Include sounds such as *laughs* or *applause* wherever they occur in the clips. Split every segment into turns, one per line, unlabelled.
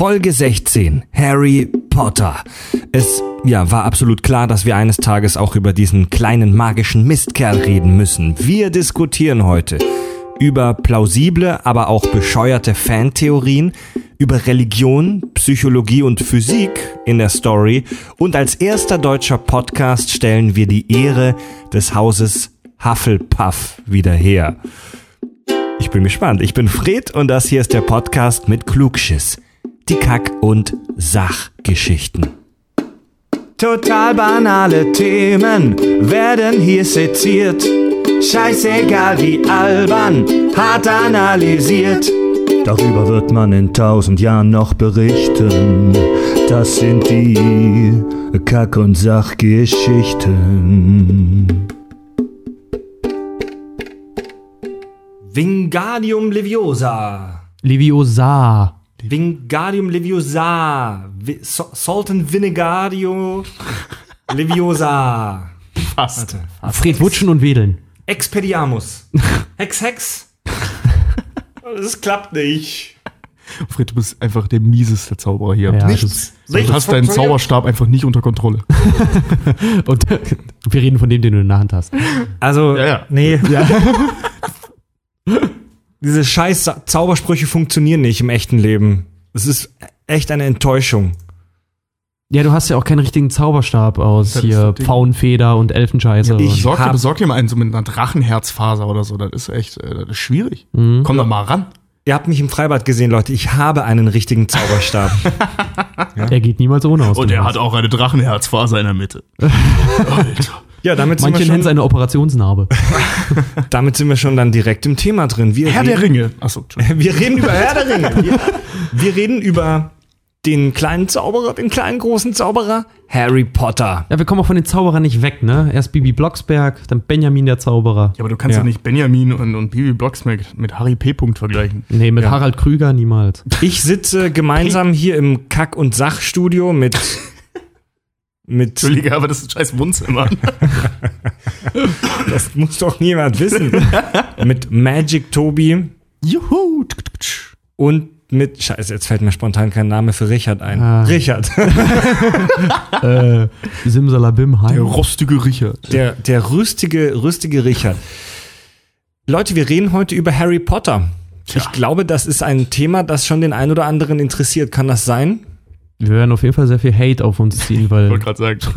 Folge 16. Harry Potter. Es ja, war absolut klar, dass wir eines Tages auch über diesen kleinen magischen Mistkerl reden müssen. Wir diskutieren heute über plausible, aber auch bescheuerte Fantheorien, über Religion, Psychologie und Physik in der Story und als erster deutscher Podcast stellen wir die Ehre des Hauses Hufflepuff wieder her. Ich bin gespannt. Ich bin Fred und das hier ist der Podcast mit Klugschiss. Die Kack- und Sachgeschichten. Total banale Themen werden hier seziert. Scheißegal wie albern, hart analysiert. Darüber wird man in tausend Jahren noch berichten. Das sind die Kack- und Sachgeschichten. Wingardium Leviosa.
Leviosa.
Wingardium Leviosa. Salt and Vinegario *laughs* Leviosa.
Fast. Fred Wutschen und Wedeln.
Expediamus. *laughs* Hex, Hex. *laughs* Das klappt nicht.
Fred, du bist einfach der mieseste Zauberer hier.
Ja,
Nichts.
Du hast deinen Zauberstab einfach nicht unter Kontrolle.
Und wir reden von dem, den du in der Hand hast.
Also,
Ja, ja.
nee. Diese scheiß Zaubersprüche funktionieren nicht im echten Leben. Es ist echt eine Enttäuschung.
Ja, du hast ja auch keinen richtigen Zauberstab aus
Das
hier. Pfaunfeder und Elfenscheiße.
Ja, ich-
Besorg dir, besorg dir mal einen so mit einer Drachenherzfaser oder so. Das ist echt äh, das ist schwierig.
Mhm.
Komm doch mal ran.
Ihr habt mich im Freibad gesehen, Leute. Ich habe einen richtigen Zauberstab. *laughs*
Er geht niemals ohne aus.
Und er hat auch eine Drachenherzfaser in der Mitte. *laughs* Alter.
Ja, damit sind,
Manche
wir
nennen es
schon,
eine Operationsnarbe. *laughs*
damit sind wir schon dann direkt im Thema drin. Wir
Herr
reden-
der Ringe. Achso.
Wir reden über Herr der Ringe. *laughs* Wir, wir reden über den kleinen Zauberer, den kleinen großen Zauberer, Harry Potter.
Ja, wir kommen auch von den Zauberern nicht weg, ne? Erst Bibi Blocksberg, dann Benjamin der Zauberer.
Ja, aber du kannst
Ja.
ja, nicht Benjamin und, und Bibi Blocksberg mit Harry P. Punkt vergleichen.
Nee, mit
Ja.
Harald Krüger niemals.
Ich sitze gemeinsam hier im Kack- und Sachstudio mit, *laughs* mit,
Entschuldige, aber das ist ein scheiß Wohnzimmer.
das muss doch niemand wissen, mit Magic Tobi
Juhu.
und mit, scheiße, jetzt fällt mir spontan kein Name für Richard ein.
Ah.
Richard, *laughs*
äh, Simsalabim,
Der
hi.
rostige Richard.
der, der rüstige, rüstige Richard. Leute, wir reden heute über Harry Potter. Ich glaube, das ist ein Thema, das schon den einen oder anderen interessiert. Kann das sein?
Wir werden auf jeden Fall sehr viel Hate auf uns ziehen, weil.
Ich wollte gerade sagen. *laughs*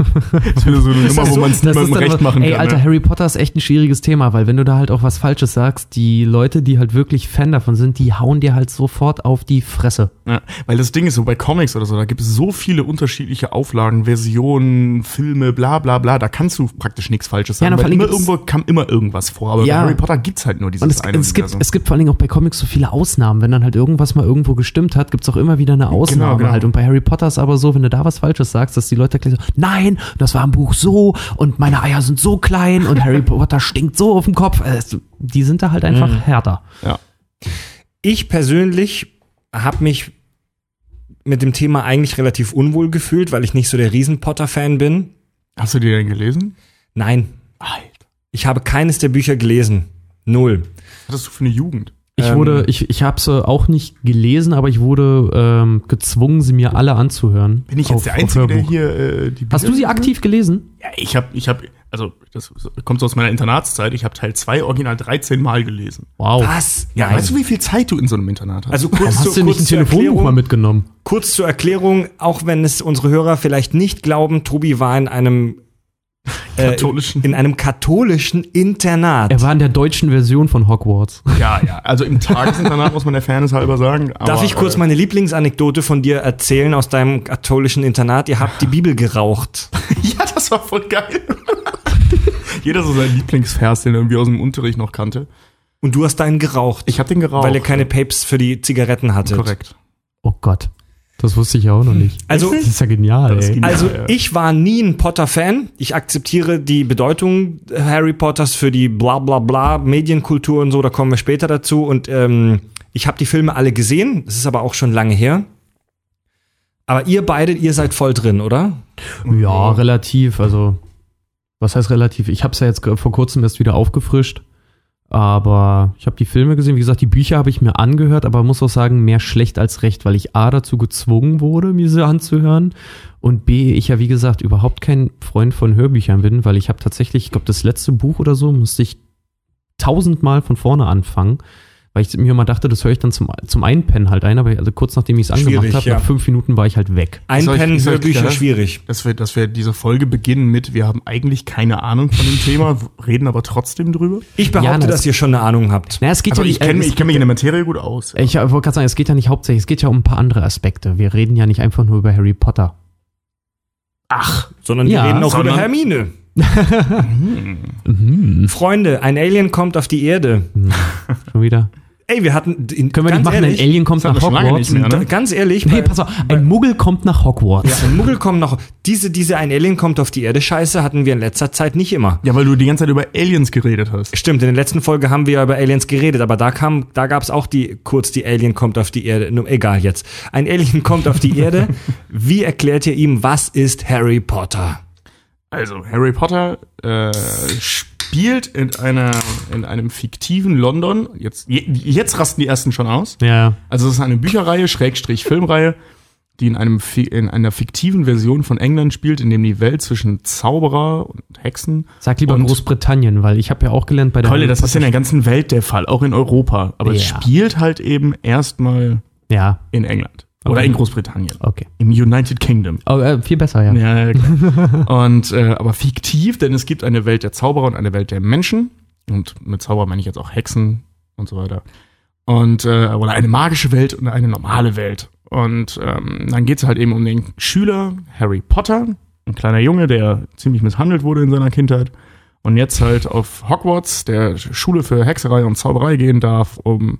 Das ist so eine Nummer, wo man es niemandem recht machen
ey,
kann.
Alter,
ne?
Harry Potter ist echt ein schwieriges Thema, weil wenn du da halt auch was Falsches sagst, die Leute, die halt wirklich Fan davon sind, die hauen dir halt sofort auf die Fresse.
Ja, weil das Ding ist so bei Comics oder so, da gibt es so viele unterschiedliche Auflagen, Versionen, Filme, bla bla bla, da kannst du praktisch nichts Falsches
Ja,
sagen.
vor
weil immer irgendwo kam immer irgendwas vor. Aber
Ja.
bei Harry Potter gibt's halt nur dieses
Und es,
eine
es, gibt, es gibt vor allen Dingen auch bei Comics so viele Ausnahmen. Wenn dann halt irgendwas mal irgendwo gestimmt hat, gibt's auch immer wieder eine Ausnahme
genau.
halt. Und bei Harry Potter ist aber so, wenn du da was Falsches sagst, dass die Leute gleich so, nein, das war im Buch so und meine Eier sind so klein und Harry Potter stinkt so auf dem Kopf. Es- die sind da halt einfach
Mhm.
härter.
ja.
Ich persönlich habe mich mit dem Thema eigentlich relativ unwohl gefühlt, weil ich nicht so der Riesen-Potter-Fan bin.
Hast du die denn gelesen?
Nein,
Alter.
ich habe keines der Bücher gelesen. Null.
Was hattest du für eine Jugend?
Ich
Ähm,
wurde, ich, ich habe sie auch nicht gelesen, aber ich wurde ähm, gezwungen, sie mir alle anzuhören.
Bin ich jetzt
Auf-
der Einzige, der hier äh, die
Hast du
Bücher
sie aktiv gelesen?
Ja, ich habe, ich habe, also das kommt so aus meiner Internatszeit, ich habe Teil 2 original 13 Mal gelesen.
Wow.
Was?
Ja,
Nein.
weißt du, wie viel Zeit du in so einem Internat hast?
also kurz,
Warum
zu,
hast du nicht ein
zur
Telefonbuch
Erklärung,
mal mitgenommen?
kurz zur Erklärung, auch wenn es unsere Hörer vielleicht nicht glauben, Tobi war in einem äh,
Katholischen.
in einem katholischen Internat.
Er war in der deutschen Version von Hogwarts.
ja, ja, also im Tagesinternat muss man der Fairness halber sagen. Aber,
Darf ich kurz
äh,
meine Lieblingsanekdote von dir erzählen aus deinem katholischen Internat? Ihr habt die *laughs* Bibel geraucht.
Ja, das war voll geil. *laughs* Jeder so sein Lieblingsvers, den er irgendwie aus dem Unterricht noch kannte.
Und du hast deinen geraucht.
Ich hab den geraucht.
weil ihr keine Papes für die Zigaretten hattet.
Korrekt.
Oh Gott. Das wusste ich ja auch noch nicht.
Also,
Das ist ja genial,
ist
ey.
genial.
also
Ja,
ich war nie ein Potter-Fan. Ich akzeptiere die Bedeutung Harry Potters für die bla bla bla Medienkultur und so, da kommen wir später dazu. Und ähm, ich habe die Filme alle gesehen, das ist aber auch schon lange her. Aber ihr beide, ihr seid voll drin, oder?
Ja, relativ. Also, was heißt relativ? Ich habe es ja jetzt vor kurzem erst wieder aufgefrischt. Aber ich habe die Filme gesehen, wie gesagt, die Bücher habe ich mir angehört, aber muss auch sagen, mehr schlecht als recht, weil ich A dazu gezwungen wurde, mir sie anzuhören und B, ich ja wie gesagt überhaupt kein Freund von Hörbüchern bin, weil ich habe tatsächlich, ich glaube, das letzte Buch oder so musste ich tausendmal von vorne anfangen, weil ich mir immer dachte, das höre ich dann zum, zum Einpennen halt ein, aber also kurz nachdem ich es angemacht habe,
ja.
nach fünf Minuten war ich halt weg.
Einpennen,
soll ich
Hörbücher,
klar?
schwierig.
Dass wir, dass wir diese Folge beginnen mit, wir haben eigentlich keine Ahnung von dem Thema, *laughs* reden aber trotzdem drüber.
Ich behaupte,
Ja, das-
dass ihr schon eine Ahnung habt.
Naja, es geht
Also
ja
ich kenne
äh,
kenn mich in der Materie gut aus.
Ich wollte gerade sagen, es geht ja nicht hauptsächlich, es geht ja um ein paar andere Aspekte. Wir reden ja nicht einfach nur über Harry Potter.
Ach,
Sondern
Ja,
wir reden auch über Hermine. *laughs*
Mhm.
Freunde, ein Alien kommt auf die Erde.
Schon wieder.
Ey, wir hatten. In,
Können wir nicht machen,
ehrlich,
ein Alien kommt nach Hogwarts?
mehr, ne?
Ganz ehrlich,
Nee,
bei-
pass auf, ein Muggel kommt nach Hogwarts.
ja, ein Muggel kommt noch. Diese, diese ein Alien kommt auf die Erde Scheiße hatten wir in letzter Zeit nicht immer.
Ja, weil du die ganze Zeit über Aliens geredet hast.
Stimmt, in der letzten Folge haben wir ja über Aliens geredet, aber da kam, da gab's auch die, kurz die Alien kommt auf die Erde. Nur, egal jetzt. Ein Alien kommt auf die Erde. *laughs* Wie erklärt ihr ihm, was ist Harry Potter?
Also, Harry Potter äh, spielt in einer in einem fiktiven London. Jetzt, je, jetzt rasten die ersten schon aus.
Ja,
Also es ist eine Bücherreihe, Schrägstrich Filmreihe, die in einem in einer fiktiven Version von England spielt, in dem die Welt zwischen Zauberer und Hexen.
sag lieber Großbritannien, weil ich habe ja auch gelernt bei der Harry
das ist in der ganzen Welt der Fall, auch in Europa. Aber es
Ja.
spielt halt eben erstmal
Ja,
in England. Oder
Okay.
in Großbritannien.
okay.
Im United Kingdom.
Oh, äh, viel besser, ja.
Ja, ja, *laughs* und äh, aber fiktiv, denn es gibt eine Welt der Zauberer und eine Welt der Menschen. Und mit Zauberer meine ich jetzt auch Hexen und so weiter. Und äh, oder eine magische Welt und eine normale Welt. Und ähm, dann geht es halt eben um den Schüler Harry Potter, ein kleiner Junge, der ziemlich misshandelt wurde in seiner Kindheit und jetzt halt auf Hogwarts, der Schule für Hexerei und Zauberei gehen darf, um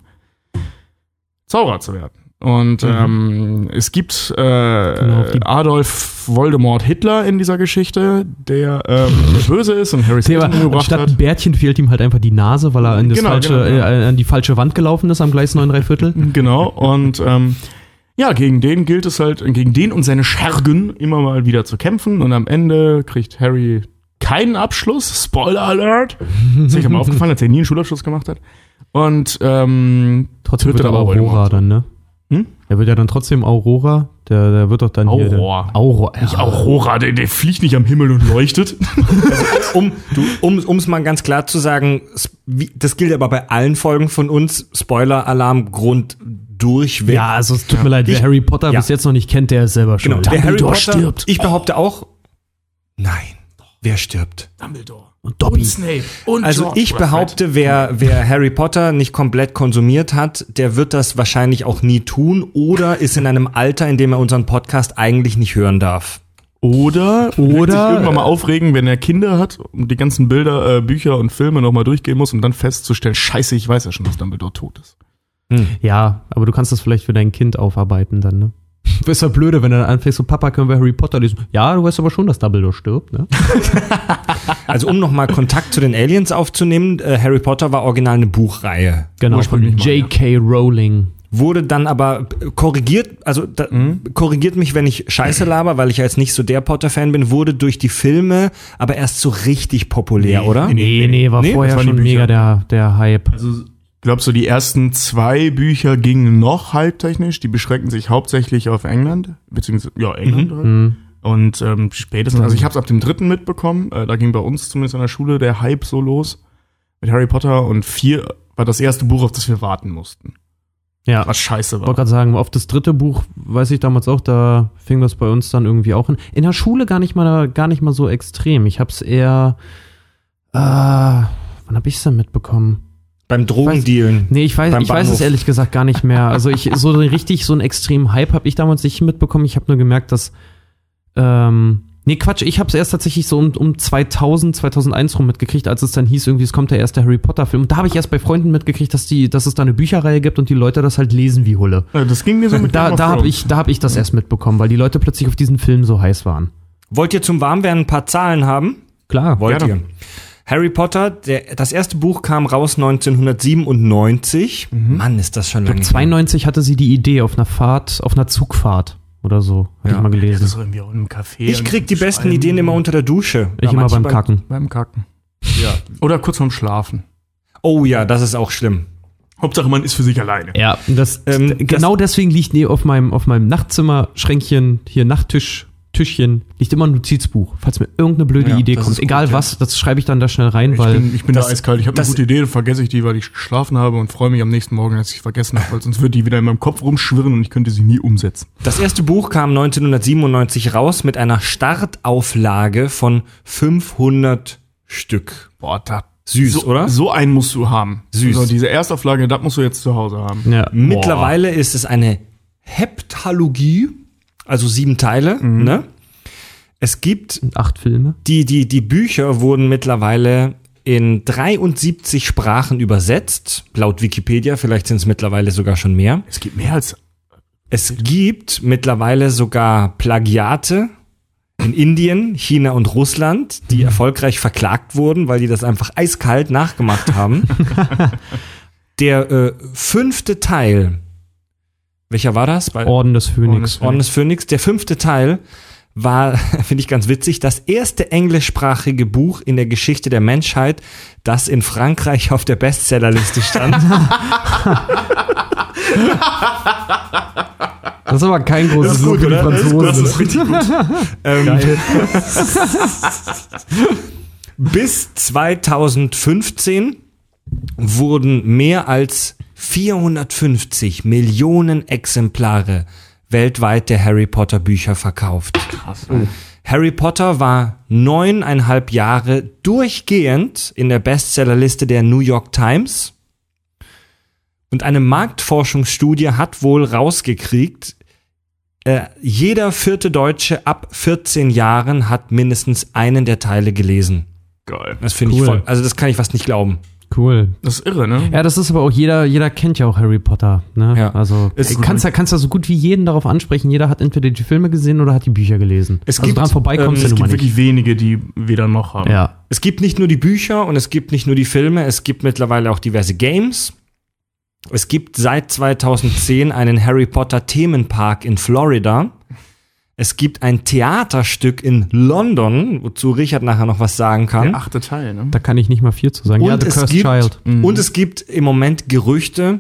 Zauberer zu werden. Und ähm, es gibt äh,
Genau,
Adolf Voldemort Hitler in dieser Geschichte, der ähm, böse ist und Harry Potter umgebracht
anstatt ein
hat.
Bärtchen fehlt ihm halt einfach die Nase, weil er an, das
Genau,
falsche,
genau, genau.
Äh, an die falsche Wand gelaufen ist am Gleis 9 3 Viertel.
Genau, und ähm, ja, gegen den gilt es halt, gegen den und seine Schergen immer mal wieder zu kämpfen. Und am Ende kriegt Harry keinen Abschluss. Spoiler Alert. Ist euch mal aufgefallen, dass er nie einen Schulabschluss gemacht hat. Und ähm,
Trotzdem wird er
aber
Aurora dann, ne?
Hm?
Er wird ja dann trotzdem Aurora. Der, der wird doch dann hier.
Aurora.
Der, Aurora.
Nicht Aurora, der, der fliegt nicht am Himmel und leuchtet. *laughs*
Um du, um um's mal ganz klar zu sagen, das gilt aber bei allen Folgen von uns. Spoiler-Alarm, Grund durchweg.
Ja, also es tut mir leid, wer
Ich-
Harry Potter
ja.
bis jetzt noch nicht kennt, der ist selber
genau.
schuld.
Der Harry
Dumbledore
Potter,
stirbt.
ich behaupte auch, nein, wer stirbt?
Dumbledore.
Und Dobby.
Und Snape. Und
Also
George.
ich behaupte, wer, wer Harry Potter nicht komplett konsumiert hat, der wird das wahrscheinlich auch nie tun oder ist in einem Alter, in dem er unseren Podcast eigentlich nicht hören darf.
Oder,
Oder-
wird sich irgendwann mal aufregen, wenn er Kinder hat und die ganzen Bilder, äh, Bücher und Filme nochmal durchgehen muss, um dann festzustellen, scheiße, ich weiß ja schon, dass Dumbledore tot ist.
Ja, aber du kannst das vielleicht für dein Kind aufarbeiten dann, ne? Ist ja blöde, wenn du dann anfängst, so Papa, können wir Harry Potter lesen? Ja, du weißt aber schon, dass Dumbledore stirbt, ne? *laughs*
Also um nochmal Kontakt zu den Aliens aufzunehmen, äh, Harry Potter war original eine Buchreihe.
Genau, von J.K. Rowling.
Wurde dann aber äh, korrigiert, also da, korrigiert mich, wenn ich Scheiße laber, weil ich ja jetzt nicht so der Potter-Fan bin, wurde durch die Filme aber erst so richtig populär,
Nee,
oder?
nee,
Nee, nee, war
Nee,
vorher schon mega der, der Hype.
Also, glaube, so die ersten zwei Bücher gingen noch halbtechnisch. Die beschränken sich hauptsächlich auf England, beziehungsweise, ja, England halt.
Mhm.
Und ähm, spätestens, also ich habe es ab dem dritten mitbekommen, äh, da ging bei uns zumindest an der Schule der Hype so los mit Harry Potter und vier war das erste Buch, auf das wir warten mussten.
Ja,
Was scheiße
Ich wollte
war.
gerade sagen, auf das dritte Buch weiß ich damals auch, da fing das bei uns dann irgendwie auch in. In der Schule gar nicht mal, gar nicht mal so extrem. Ich hab's eher. Äh, wann hab ich's denn mitbekommen?
Beim Drogendealen.
Nee, ich weiß, ich weiß es ehrlich gesagt gar nicht mehr. Also ich so richtig so einen extremen Hype habe ich damals nicht mitbekommen. Ich habe nur gemerkt, dass ähm, nee Quatsch, ich habe es erst tatsächlich so um, um 2000, 2001 rum mitgekriegt, als es dann hieß irgendwie, es kommt der erste Harry Potter Film. Und da habe ich erst bei Freunden mitgekriegt, dass die, dass es da eine Bücherreihe gibt und die Leute das halt lesen wie Hulle.
Ja, das ging mir so mit
Da, da habe ich, da hab ich das erst mitbekommen, weil die Leute plötzlich auf diesen Film so heiß waren.
Wollt ihr zum Warmwerden ein paar Zahlen haben?
Klar.
Wollt
Gerne.
ihr? Harry Potter, der, das erste Buch kam raus 1997. Mann, ist das schon
Ich
lange.
glaub, 92 hatte sie die Idee auf einer Fahrt, auf einer Zugfahrt oder so, hatte
Ja.
ich mal
Das
gelesen.
ist irgendwie auch im Café.
Ich krieg die besten
Schreiben.
Ideen immer unter der Dusche.
Ich
Ja,
immer beim Kacken.
beim Kacken.
Ja.
Oder kurz vorm Schlafen.
Oh ja, das ist auch schlimm.
Hauptsache, man ist für sich alleine.
Ja, das,
Ähm,
genau deswegen liegt nee, auf meinem, auf meinem Nachtzimmer-Schränkchen, hier Nachttisch, Tischchen, liegt immer ein Notizbuch, falls mir irgendeine blöde
Ja,
Idee kommt.
ist
Egal
gut, ja.
was, das schreibe ich dann da schnell rein,
Ich
weil
bin, ich bin
das-
da eiskalt. Ich habe eine gute Idee, dann vergesse ich die, weil ich geschlafen habe und freue mich am nächsten Morgen, als ich vergessen habe, weil sonst würde die wieder in meinem Kopf rumschwirren und ich könnte sie nie umsetzen.
Das erste Buch kam 1997 raus mit einer Startauflage von 500 Stück.
Boah, da.
Süß,
so,
oder?
So einen musst du haben.
Süß.
So, diese Erstauflage, das musst du jetzt zu Hause haben.
ja,
Mittlerweile ist es eine Heptalogie, also sieben Teile. Ne? Es gibt
acht Filme.
die, die, die Bücher wurden mittlerweile in 73 Sprachen übersetzt, laut Wikipedia, vielleicht sind es mittlerweile sogar schon mehr.
Es gibt mehr als.
Es gibt mittlerweile sogar Plagiate in Indien, China und Russland, die erfolgreich verklagt wurden, weil die das einfach eiskalt nachgemacht haben. *laughs* Der äh, fünfte Teil, welcher war das? Bei
Orden des Phönix.
Orden des Phönix. Der fünfte Teil war, *laughs* finde ich ganz witzig, das erste englischsprachige Buch in der Geschichte der Menschheit, das in Frankreich auf der Bestsellerliste stand. *laughs*
Das ist aber kein großes Lob für die Franzosen.
richtig gut. *laughs* ähm, bis 2015 wurden mehr als 450 Millionen Exemplare weltweit der Harry Potter Bücher verkauft.
Krass.
Harry Potter war neuneinhalb Jahre durchgehend in der Bestsellerliste der New York Times. Und eine Marktforschungsstudie hat wohl rausgekriegt, äh, jeder vierte Deutsche ab 14 Jahren hat mindestens einen der Teile gelesen.
Geil.
Das finde ich
Cool.
voll. Also das kann ich fast nicht glauben.
Cool.
Das ist irre, ne?
Ja, das ist aber auch jeder, jeder kennt ja auch Harry Potter. Ne?
Ja.
Also
Es-
kannst ja kannst ja so gut wie jeden darauf ansprechen. Jeder hat entweder die Filme gesehen oder hat die Bücher gelesen.
Es
also
gibt,
dran vorbeikommst
ähm,
Es gibt
nicht.
wirklich wenige, die weder noch haben.
Ja.
Es gibt nicht nur die Bücher und es gibt nicht nur die Filme, es gibt mittlerweile auch diverse Games. Es gibt seit 2010 einen Harry Potter Themenpark in Florida. Es gibt ein Theaterstück in London, wozu Richard nachher noch was sagen kann.
Der achte Teil, ne?
Da kann ich nicht mal viel zu sagen. ja,
Und
The
es,
Cursed
gibt,
Child.
und es gibt im Moment Gerüchte,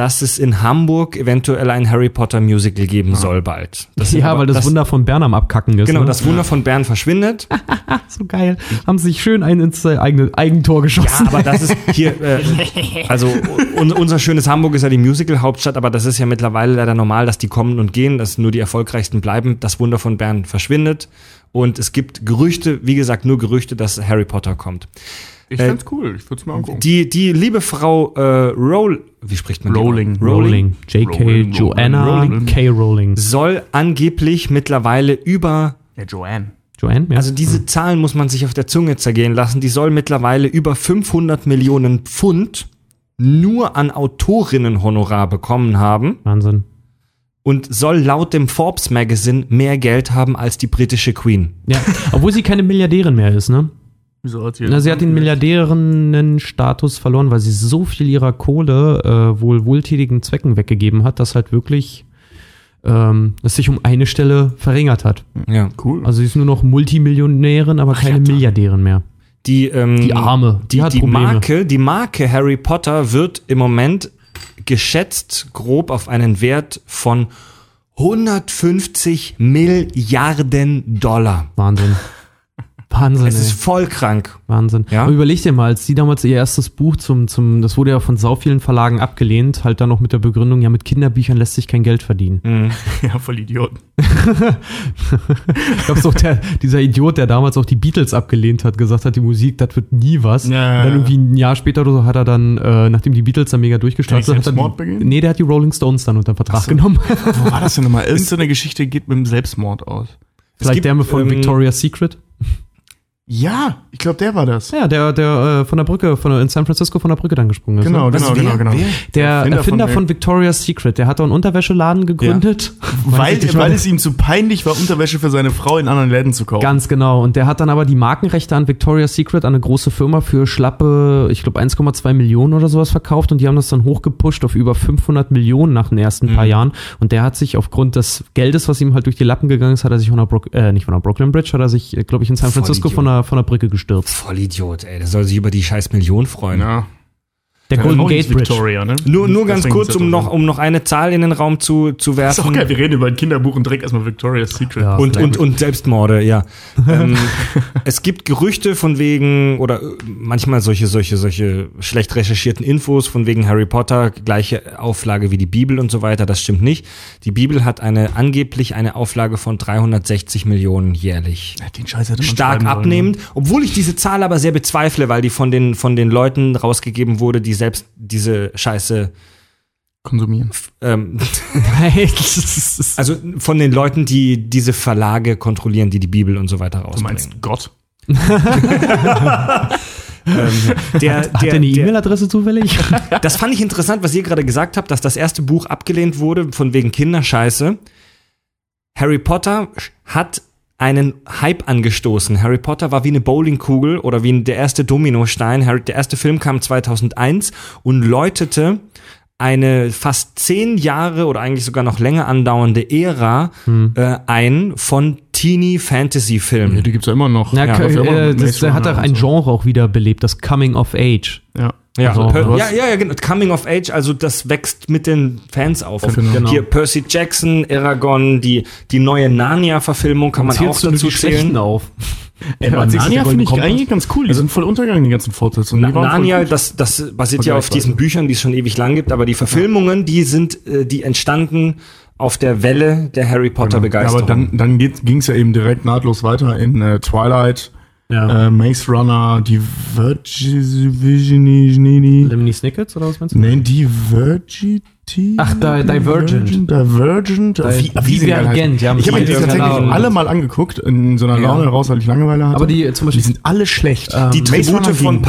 dass es in Hamburg eventuell ein Harry Potter Musical geben soll bald. Das
ja,
aber-
weil das, Wunder von Bern am Abkacken ist.
Genau,
ne?
das Wunder von Bern verschwindet. *laughs*
so geil. Haben sich schön ein ins äh, eigene Eigentor geschossen.
Ja, aber das ist hier, *laughs* äh, also un, unser schönes Hamburg ist ja die Musical-Hauptstadt, aber das ist ja mittlerweile leider normal, dass die kommen und gehen, dass nur die erfolgreichsten bleiben. Das Wunder von Bern verschwindet. Und es gibt Gerüchte, wie gesagt, nur Gerüchte, dass Harry Potter kommt.
Ich
Äh,
find's cool. Ich würde es mir angucken.
Die, die liebe Frau äh, Roll, wie spricht man die?
Rowling.
Rowling. J.K.
Rowling,
Joanna
Rowling.
K. Rowling.
Soll angeblich mittlerweile über
Ja, Joanne.
Joanne? Ja.
Also diese Zahlen muss man sich auf der Zunge zergehen lassen. Die soll mittlerweile über 500 Millionen Pfund nur an Autorinnenhonorar bekommen haben
Wahnsinn.
und soll laut dem Forbes Magazine mehr Geld haben als die britische Queen.
Ja, obwohl sie keine Milliardärin mehr ist, ne?
Wieso hat sie
Na, sie hat den Milliardärinnen-Status verloren, weil sie so viel ihrer Kohle äh, wohl wohltätigen Zwecken weggegeben hat, dass halt wirklich ähm, es sich um eine Stelle verringert hat.
Ja.
Cool.
Also sie ist nur noch Multimillionärin, aber keine Milliardärin mehr.
Die, ähm,
Die Arme, die
die,
hat
die
Probleme.
Marke, die Marke Harry Potter wird im Moment geschätzt grob auf einen Wert von 150 Milliarden Dollar.
Wahnsinn. Wahnsinn,
Es ist
ey.
voll krank.
Wahnsinn.
Ja?
Aber überleg dir mal, als die damals ihr erstes Buch zum, zum, das wurde ja von sau vielen Verlagen abgelehnt, halt dann noch mit der Begründung, ja, mit Kinderbüchern lässt sich kein Geld verdienen. *laughs*
ja, voll Idioten.
Ich glaube, auch der, dieser Idiot, der damals auch die Beatles abgelehnt hat, gesagt hat, die Musik, das wird nie was.
Ja,
Und dann irgendwie ein Jahr später oder so hat er dann, äh, nachdem die Beatles dann mega durchgestartet
ich
hat, er
Selbstmord begehen?
Nee, der hat die Rolling Stones dann unter Vertrag
so.
genommen.
Wo war das denn nochmal? *laughs* Irgendeine Geschichte geht mit dem Selbstmord aus.
Vielleicht
gibt,
der von
ähm,
Victoria's Secret.
Ja, ich glaube, der war das.
Ja, der, der äh, von der Brücke, von der, in San Francisco von der Brücke dann gesprungen ist.
Genau,
ne?
genau,
Was, wer?
genau, genau.
Wer?
Der
Erfinder
Erfinder,
von
von, Victoria's Secret, der hat doch einen Unterwäscheladen gegründet. *laughs*
Weil,
Weiß ich
weil
nicht,
es ihm zu peinlich war, Unterwäsche für seine Frau in anderen Läden zu kaufen.
Ganz genau. Und der hat dann aber die Markenrechte an Victoria's Secret an eine große Firma für schlappe, ich glaube 1,2 Millionen oder sowas verkauft und die haben das dann hochgepusht auf über 500 Millionen nach den ersten
Mhm.
paar Jahren. Und der hat sich aufgrund des Geldes, was ihm halt durch die Lappen gegangen ist, hat er sich von der Brook, äh, nicht von der Brooklyn Bridge, hat er sich, glaube ich, in San Francisco von der, von der Brücke gestürzt.
Vollidiot, ey. Der soll sich über die scheiß Million freuen.
Ja.
Der
Ja,
Golden Gate Bridge.
Victoria, ne?
Nur, nur ganz kurz, um noch, um noch eine Zahl in den Raum zu, zu
Das ist auch
werfen.
geil, wir reden über ein Kinderbuch und direkt erstmal Victoria's Secret.
Ja.
Und, und, und Selbstmorde, ja. *laughs* ähm, es gibt Gerüchte von wegen, oder äh, manchmal solche, solche, solche schlecht recherchierten Infos von wegen Harry Potter, gleiche Auflage wie die Bibel und so weiter. Das stimmt nicht. Die Bibel hat eine angeblich eine Auflage von 360 Millionen jährlich.
Ja, Den Scheiß hätte man
Stark
ne?
abnehmend, obwohl ich diese Zahl aber sehr bezweifle, weil die von den, von den Leuten rausgegeben wurde, die selbst diese Scheiße,
Konsumieren.
ähm,
Nein, *laughs*
also von den Leuten, die diese Verlage kontrollieren, die die Bibel und so weiter
Du
rausbringen.
meinst Gott? *laughs*
ähm, der,
Hat er
der,
eine
der,
E-Mail-Adresse zufällig? *laughs*
das fand ich interessant, was ihr gerade gesagt habt, dass das erste Buch abgelehnt wurde von wegen Kinderscheiße. Harry Potter hat einen Hype angestoßen. Harry Potter war wie eine Bowlingkugel oder wie der erste Dominostein. Harry, der erste Film kam 2001 und läutete eine fast zehn Jahre oder eigentlich sogar noch länger andauernde Ära äh, ein von Teenie-Fantasy-Filmen.
Ja, die gibt's ja immer noch.
Ja,
ja immer
äh, das, der hat auch ein
so.
Genre auch wieder belebt, das Coming of Age.
Ja.
Ja,
Also,
per
du
ja, ja, ja, genau. Coming of Age, also das wächst mit den Fans auf.
Genau.
Genau.
Hier Percy Jackson, Aragon, die, die neue Narnia-Verfilmung kann man auch dazu zählen.
auf.
Ey,
nächstes
Narnia finde ich eigentlich ganz cool. Die sind voll untergegangen, die ganzen Fortsetzungen.
Na, Narnia, das, das basiert ja auf diesen Büchern, die es schon ewig lang gibt, aber die Verfilmungen, die sind, äh, die entstanden auf der Welle der Harry Potter
Ja,
Begeisterung.
aber dann, dann ging es ja eben direkt nahtlos weiter in äh, Twilight,
Ja.
äh, Maze Runner, Divergent,
Lemony Snickets oder was meinst du?
Nein, Divergity.
Ach, Di- Divergent.
Divergent.
Di-
Wie- wie
Divergent,
heißen.
ja,
Ich habe mir die
Divergent.
tatsächlich alle mal angeguckt, in so einer Laune raus, weil ich Langeweile hatte.
Aber die zum
die
Beispiel
sind alle schlecht.
Ähm,
die Tribute von Panem,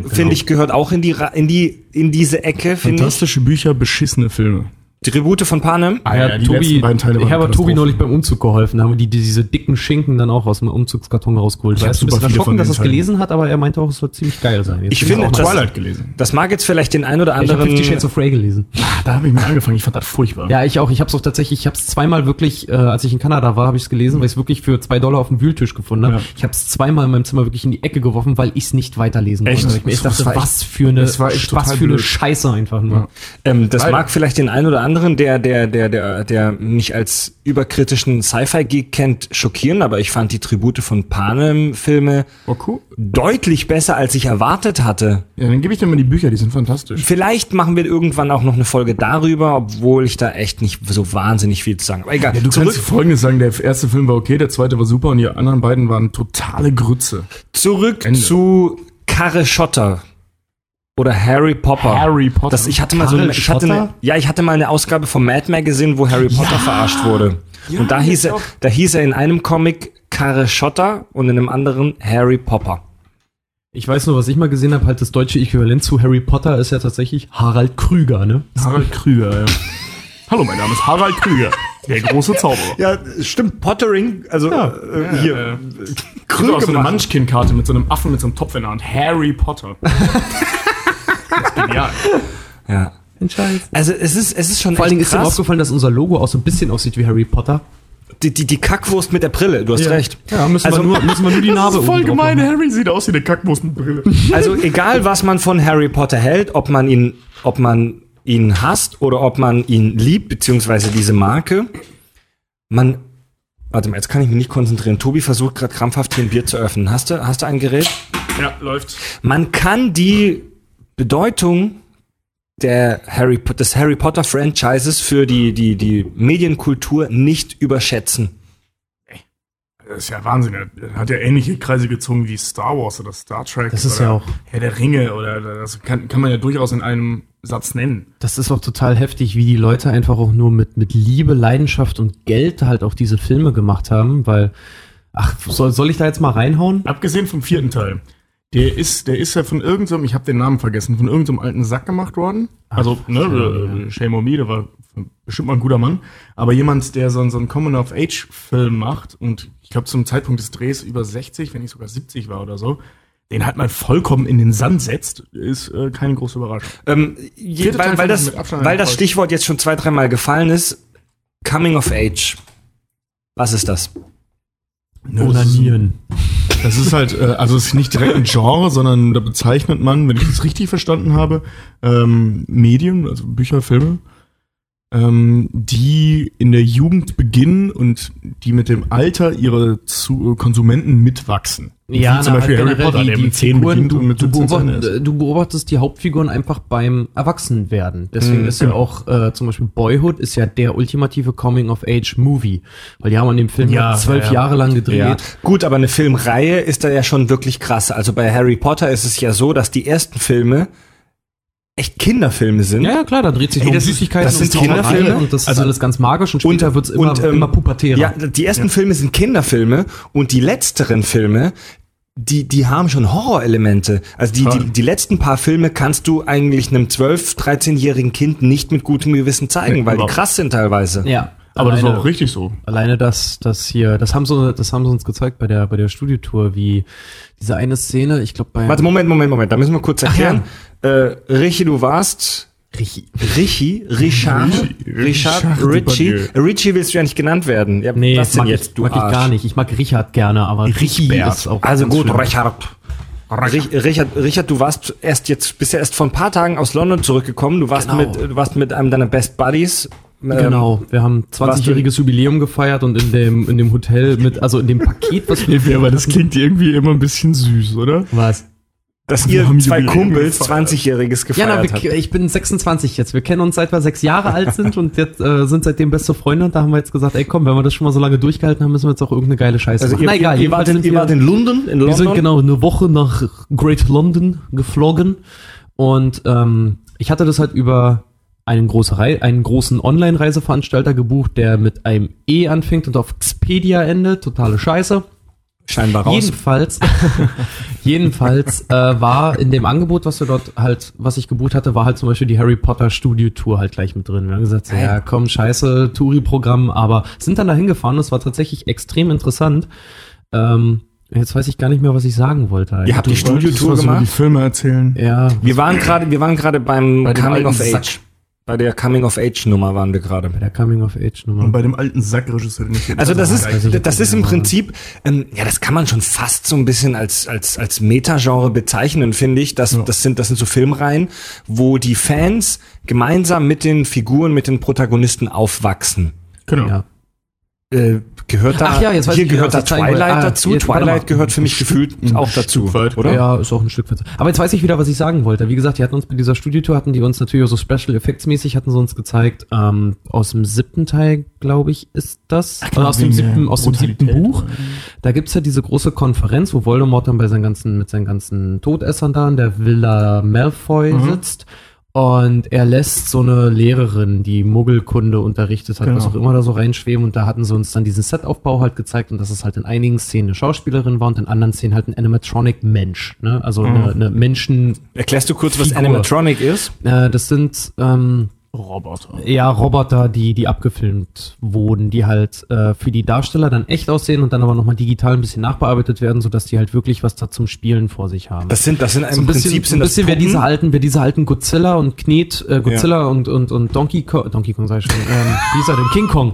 Panem,
finde
genau.
ich, gehört auch in die, Ra- in die, in diese Ecke, finde ich.
Fantastische Bücher, beschissene Filme.
Tribute von Panem.
Ah,
Ja,
ja, die
Tobi,
letzten beiden Teile
ich habe Tobi neulich beim Umzug geholfen, da haben wir die, diese dicken Schinken dann auch aus dem Umzugskarton rausgeholt.
Ich
War
super
bisschen erschrocken, dass er es gelesen hat, aber er meinte auch, es soll ziemlich geil sein. Jetzt
Ich finde,
auch
das-
Twilight gelesen.
Das mag jetzt vielleicht den ein oder
ich habe
anderen.
Fifty Shades of Grey gelesen.
Ah, da habe ich mir angefangen. Ich fand das furchtbar.
Ja, ich auch. Ich habe es auch tatsächlich, ich habe es zweimal wirklich, äh, als ich in Kanada war, habe ich es gelesen, weil ich es wirklich für zwei Dollar auf dem Wühltisch gefunden habe.
Ja.
Ich habe es zweimal in meinem Zimmer wirklich in die Ecke geworfen, weil ich es nicht weiterlesen
Echt?
konnte. Ich mir echt
Das
dachte, was für eine, was für eine. Scheiße einfach nur.
Ja.
Ähm, das mag vielleicht den einen oder anderen, der, der, der, der, der mich als überkritischen Sci-Fi-Geek kennt, schockieren, aber ich fand die Tribute von Panem-Filme
cool.
deutlich besser, als ich erwartet hatte.
Ja, dann gebe ich dir mal die Bücher, die sind fantastisch.
Vielleicht machen wir irgendwann auch noch eine Folge darüber, obwohl ich da echt nicht so wahnsinnig viel zu sagen. Aber egal.
Ja, du
zurück,
kannst folgendes sagen, der erste Film war okay, der zweite war super und die anderen beiden waren totale Grütze.
zurück
Ende.
zu Karre Schotter. Oder Harry Popper.
Harry Potter.
Das, ich hatte mal so eine, ich hatte eine, ja, ich hatte mal eine Ausgabe vom Mad Magazine, wo Harry Potter verarscht wurde. und da hieß er, da hieß er in einem Comic Karre Schotter und in einem anderen Harry Popper.
Ich weiß nur, was ich mal gesehen habe, halt das deutsche Äquivalent zu Harry Potter ist ja tatsächlich Harald Krüger, ne?
Harald Krüger, ja. *laughs* Hallo, mein Name ist Harald Krüger, der große Zauberer.
Ja, stimmt, Pottering, also
Ja,
äh, hier,
ja,
Krüge
so, so eine. Munchkin-Karte mit so einem Affen mit so einem Topf in der Hand. Harry Potter. *laughs* das ist genial.
Ja.
Entscheidet.
Also es ist, es ist schon
Vor allen Dingen ist dir
krass.
aufgefallen, dass unser Logo auch so ein bisschen aussieht wie Harry Potter.
Die, die, die Kackwurst mit der Brille, du hast recht.
Ja, müssen,
Also-
wir, nur, müssen wir nur die Narbe *laughs*
Das ist voll gemein. Harry sieht aus wie eine Kackwurst mit Brille. *laughs*
Also egal, was man von Harry Potter hält, ob man ihn, ob man ihn hasst oder ob man ihn liebt, beziehungsweise diese Marke, man, warte mal, jetzt kann ich mich nicht konzentrieren. Tobi versucht gerade krampfhaft hier ein Bier zu öffnen. Hast du, hast du ein Gerät?
Ja, läuft.
Man kann die Bedeutung der Harry, des Harry Potter Franchises für die, die, die Medienkultur nicht überschätzen.
Das ist ja Wahnsinn. Er hat ja ähnliche Kreise gezogen wie Star Wars oder Star Trek.
Das ist
oder
ja auch-
Herr der Ringe oder das kann, kann man ja durchaus in einem Satz nennen.
Das ist auch total heftig, wie die Leute einfach auch nur mit, mit Liebe, Leidenschaft und Geld halt auch diese Filme gemacht haben, weil, ach, soll, soll ich da jetzt mal reinhauen?
Abgesehen vom vierten Teil. Der ist, der ist ja von irgendeinem, ich habe den Namen vergessen, von irgendeinem alten Sack gemacht worden. Also, ne, äh, Shame on me, der war bestimmt mal ein guter Mann. Aber jemand, der so, einen- so einen Common-of-Age-Film macht und ich glaube zum Zeitpunkt des Drehs über 60, wenn nicht sogar 70 war oder so, den halt mal vollkommen in den Sand setzt, ist äh, keine große Überraschung.
Ähm, je, weil, weil,
ich
das, weil das. Stichwort jetzt schon zwei, dreimal gefallen ist. Coming of Age. Was ist das?
Onanieren.
Das ist halt, äh, also es ist nicht direkt ein Genre, sondern da bezeichnet man, wenn ich es richtig verstanden habe, ähm, Medien, also Bücher, Filme, ähm, die in der Jugend beginnen und die mit dem Alter ihre zu, Konsumenten mitwachsen. Wie zum Beispiel
halt
Harry
generell
Potter, der mit 10
Figuren,
beginnt
du,
und mit
du,
17 zu Ende
beobacht,
ist.
du beobachtest die Hauptfiguren einfach beim Erwachsenwerden. Deswegen
Mhm,
ist ja
genau.
auch äh, zum Beispiel Boyhood ist ja der ultimative Coming-of-Age-Movie. Weil die haben an dem Film
Ja,
ja, zwölf
ja.
Jahre lang gedreht.
Ja. Gut, aber eine Filmreihe ist da ja schon wirklich krass. Also bei Harry Potter ist es ja so, dass die ersten Filme echt Kinderfilme sind.
Ja, ja, klar, da dreht sich
Ey,
nur um
das ist-
Süßigkeiten
das sind
und
Kinderfilme.
und das
Also-
ist alles ganz magisch und später wird's immer,
und, ähm,
immer pubertärer.
Ja, die ersten Filme sind Kinderfilme und die letzteren Filme, die, die haben schon Horrorelemente. Also die, die, die letzten paar Filme kannst du eigentlich einem 12-, 13-jährigen Kind nicht mit gutem Gewissen zeigen,
Nee,
weil die krass sind teilweise.
ja.
Aber das
alleine-
war auch richtig so.
Alleine das, das hier, das haben sie, das haben sie uns gezeigt bei der, bei der Studiotour, wie diese eine Szene, ich glaube bei
Warte, Moment, Moment, Moment, da müssen wir kurz
Ach
erklären. Äh, Richie, du warst
Richi.
Richie, Richard, Richard, Richie. Richie willst du ja nicht genannt werden. Ja,
Nee,
was denn
mag,
jetzt,
ich,
du
mag ich
Arsch?
gar nicht. Ich mag Richard gerne, aber Richi
Richbert.
ist auch
Also gut. Richard. Rich- Richard, Richard, du warst erst jetzt, bist ja erst vor ein paar Tagen aus London zurückgekommen. Du warst
Genau.
mit, du warst mit einem deiner Best Buddies. ähm,
Genau, wir haben
warst du-
20-jähriges Jubiläum gefeiert und in dem, in dem Hotel mit, also in dem Paket, was wir *laughs*
aber das klingt irgendwie immer ein bisschen süß, oder?
was?
Dass
Wir
ihr zwei Kumpels
gefeiert.
20-jähriges
Ja,
gefeiert
na,
habt.
wir, ich bin 26 jetzt. Wir kennen uns seit wir sechs Jahre alt sind und jetzt äh, sind seitdem beste Freunde und da haben wir jetzt gesagt, ey komm, wenn wir das schon mal so lange durchgehalten haben, müssen wir jetzt auch irgendeine geile Scheiße
Also
machen.
ihr,
Na egal,
ihr, ihr, wart in, ihr wart in London, in
Wir
London.
sind genau eine Woche nach Great London geflogen und ähm, ich hatte das halt über einen, große Rei einen großen Online-Reiseveranstalter gebucht, der mit einem E anfängt und auf Expedia endet. Totale Scheiße.
Scheinbar raus.
Jedenfalls, *laughs* jedenfalls äh, war in dem Angebot, was wir dort halt, was ich gebucht hatte, war halt zum Beispiel die Harry Potter Studio Tour halt gleich mit drin. Wir haben gesagt, so, ja komm, scheiße, Touri-Programm, aber sind dann da hingefahren. Das war tatsächlich extrem interessant. Ähm, jetzt weiß ich gar nicht mehr, was ich sagen wollte.
Ihr habt die
Du wolltest
Studiotour
über die
gemacht.
Filme erzählen.
ja,
Wir waren gerade, wir waren gerade beim
Bei
Coming of
Sack.
Age. Bei der Coming of Age Nummer waren wir gerade.
bei der Coming of Age
Und bei dem alten Sackregisseur,
Also das ist, das ist im Prinzip, ähm, ja, das kann man schon fast so ein bisschen als als als Metagenre bezeichnen, finde ich. Das
Ja.
das sind das sind so Filmreihen, wo die Fans gemeinsam mit den Figuren, mit den Protagonisten aufwachsen.
Genau.
Ja.
Äh, gehört da
Ach ja, jetzt weiß
hier
ich
gehört da Twilight.
Ah,
dazu.
jetzt,
Twilight gehört für mich gefühlt auch dazu,
weit.
oder?
Ja, ist auch ein Stück weit. Aber jetzt weiß ich wieder, was ich sagen wollte. Wie gesagt, die hatten uns bei dieser Studiotour, hatten die uns natürlich auch so Special Effects mäßig, hatten sie uns gezeigt, ähm, aus dem siebten Teil, glaube ich, ist das. Also aus dem siebten, aus dem siebten Buch.
oder?
Da gibt's ja diese große Konferenz, wo Voldemort dann bei seinen ganzen, mit seinen ganzen Todessern da in der Villa Malfoy
Mhm.
sitzt. Und er lässt so eine Lehrerin, die Muggelkunde unterrichtet hat,
Genau.
was auch immer da so reinschweben. Und da hatten sie uns dann diesen Setaufbau halt gezeigt und dass es halt in einigen Szenen eine Schauspielerin war und in anderen Szenen halt ein Animatronic-Mensch. Ne? Also
Mhm.
eine, eine Menschen,
Erklärst du kurz, was
Figur.
Animatronic ist?
äh, das sind ähm,
Roboter.
ja, Roboter, die, die abgefilmt wurden, die halt äh, für die Darsteller dann echt aussehen und dann aber nochmal digital ein bisschen nachbearbeitet werden, sodass die halt wirklich was da zum Spielen vor sich haben.
Das sind das sind
so
im
ein bisschen,
Prinzip sind
ein
das
bisschen wer
Puppen.
diese alten, wer diese alten Godzilla und Knet, äh, Godzilla und, und, und Donkey Kong, Donkey Kong sag ich schon, ähm, wie ist er denn? King Kong.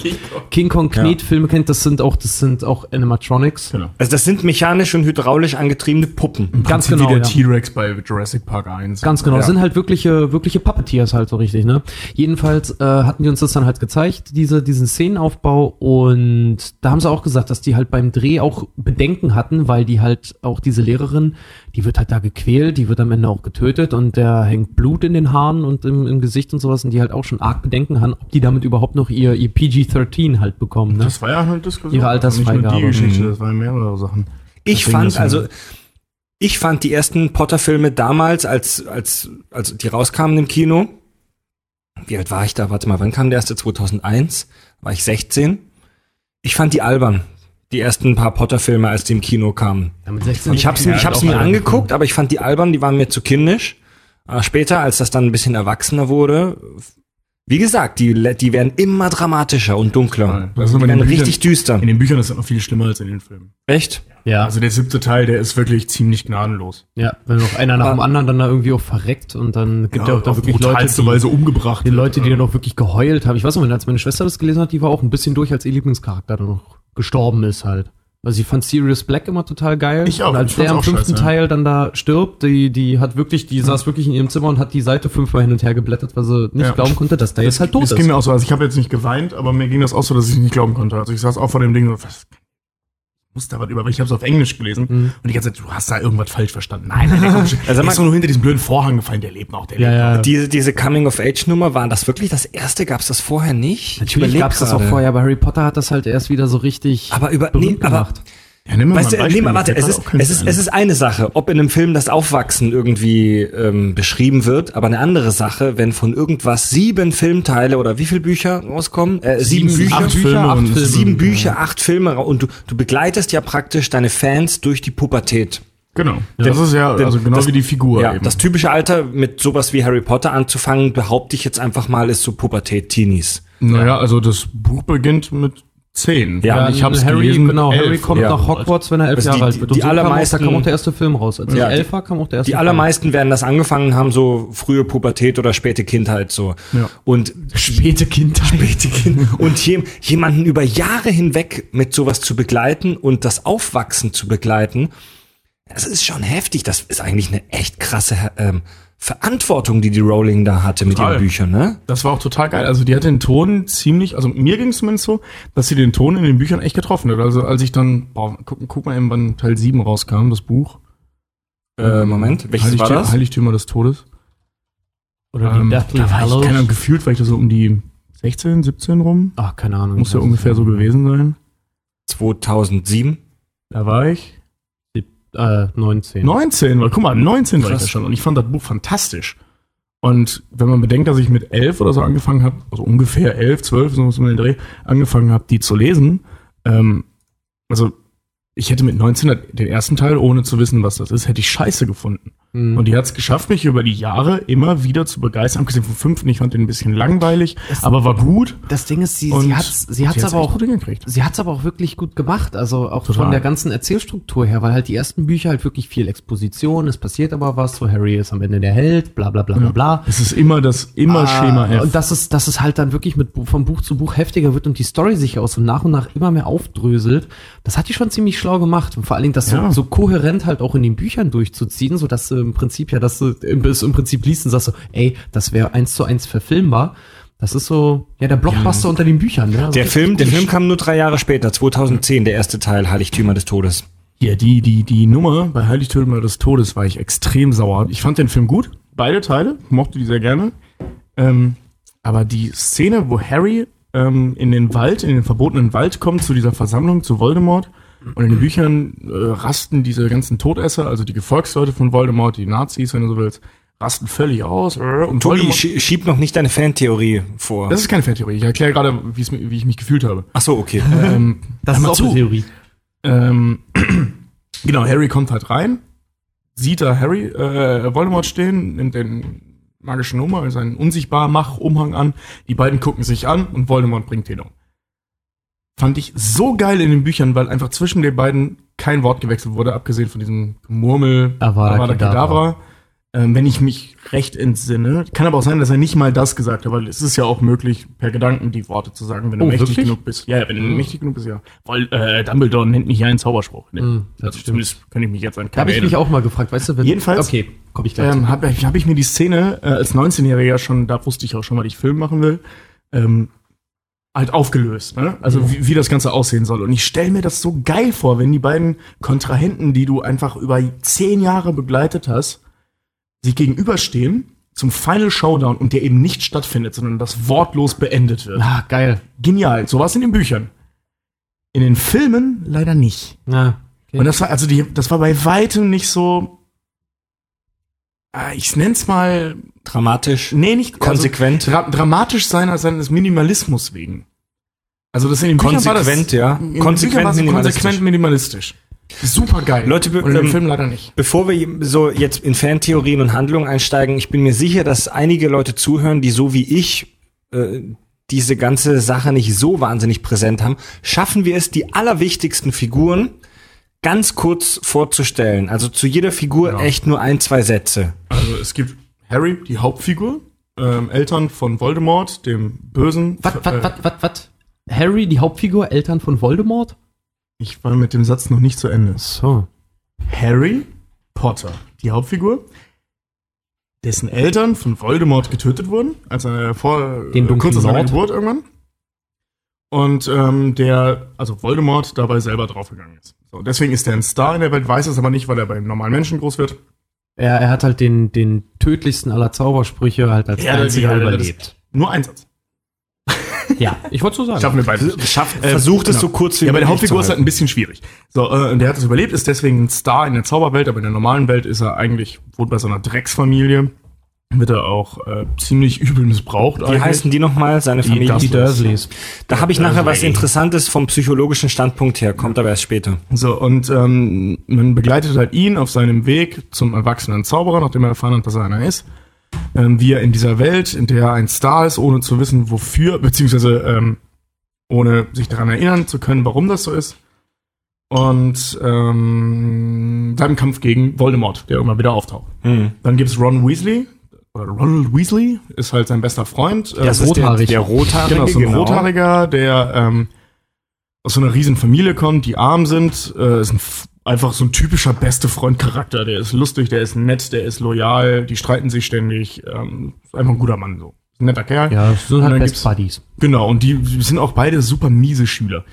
King Kong, Knet-Filme kennt, das sind auch, das sind auch Animatronics.
Genau.
Also das sind mechanisch und hydraulisch angetriebene Puppen.
Ganz
Prinzip
genau,
Wie der
ja.
T-Rex bei Jurassic Park 1.
Ganz genau, das
Ja.
sind halt wirkliche, wirkliche Puppeteers halt so richtig, ne? Jedenfalls äh, hatten die uns das dann halt gezeigt, diese, diesen Szenenaufbau und da haben sie auch gesagt, dass die halt beim Dreh auch Bedenken hatten, weil die halt auch diese Lehrerin, die wird halt da gequält, die wird am Ende auch getötet und der hängt Blut in den Haaren und im, im Gesicht und sowas und die halt auch schon arg Bedenken haben, ob die damit überhaupt noch ihr, ihr PG-13 halt bekommen, ne?
Das war ja eine Diskussion.
Ihre Altersfreigabe.
Nicht nur die Geschichte,
Mhm.
das waren mehrere Sachen.
Ich
Deswegen
fand also ich fand die ersten Potter-Filme damals, als als als die rauskamen im Kino. Wie alt war ich da? Warte mal, wann kam der erste? 2001? War ich 16? Ich fand die albern. Die ersten paar Potter-Filme, als die im Kino kamen.
Ja, mit 16
Ich hab's,
Ja,
ich hab's mir angeguckt, aber ich fand die albern, die waren mir zu kindisch. Aber später, als das dann ein bisschen erwachsener wurde, wie gesagt, die, die werden immer dramatischer und dunkler.
Das
die werden
den Büchern-
richtig düster.
In den Büchern ist das noch viel schlimmer als in den Filmen.
Echt?
Ja,
Also der siebte Teil, der ist wirklich ziemlich gnadenlos.
ja, wenn noch einer nach dem anderen dann da irgendwie auch verreckt und dann gibt ja, auch da
auf
wirklich Leute, die,
Weise umgebracht.
Die Leute, die
wird.
dann auch wirklich geheult haben. Ich weiß noch, als meine Schwester das gelesen hat, die war auch ein bisschen durch, als ihr Lieblingscharakter dann noch gestorben ist halt. Also ich fand Sirius Black immer total geil.
Ich auch,
Und als
ich
der am
auch
fünften
scheiße.
Teil dann da stirbt, die, die hat wirklich, die saß wirklich in ihrem Zimmer und hat die Seite fünfmal hin und her geblättert, weil sie nicht
Ja.
glauben konnte, dass der jetzt halt tot
das
ist.
ging mir auch so, also ich habe jetzt nicht geweint, aber mir ging das auch so, dass ich nicht glauben konnte. Also ich saß auch vor dem Ding so, was muss da was über, weil ich habe es auf Englisch gelesen
Mhm.
und die ganze Zeit, du hast da irgendwas falsch verstanden. Nein, nein, schon- *laughs*
Also man-
ist doch nur hinter diesem blöden Vorhang gefallen, der lebt noch, der
ja,
lebt
ja.
Diese, diese Coming-of-Age-Nummer, war das wirklich das erste? Gab es das vorher nicht? Ich
Natürlich gab es das auch vorher, aber Harry Potter hat das halt erst wieder so richtig
Aber über, nee, aber,
gemacht.
noch. Ja, nimm mir
weißt
mal
du,
ein
nee, mal, warte, es ist, es ist,
ein.
es ist eine Sache, ob in einem Film das Aufwachsen irgendwie ähm, beschrieben wird, aber eine andere Sache, wenn von irgendwas sieben Filmteile oder wie viele Bücher rauskommen? Äh, sieben,
Sieben,
Bücher.
acht Filme und
Filme.
Sieben Bücher, acht Filme und du, du begleitest ja praktisch deine Fans durch die Pubertät.
Genau. Das ist ja, also genau
das-
wie die Figur
Ja,
eben.
das typische Alter mit sowas wie Harry Potter anzufangen, behaupte ich jetzt einfach mal, ist so Pubertät-Teenies.
naja, also das Buch beginnt mit zehn.
Ja,
Und ich habe es
Harry,
gelesen
genau,
elf
Allermeisten kommt
ja.
nach. Hogwarts, wenn er elf
Also die-
Jahre alt
die-
wird.
die
Und so kam auch,
allermeisten-
da kam auch der erste Film raus. Als
Ja, die-
elf war, kam auch der erste
Die
Film.
allermeisten werden das angefangen haben, so frühe Pubertät oder späte Kindheit so.
Ja.
Und
Späte Kindheit.
späte Kind und je, jemanden über Jahre hinweg mit sowas zu begleiten und das Aufwachsen zu begleiten, das ist schon heftig. Das ist eigentlich eine echt krasse ähm, Verantwortung, die die Rowling da hatte mit
Total.
ihren Büchern, ne?
Das war auch total geil. Also die hat den Ton ziemlich, also mir ging es zumindest so, dass sie den Ton in den Büchern echt getroffen hat. Also als ich dann, boah, guck, guck mal eben, wann Teil 7 rauskam, das Buch.
Äh, Moment, welches
Heiligtü-
war das?
Heiligtümer des Todes.
Oder die
Ähm,
Deathly
da war ich,
Hallows.
keine Ahnung, gefühlt war ich da so um die 16, 17 rum.
Ach, keine Ahnung.
Muss ja ungefähr so gewesen sein.
2007.
Da war ich
Äh, 19.
19, weil guck mal, 19 war ich da schon und ich fand das Buch fantastisch. Und wenn man bedenkt, dass ich mit 11 oder so angefangen habe, also ungefähr 11, 12, so was um den Dreh, angefangen habe, die zu lesen, ähm, also ich hätte mit 19 den ersten Teil, ohne zu wissen, was das ist, hätte ich scheiße gefunden.
Mhm.
Und die hat es geschafft, mich über die Jahre immer wieder zu begeistern. Abgesehen vom fünften, ich fand den ein bisschen langweilig, aber war gut.
das Ding ist, sie,
Und
sie hat's, sie hat's
hat's
aber auch. Sie hat's aber auch wirklich gut gemacht, also auch
Total.
von der ganzen Erzählstruktur her, weil halt die ersten Bücher halt wirklich viel Exposition, es passiert aber was, so Harry ist am Ende der Held, bla bla bla bla bla.
Es ist immer das, immer
Ah,
Schema F.
Und dass es, dass es halt dann wirklich mit, von Buch zu Buch heftiger wird und die Story sich aus und nach und nach immer mehr aufdröselt, das hat die schon ziemlich schlau gemacht. Und vor allen Dingen das
Ja.
so, so kohärent halt auch in den Büchern durchzuziehen, so dass du im Prinzip ja, dass du im, bis im Prinzip liest und sagst so, ey, das wäre eins zu eins verfilmbar. Das ist so, ja, der Blockbuster unter den Büchern. Ne? Also
Der Film, der. Film kam nur drei Jahre später, 2010, der erste Teil, Heiligtümer des Todes.
Ja, die, die, die Nummer bei Heiligtümer des Todes war ich extrem sauer. Ich fand den Film gut, beide Teile, mochte die sehr gerne. Ähm, aber die Szene, wo Harry ähm, in den Wald, in den verbotenen Wald kommt, zu dieser Versammlung, zu Voldemort, und in den Büchern äh, rasten diese ganzen Todesser, also die Gefolgsleute von Voldemort, die Nazis, wenn du so willst, rasten völlig aus. äh, Und
Tobi, schieb noch nicht deine Fantheorie vor.
das ist keine Fantheorie, ich erkläre gerade, wie ich mich gefühlt habe.
Ach so, okay.
Ähm,
Das ist
mal
auch eine Theorie.
Ähm, *clears throat* genau, Harry kommt halt rein, sieht da Harry, äh, Voldemort stehen, nimmt den magischen Nummer, seinen unsichtbar Mach-Umhang an, die beiden gucken sich an und Voldemort bringt den um. Fand ich so geil in den Büchern, weil einfach zwischen den beiden kein Wort gewechselt wurde, abgesehen von diesem Murmel
Avada Kedavra.
Ähm, wenn ich mich recht entsinne. Kann aber auch sein, dass er nicht mal das gesagt hat, weil es ist ja auch möglich, per Gedanken die Worte zu sagen, wenn du
Oh,
mächtig
wirklich?
genug bist. Ja, ja, wenn du mächtig genug bist, ja. Weil äh, Dumbledore nennt mich ja einen Zauberspruch. Ne?
Mm, das
also
stimmt.
zumindest kann ich mich jetzt an
habe ich mich auch mal gefragt, weißt du, wenn,
Jedenfalls,
Okay, komm ich gleich
ähm, habe hab ich mir die Szene äh, als 19-Jähriger schon, da wusste ich auch schon, was ich Film machen will, ähm, halt aufgelöst. Ne? Also wie, wie das Ganze aussehen soll. Und ich stelle mir das so geil vor, wenn die beiden Kontrahenten, die du einfach über zehn Jahre begleitet hast, sich gegenüberstehen zum Final Showdown und der eben nicht stattfindet, sondern das wortlos beendet wird.
Ah, geil.
Genial. So was in den Büchern. In den Filmen leider nicht.
Ja. Okay.
Und das war, also die, das war bei weitem nicht so, ah, ich nenn's mal,
Dramatisch,
nee, nicht
konsequent.
Also, dra dramatisch sein seines Minimalismus wegen. Also das in den Büchern war das,
Konsequent, ja.
in
Konsequent
war
minimalistisch.
konsequent minimalistisch. Super geil.
Leute,
dem
ähm,
Film leider nicht.
Bevor wir so jetzt in Fantheorien und Handlungen einsteigen, ich bin mir sicher, dass einige Leute zuhören, die so wie ich äh, diese ganze Sache nicht so wahnsinnig präsent haben. Schaffen wir es, die allerwichtigsten Figuren ganz kurz vorzustellen? Also zu jeder Figur
Ja.
echt nur ein, zwei Sätze.
Also es gibt Harry, die Hauptfigur, ähm, Eltern von Voldemort, dem Bösen.
Was,
äh,
was, was, was, was? Harry, die Hauptfigur, Eltern von Voldemort?
Ich war mit dem Satz noch nicht zu Ende.
So.
Harry Potter, die Hauptfigur, dessen Eltern von Voldemort getötet wurden, als er vor
Den dunklen
kurz nach seiner
Lord.
Geburt irgendwann. Und ähm, der, also Voldemort, dabei selber draufgegangen ist. So, deswegen ist er ein Star in der Welt, weiß es aber nicht, weil er bei normalen Menschen groß wird.
Er, er hat halt den, den tödlichsten aller Zaubersprüche halt als
Ja,
einziger
ja,
überlebt.
Nur ein Satz. *laughs*
Ja, ich wollte so sagen.
Schaffen wir beide.
Schafft,
Äh,
versucht es
genau.
so kurz wie
Ja, aber der Hauptfigur ist halt ein bisschen schwierig. So, äh, und der hat es überlebt, ist deswegen ein Star in der Zauberwelt, aber in der normalen Welt ist er eigentlich, wohnt bei so einer Drecksfamilie, wird er auch äh, ziemlich übel missbraucht
Wie heißen die nochmal? Seine Familie?
die Dursleys.
Da habe ich nachher was. Interessantes vom psychologischen Standpunkt her, kommt aber erst später.
So, und ähm, man begleitet halt ihn auf seinem Weg zum erwachsenen Zauberer, nachdem er erfahren hat, dass er einer ist. Ähm, wie er in dieser Welt, in der er ein Star ist, ohne zu wissen, wofür, beziehungsweise ähm, ohne sich daran erinnern zu können, warum das so ist. Und ähm, seinem Kampf gegen Voldemort, der immer wieder auftaucht.
Hm.
Dann gibt's Ron Weasley, oder Ronald Weasley, ist halt sein bester Freund. Äh,
Das ist der,
rothaarig.
der Rothaarige.
Genau, so ein Rothaariger, der ähm, aus so einer riesen Familie kommt, die arm sind, äh, ist ein, einfach so ein typischer beste Freund-Charakter. Der ist lustig, der ist nett, der ist loyal, die streiten sich ständig. Ähm, ist einfach ein guter Mann so. Ist ein netter Kerl.
Ja,
Und
halt Best Buddies.
Genau, und die sind auch beide super miese Schüler.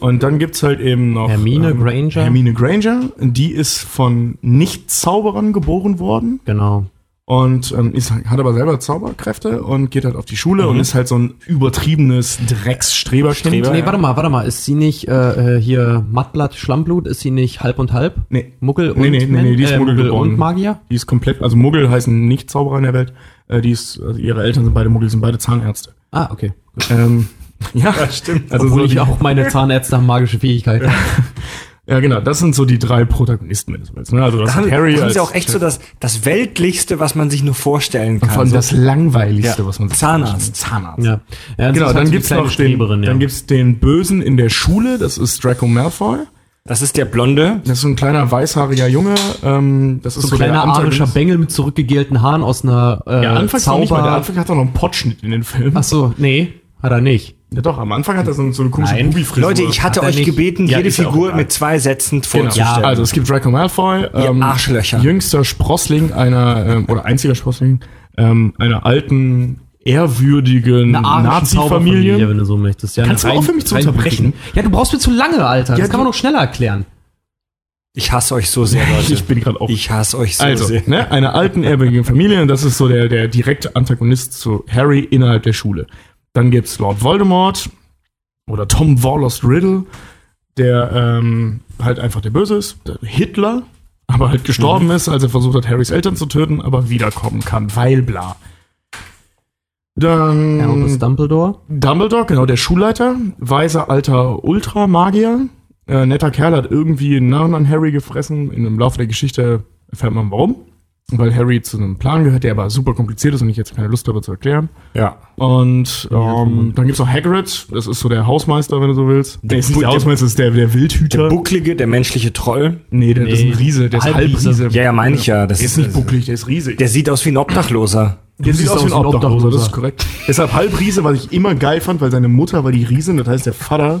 Und dann gibt's halt eben noch
Hermine Granger.
Hermine Granger, die ist von Nicht-Zauberern geboren worden
Genau.
Und ähm, ist, hat aber selber Zauberkräfte und geht halt auf die Schule
Mhm.
und ist halt so ein übertriebenes Drecksstreberkind.
Streber.
Nee,
ja.
warte mal, warte mal. Ist sie nicht äh, äh, hier Mattblatt, Schlammblut? Ist sie nicht halb und halb?
Nee.
Muggel und,
Nee, nee, nee, nee, die ist
äh,
Muggel
Muggel
geboren.
und Magier?
Die ist komplett, also Muggel heißen nicht Zauberer in der Welt. Äh, die ist, also ihre Eltern sind beide Muggel, sind beide Zahnärzte.
Ah, okay.
Ähm, *laughs* ja, stimmt. Also
Obwohl
so
ich auch meine Zahnärzte haben magische Fähigkeiten. *laughs*
ja, genau, das sind so die drei Protagonisten, wenn du willst. Ne? Also das
Da haben,
ist Harry
haben
als
sie auch echt so das, das Weltlichste, was man sich nur vorstellen kann.
vor allem
so.
das langweiligste,
Ja.
was man sich
Zahnarzt.
vorstellen kann. Zahnarzt.
ja. ja das
Genau,
ist halt
dann
die
gibt's noch den,
ja.
dann gibt's den Bösen in der Schule, das ist Draco Malfoy.
das ist der Blonde.
Das ist so ein kleiner weißhaariger Junge. Ähm, das ist
so
so,
ein kleiner arischer. Bengel mit zurückgegelten Haaren aus einer äh,
Ja, anfangs noch
Zauber...
nicht mal. Der Anfang hat doch noch einen Pottschnitt in den Filmen.
Ach so, nee, hat er nicht.
Ja doch, am Anfang hat er so, so eine komische. Bubi-Frisur.
Leute, ich hatte
Hat
euch
nicht.
gebeten,
Ja,
jede
ja auch
Figur mit zwei Sätzen
Genau.
vorzustellen.
Also es gibt Draco Malfoy, ähm,
Arschlöcher.
jüngster Sprossling einer, ähm, oder einziger Sprossling, ähm, einer alten, ehrwürdigen
Eine
Nazi-Familie.
wenn du so möchtest. Ja,
Kannst
eine
du aufhören, mich zu unterbrechen?
Ja, du brauchst mir zu lange, Alter.
Ja,
das kann man doch schneller erklären.
Ich hasse euch so sehr, *laughs* Leute.
Ich bin gerade auch.
Ich hasse euch so
also,
sehr.
ne, einer alten, ehrwürdigen Familie, und das ist so der, der direkte Antagonist zu Harry innerhalb der Schule. Dann gibt's Lord Voldemort oder Tom Warlost Riddle, der ähm, halt einfach der Böse ist, der Hitler, aber halt gestorben ist, als er versucht hat, Harrys Eltern zu töten, aber wiederkommen kann, weil bla. Dann
Albus Dumbledore.
Dumbledore, genau, der Schulleiter, weiser alter Ultramagier, äh, netter Kerl, hat irgendwie einen Narren an Harry gefressen. In dem Laufe der Geschichte erfährt man warum. Weil Harry zu einem Plan gehört, der aber super kompliziert ist und ich jetzt keine Lust habe zu erklären.
Ja.
Und ähm, dann gibt's noch Hagrid, das ist so der Hausmeister, wenn du so willst. Der ist nicht der
der-
Hausmeister, das ist der, der Wildhüter.
Bucklige, der menschliche Troll.
nee, der das ist ein. Riese, der ist
Halbriese.
Halbriese.
Ja, ja, meine ich ja. Das
Der ist nicht bucklig, der ist riesig.
Der sieht aus wie ein Obdachloser.
Der sieht aus wie ein Obdachloser, das ist korrekt. Deshalb Halbriese, was ich immer geil fand, weil seine Mutter war die Riesin, das heißt der Vater, der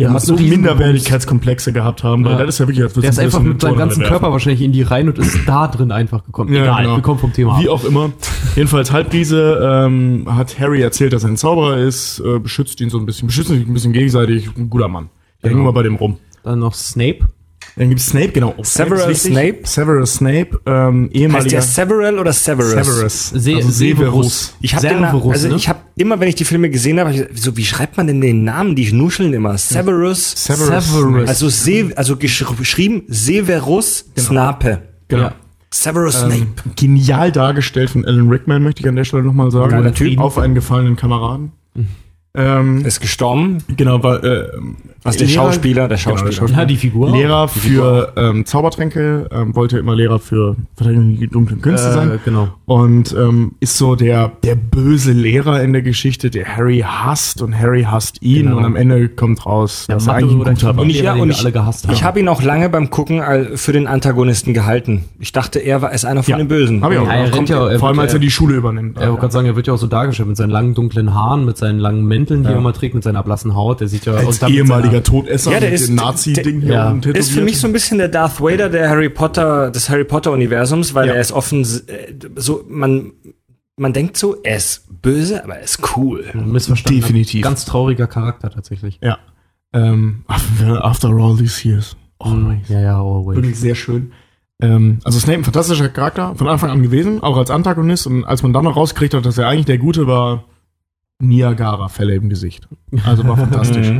Ja,
so Minderwertigkeitskomplexe gehabt haben, weil
Ja.
das ist ja wirklich, als
Der ist einfach mit seinem ganzen
werfen.
Körper wahrscheinlich in die rein und ist da drin einfach gekommen.
Ja,
Egal,
genau.
wir kommen vom Thema ab.
Wie auch immer. Jedenfalls Halbriese ähm, hat Harry erzählt, dass er ein Zauberer ist, äh, beschützt ihn so ein bisschen, beschützt sich ein bisschen gegenseitig, ein guter Mann. Der hängen
Genau.
immer bei dem rum.
Dann noch Snape.
Dann gibt's Snape, genau. Oh,
Severus. Snape?
Severus Snape, ähm,
Heißt
ehemaliger
der Several oder Severus?
Severus.
Se
also
Severus.
Ich habe also
ne?
ich habe immer, wenn ich die Filme gesehen habe, hab so wie schreibt man denn den Namen? Die nuscheln immer. Severus.
Severus.
Severus.
Also Se also gesch geschrieben Severus Snape.
Genau.
Ja.
Severus
Ähm,
Snape.
genial dargestellt von Alan Rickman, möchte ich an der Stelle nochmal sagen.
Geiler Typ.
Auf einen gefallenen Kameraden. Ähm,
Ist gestorben.
genau, war äh,
Also der
Lehrer-
Schauspieler, der
Genau,
Schauspieler.
der Schauspieler.
Ja, die Figur.
Lehrer für ähm, Zaubertränke, ähm, wollte immer Lehrer für Verteidigung die dunklen Künste
Äh,
sein.
genau.
Und ähm, ist so der, der böse Lehrer in der Geschichte, der Harry hasst und Harry hasst ihn
Genau.
und am Ende kommt raus,
Der
dass er
Mathe-
eigentlich ein guter war.
Und ich, ja, und ich,
alle gehasst
ich
haben.
habe ihn auch lange beim Gucken für den Antagonisten gehalten. Ich dachte, er war ist einer von
Ja,
den Bösen.
hab ich auch.
Ja, er
kommt,
ja, er
Vor allem, als er die Schule übernimmt.
Ja, ich wollte gerade sagen, er wird ja auch so dargestellt mit seinen langen dunklen Haaren, mit seinen langen Mänteln, die
Ja.
er immer trägt, mit seiner blassen Haut. Der sieht ja mit
ehemaliger der Todesser
Ja, der
mit
ist-
dem Nazi-Ding hier
ja.
unten
Ist für mich so ein bisschen der Darth Vader der Harry Potter, des Harry Potter Universums, weil
Ja.
er ist offen, äh, so, man, man denkt so, er ist böse, aber er ist cool.
Missverstanden.
Definitiv.
Ganz trauriger Charakter tatsächlich.
Ja. Ähm, after all these years. Always.
Ja, ja, always.
Wirklich sehr schön. Ähm, also Snape ein fantastischer Charakter von Anfang an gewesen, auch als Antagonist. Und als man dann noch rausgekriegt hat, dass er eigentlich der Gute war, Niagara-Fälle im Gesicht. Also war *laughs* fantastisch.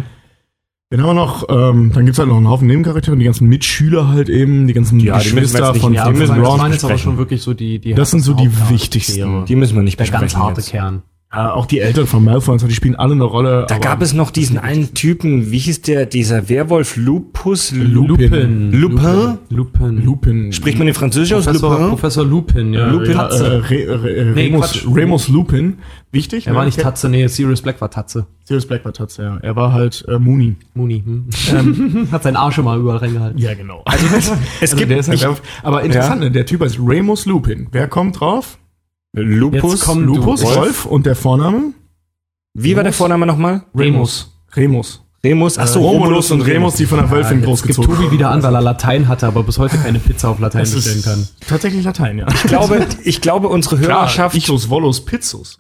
Dann haben wir noch, ähm, dann gibt's halt noch einen Haufen Nebencharaktere, die ganzen Mitschüler halt eben, die ganzen
Ja, die müssen wir
Geschwister
jetzt nicht-
von,
ja,
von
die
Ron.
jetzt
waren jetzt aber
besprechen.
schon wirklich so die, die
Das sind so die wichtigsten.
Die müssen wir nicht
Der ganz
besprechen
harte
jetzt.
Kern.
Ja, auch die Eltern von Malfoy und so, die spielen alle eine Rolle.
Da
aber-
gab es noch diesen einen Typen, wie hieß der, dieser Werwolf Lupus?
Lupin.
Lupin?
Lupin.
Lupin.
Spricht man den Französisch aus?
Professor,
Lupin?
Professor Lupin, ja.
Lupin,
Tatze.
äh, Re, Re,
Nee,
Remus. Remus Lupin. Wichtig.
er war nicht Tatze, nee, Sirius Black war Tatze.
Sirius Black war Tatze, ja. Er war halt äh, Mooney.
Muni. Hm. *laughs* Hat seinen Arsch schon mal überall reingehalten.
Ja, genau. Also, *laughs*
Es
also
gibt,
der ist halt
ich,
aber interessant, ne? der Typ heißt Remus Lupin. Wer kommt drauf?
Lupus?
Lupus,
Wolf?
Wolf. und der Vorname?
Wie war der Vorname nochmal?
Remus. Remus.
Remus? Ach so,
Romulus und Remus, die von der Wölfin
gibt
großgezogen
Tobi wieder an, weil er Latein hatte, aber bis heute keine Pizza auf Latein bestellen
ist
kann.
tatsächlich Latein, ja.
Ich glaube, ich glaube, unsere Hörerschaft,
Ichus Volus Pizzus.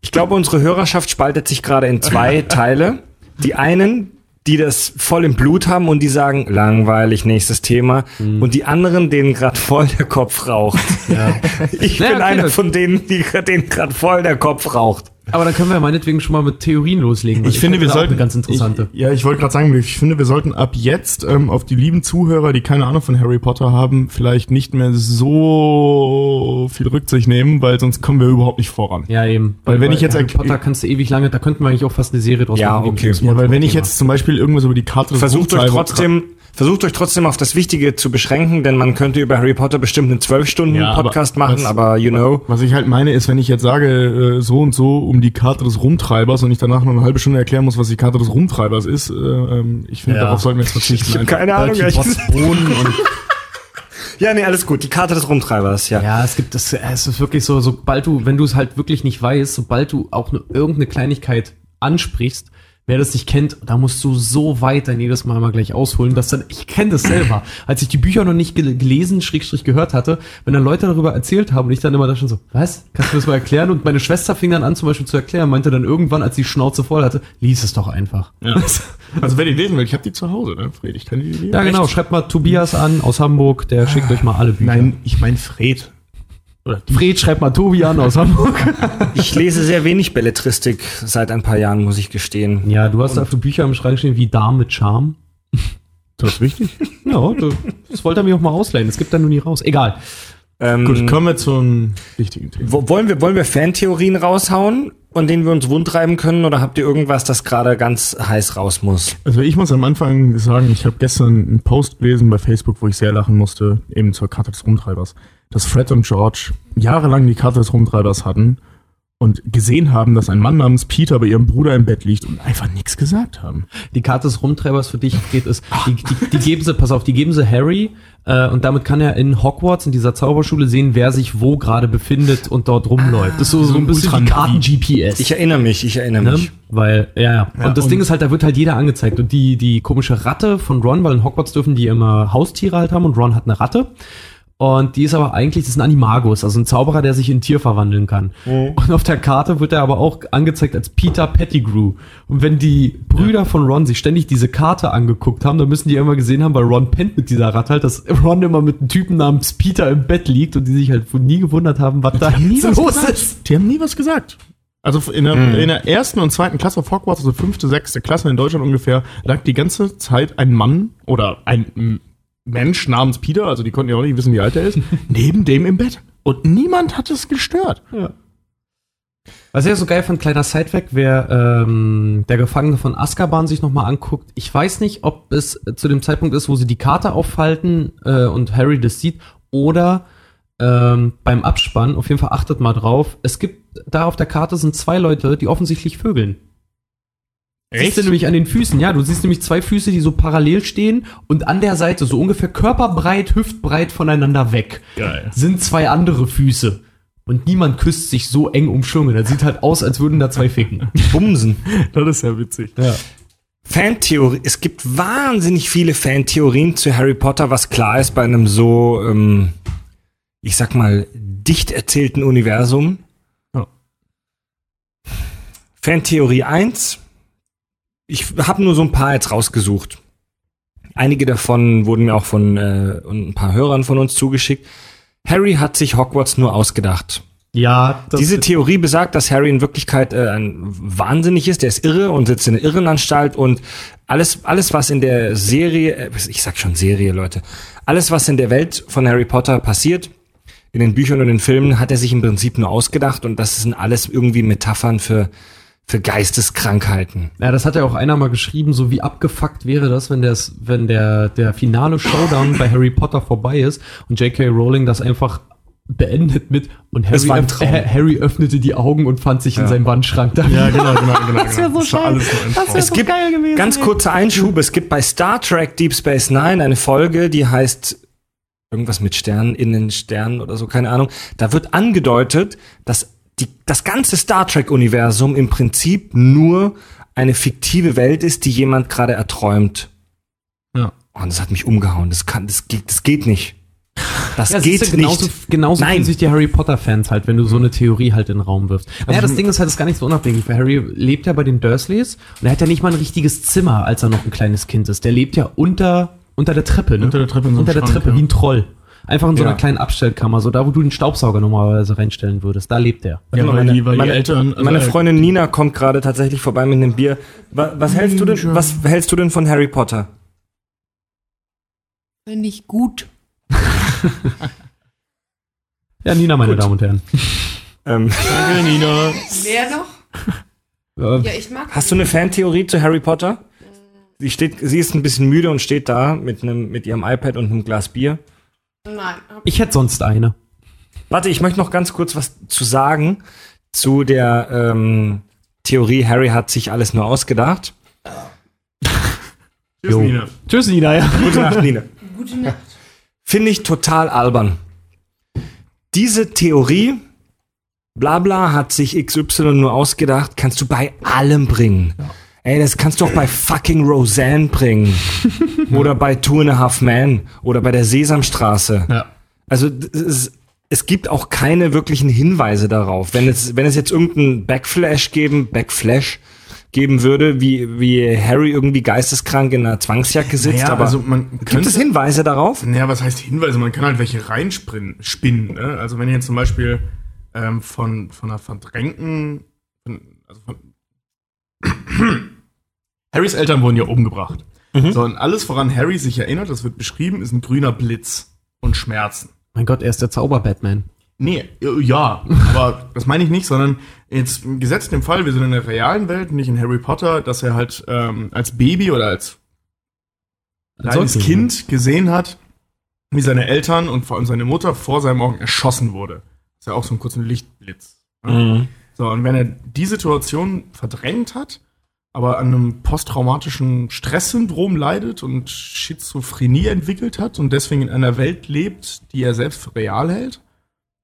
ich glaube, unsere Hörerschaft spaltet sich gerade in zwei *laughs* Teile. Die einen, die das voll im Blut haben und die sagen, langweilig, nächstes Thema.
Mhm.
Und die anderen, denen gerade voll der Kopf raucht. *laughs* Ich
Ja,
bin
okay,
einer von denen, die denen gerade voll der Kopf raucht.
Aber dann können wir meinetwegen schon mal mit Theorien loslegen. weil
Ich finde, wir sollten.
eine ganz interessante.
Ich, ja, ich wollte gerade sagen, ich finde, wir sollten ab jetzt ähm, auf die lieben Zuhörer, die keine Ahnung von Harry Potter haben, vielleicht nicht mehr so viel Rücksicht nehmen, weil sonst kommen wir überhaupt nicht voran.
ja, eben.
Weil wenn ich jetzt
Harry Potter kannst du ewig lange, da könnten wir eigentlich auch fast eine Serie draus
Ja,
machen.
okay.
Ja, weil wenn ich jetzt zum Beispiel irgendwas über die Karte
Versucht euch trotzdem, versucht euch trotzdem auf das Wichtige zu beschränken, denn man könnte über Harry Potter bestimmt einen zwölf Stunden
Ja, aber
Podcast machen,
was-
aber you know.
Was ich halt meine, ist, wenn ich jetzt sage, äh, so und so um die Karte des Rumtreibers und ich danach noch eine halbe Stunde erklären muss, was die Karte des Rumtreibers ist, äh, ähm, ich finde,
Ja.
darauf sollten wir jetzt verzichten.
Ich hab
einfach.
keine Ahnung,
Bertie
ehrlich *laughs* Ja, nee, alles gut. Die Karte des Rumtreibers, ja.
Ja, es gibt das, es ist wirklich so, sobald du, wenn du es halt wirklich nicht weißt, sobald du auch nur irgendeine Kleinigkeit ansprichst, wer das nicht kennt, da musst du so weit dann jedes Mal mal gleich ausholen, dass dann, ich kenne das selber, als ich die Bücher noch nicht gel- gelesen, Schrägstrich gehört hatte, wenn dann Leute darüber erzählt haben und ich dann immer da schon so, was? Kannst du das mal erklären? Und meine Schwester fing dann an zum Beispiel zu erklären, meinte dann irgendwann, als sie die Schnauze voll hatte, lies es doch einfach.
Ja. Also wer die lesen will, ich habe die zu Hause, ne, Fred? Ich kann die lesen.
Ja, genau, schreibt mal Tobias an aus Hamburg, der schickt euch mal alle Bücher.
Nein, ich meine Fred.
Fred schreibt mal Tobi an aus Hamburg. *laughs*
Ich lese sehr wenig Belletristik seit ein paar Jahren, muss ich gestehen.
Ja, du hast dafür Bücher im Schrank stehen wie Darm mit Charme. *laughs*
Das ist wichtig.
Ja, das, wollte er mir auch mal ausleihen. Es gibt da nur nie raus. Egal.
Ähm,
Gut, kommen wir zum wichtigen Thema.
wo, wollen wir, wollen wir Fantheorien raushauen, an denen wir uns wundtreiben können, oder habt ihr irgendwas, das gerade ganz heiß raus muss?
Also ich muss am Anfang sagen, ich habe gestern einen Post gelesen bei Facebook, wo ich sehr lachen musste, eben zur Karte des Rumtreibers, dass Fred und George jahrelang die Karte des Rumtreibers hatten und gesehen haben, dass ein Mann namens Peter bei ihrem Bruder im Bett liegt und einfach nichts gesagt haben.
Die Karte des Rumtreibers für dich geht es. *laughs* Die, die, die geben sie, pass auf, die geben sie Harry äh, und damit kann er in Hogwarts, in dieser Zauberschule, sehen, wer sich wo gerade befindet und dort rumläuft. Das ist so, so ein bisschen. Karten-GPS.
Ich erinnere mich, ich erinnere
Ne?
mich.
Weil, ja, ja.
Ja,
Und das
und-
Ding ist halt, da wird halt jeder angezeigt. Und die, die komische Ratte von Ron, weil in Hogwarts dürfen die immer Haustiere halt haben und Ron hat eine Ratte. Und die ist aber eigentlich, das ist ein Animagus, also ein Zauberer, der sich in ein Tier verwandeln kann. Und auf der Karte wird er aber auch angezeigt als Peter Pettigrew. Und wenn die Brüder von Ron sich ständig diese Karte angeguckt haben, dann müssen die immer gesehen haben, weil Ron pennt mit dieser Ratte halt, dass Ron immer mit einem Typen namens Peter im Bett liegt und die sich halt nie gewundert haben, was da jetzt los
gesagt.
ist.
Die haben nie was gesagt. Also in der,
Mhm.
in der ersten und zweiten Klasse auf Hogwarts, also fünfte, sechste Klasse in Deutschland ungefähr, lag die ganze Zeit ein Mann oder ein Mensch namens Peter, also die konnten ja auch nicht wissen, wie alt er ist, *laughs* neben dem im Bett. Und niemand hat es gestört.
Was ich ja so geil fand, kleiner Sidefact, wer ähm, der Gefangene von Azkaban sich nochmal anguckt, ich weiß nicht, ob es zu dem Zeitpunkt ist, wo sie die Karte aufhalten äh, und Harry das sieht, oder ähm, beim Abspann, auf jeden Fall achtet mal drauf, es gibt, da auf der Karte sind zwei Leute, die offensichtlich vögeln. Siehst du nämlich an den Füßen, ja, du siehst nämlich zwei Füße, die so parallel stehen und an der Seite, so ungefähr körperbreit, hüftbreit voneinander weg
Geil.
sind zwei andere Füße. Und niemand küsst sich so eng umschlungen. Das sieht halt aus, als würden da zwei ficken. *laughs*
Bumsen.
Das ist ja witzig.
Ja.
Fantheorie, es gibt wahnsinnig viele Fantheorien zu Harry Potter, was klar ist bei einem so, ähm, ich sag mal, dicht erzählten Universum.
Ja.
Fantheorie 1. Ich habe nur so ein paar jetzt rausgesucht. Einige davon wurden mir auch von äh, ein paar Hörern von uns zugeschickt. Harry hat sich Hogwarts nur ausgedacht.
Ja, das
Diese Theorie besagt, dass Harry in Wirklichkeit äh, ein Wahnsinnig ist, der ist irre und sitzt in der Irrenanstalt und alles, alles, was in der Serie, äh, ich sag schon Serie, Leute, alles, was in der Welt von Harry Potter passiert, in den Büchern und den Filmen, hat er sich im Prinzip nur ausgedacht und das sind alles irgendwie Metaphern für, für Geisteskrankheiten.
Ja, das hat ja auch einer mal geschrieben, so wie abgefuckt wäre das, wenn, das, wenn der, der finale Showdown bei Harry Potter vorbei ist und J.K. Rowling das einfach beendet mit und Harry,
war
Harry öffnete die Augen und fand sich in seinem Wandschrank da.
Ja, genau, genau, genau.
Das wär so
war
geil.
alles nur ein
Das wär so
gibt
geil gewesen,
ganz kurzer Einschub. Es gibt bei Star Trek Deep Space Nine eine Folge, die heißt irgendwas mit Sternen in den Sternen oder so, keine Ahnung. Da wird angedeutet, dass die, das ganze Star Trek Universum im Prinzip nur eine fiktive Welt ist, die jemand gerade erträumt.
Ja.
Und das hat mich umgehauen. Das kann, das geht, das geht nicht. Das
Ja,
geht
genauso,
nicht.
genauso fühlen sich die Harry Potter-Fans halt, wenn du so eine Theorie halt in den Raum wirfst. Naja, das Ding ist halt, das ist gar nicht so unabhängig, weil Harry lebt ja bei den Dursleys und er hat ja nicht mal ein richtiges Zimmer, als er noch ein kleines Kind ist. Der lebt ja unter, unter der Treppe, ne?
Unter der Treppe
Unter der
Schrank,
Treppe,
ja.
wie ein Troll. Einfach in so einer
Ja.
kleinen Abstellkammer, so da, wo du den Staubsauger normalerweise reinstellen würdest. Da lebt er.
Ja,
meine,
weil
meine,
die Eltern, also,
meine
äh,
Freundin Nina kommt gerade tatsächlich vorbei mit einem Bier. Was, was hältst du denn, was hältst du denn von Harry Potter?
Finde ich gut. *laughs*
Ja, Nina, meine Damen und Herren. *laughs*
Ähm,
Danke, Nina.
Wer noch? Ja, ich mag.
Hast du eine Fantheorie zu Harry Potter? Sie steht, sie ist ein bisschen müde und steht da mit einem, mit ihrem iPad und einem Glas Bier.
Nein.
Ich hätte sonst eine.
Warte, ich möchte noch ganz kurz was zu sagen zu der ähm, Theorie, Harry hat sich alles nur ausgedacht. *laughs*
Tschüss,
Jo.
Nina.
Tschüss, Nina, ja.
Gute Nacht, Nina. *laughs*
Gute Nacht.
Finde ich total albern. Diese Theorie, bla bla, hat sich XY nur ausgedacht, kannst du bei allem bringen. Ey, das kannst du auch bei fucking Roseanne bringen. *laughs* oder bei Two and a Half Men. Oder bei der Sesamstraße.
Ja.
Also ist, es gibt auch keine wirklichen Hinweise darauf. Wenn es, wenn es jetzt irgendeinen Backflash geben, Backflash geben würde, wie, wie Harry irgendwie geisteskrank in einer Zwangsjacke sitzt,
Naja,
aber
also man
gibt
könnte-
es Hinweise darauf?
Naja, was heißt Hinweise? Man kann halt welche reinspinnen. Spinnen, ne? Also wenn ihr jetzt zum Beispiel ähm, von, von einer verdrängten, von, also von *coughs* Harrys Eltern wurden ja umgebracht. So, und alles, woran Harry sich erinnert, das wird beschrieben, ist ein grüner Blitz und Schmerzen.
Mein Gott, er ist der Zauber-Batman.
Nee, ja, aber das meine ich nicht, sondern jetzt gesetzt im Fall, wir sind in der realen Welt, nicht in Harry Potter, dass er halt ähm, als Baby oder als kleines Kind gesehen hat, wie seine Eltern und vor allem seine Mutter vor seinem Augen erschossen wurde. Das ist ja auch so ein kurzer Lichtblitz. ne? So, und wenn er die Situation verdrängt hat, aber an einem posttraumatischen Stresssyndrom leidet und Schizophrenie entwickelt hat und deswegen in einer Welt lebt, die er selbst für real hält,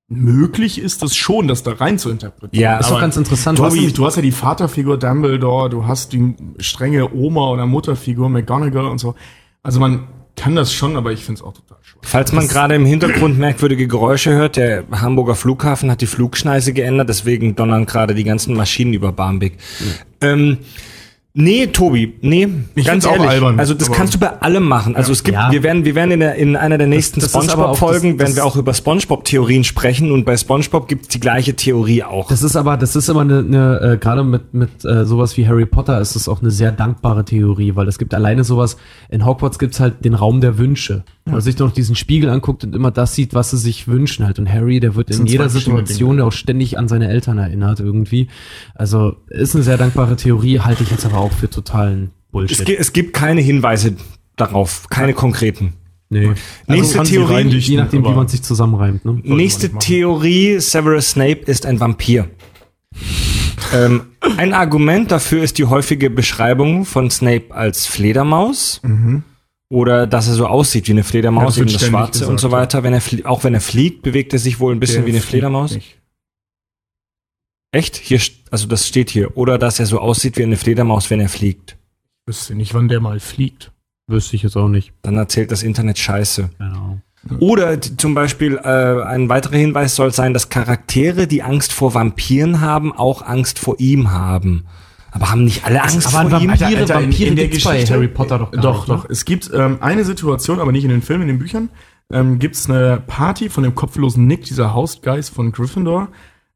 möglich ist es schon, das da rein zu interpretieren.
Ja,
Ist doch ganz interessant.
Du hast, nämlich, du hast ja die Vaterfigur Dumbledore, du hast die strenge Oma- oder Mutterfigur McGonagall und so. Also man kann das schon, aber ich finde es auch total.
Falls man gerade im Hintergrund merkwürdige Geräusche hört, der Hamburger Flughafen hat die Flugschneise geändert, deswegen donnern gerade die ganzen Maschinen über Barmbek. Ähm, nee, Tobi, nee,
Ich
ganz
find's auch
ehrlich.
albern,
also das kannst du bei allem machen. Also es gibt,
Ja.
wir werden, wir werden in, der, in einer der nächsten SpongeBob-Folgen, werden wir auch über SpongeBob-Theorien sprechen und bei SpongeBob gibt es die gleiche Theorie auch.
Das ist aber, das ist aber eine, eine äh, gerade mit, mit äh, sowas wie Harry Potter ist es auch eine sehr dankbare Theorie, weil es gibt alleine sowas, in Hogwarts gibt's halt den Raum der Wünsche. Wo man sich noch diesen Spiegel anguckt und immer das sieht, was sie sich wünschen halt. Und Harry, der wird in jeder Situation
Dinge.
auch ständig an seine Eltern erinnert irgendwie. Also ist eine sehr dankbare Theorie, halte ich jetzt aber auch für totalen
es,
Bullshit.
gi- es gibt keine Hinweise darauf, keine konkreten.
nee.
Nächste
kann sie
Theorie,
Je nachdem, wie man sich zusammenreimt. Ne?
Nächste. Theorie, Severus Snape ist ein Vampir. ähm, ein Argument dafür ist die häufige Beschreibung von Snape als Fledermaus. Oder dass er so aussieht wie eine
Ja,
Fledermaus,
das
eben das Schwarze und
gesagt,
so weiter. Wenn er auch wenn er fliegt, bewegt er sich wohl ein bisschen wie eine Fledermaus.
nicht.
Echt? Hier, also das steht hier. Oder dass er so aussieht wie eine Fledermaus, wenn er fliegt.
Wüsste nicht, wann der mal fliegt.
Wüsste ich jetzt auch nicht.
Dann erzählt das Internet Scheiße.
Ahnung.
Oder zum Beispiel äh, ein weiterer Hinweis soll sein, dass Charaktere, die Angst vor Vampiren haben, auch Angst vor ihm haben. Aber haben nicht alle Angst
aber
vor ihm?
Vampir- Vampire- Vampire gibt's bei Harry Potter doch gar
Doch,
nicht, ne?
doch. Es gibt ähm, eine Situation, aber nicht in den Filmen, in den Büchern. Ähm, gibt es eine Party von dem kopflosen Nick, dieser Hausgeist von Gryffindor.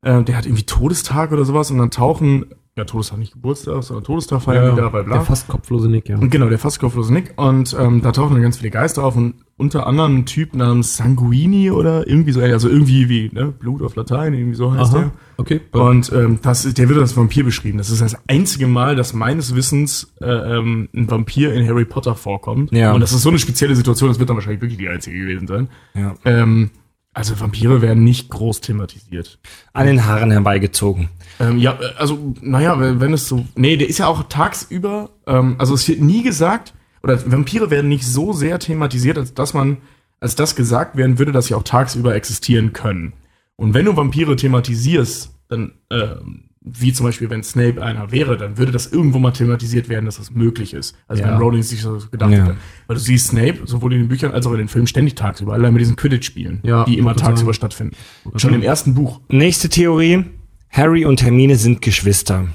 Äh, der hat irgendwie Todestag oder sowas und dann tauchen, ja, Todestag nicht Geburtstag, sondern Todestag feiern die da, bla bla.
Der fast kopflose Nick, ja.
Und genau, der fast kopflose Nick. Und ähm, da tauchen dann ganz viele Geister auf und unter anderem ein Typ namens Sanguini oder irgendwie so, also irgendwie wie ne, Blut auf Latein, irgendwie so heißt der.
Okay.
Und ähm, das ist, der wird als Vampir beschrieben. Das ist das einzige Mal, dass meines Wissens äh, ähm, ein Vampir in Harry Potter vorkommt.
Ja.
Und das ist so eine spezielle Situation, das wird dann wahrscheinlich wirklich die einzige gewesen sein.
Ja.
Ähm, also Vampire werden nicht groß thematisiert.
An den Haaren herbeigezogen.
Ähm, ja, äh, also, naja, wenn wenn es so. Nee, der ist ja auch tagsüber, ähm, also es wird nie gesagt, oder Vampire werden nicht so sehr thematisiert, als dass man, als das gesagt werden würde, dass sie auch tagsüber existieren können. Und wenn du Vampire thematisierst, dann, ähm, wie zum Beispiel, wenn Snape einer wäre, dann würde das irgendwo mal thematisiert werden, dass das möglich ist. Also
Ja.
wenn Rowling sich so gedacht
Ja.
hätte. Weil du siehst Snape, sowohl in den Büchern als auch in den Filmen, ständig tagsüber, allein mit diesen Quidditch-Spielen,
Ja,
die immer tagsüber
sagen.
stattfinden. Schon im ersten Buch.
Nächste Theorie. Harry und Hermine sind Geschwister.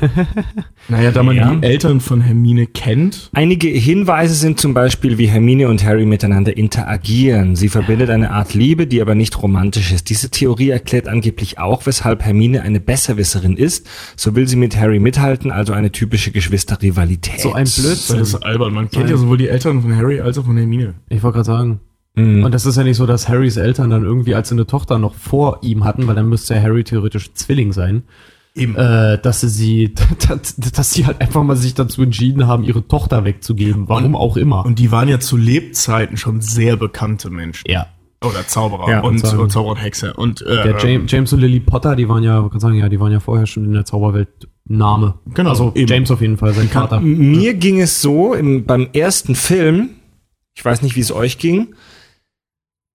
*laughs*
Naja, da man
Ja.
die Eltern von Hermine kennt,
Einige Hinweise sind zum Beispiel, wie Hermine und Harry miteinander interagieren. Sie verbindet eine Art Liebe, die aber nicht romantisch ist. Diese Theorie erklärt angeblich auch, weshalb Hermine eine Besserwisserin ist. So will sie mit Harry mithalten, also eine typische Geschwisterrivalität.
So ein Blödsinn.
Das ist albern. Man kennt ja sowohl die Eltern von Harry als auch von Hermine.
Ich wollte gerade sagen.
Mhm.
Und das ist ja nicht so, dass Harrys Eltern dann irgendwie als sie eine Tochter noch vor ihm hatten, weil dann müsste ja Harry theoretisch Zwilling sein.
Eben.
Äh, dass sie sie, *laughs* dass, dass sie halt einfach mal sich dazu entschieden haben, ihre Tochter wegzugeben. Warum auch immer.
Und die waren ja zu Lebzeiten schon sehr bekannte Menschen.
ja.
Oder Zauberer
Ja,
und,
und
und, Zauberer und Hexe. Und äh,
Der James, James und Lily Potter, die waren ja, ich kann sagen, ja, die waren ja vorher schon in der Zauberwelt Name.
Genau,
Also
eben.
James auf jeden Fall, sein Vater.
Mir ging es so im, beim ersten Film, ich weiß nicht, wie es euch ging,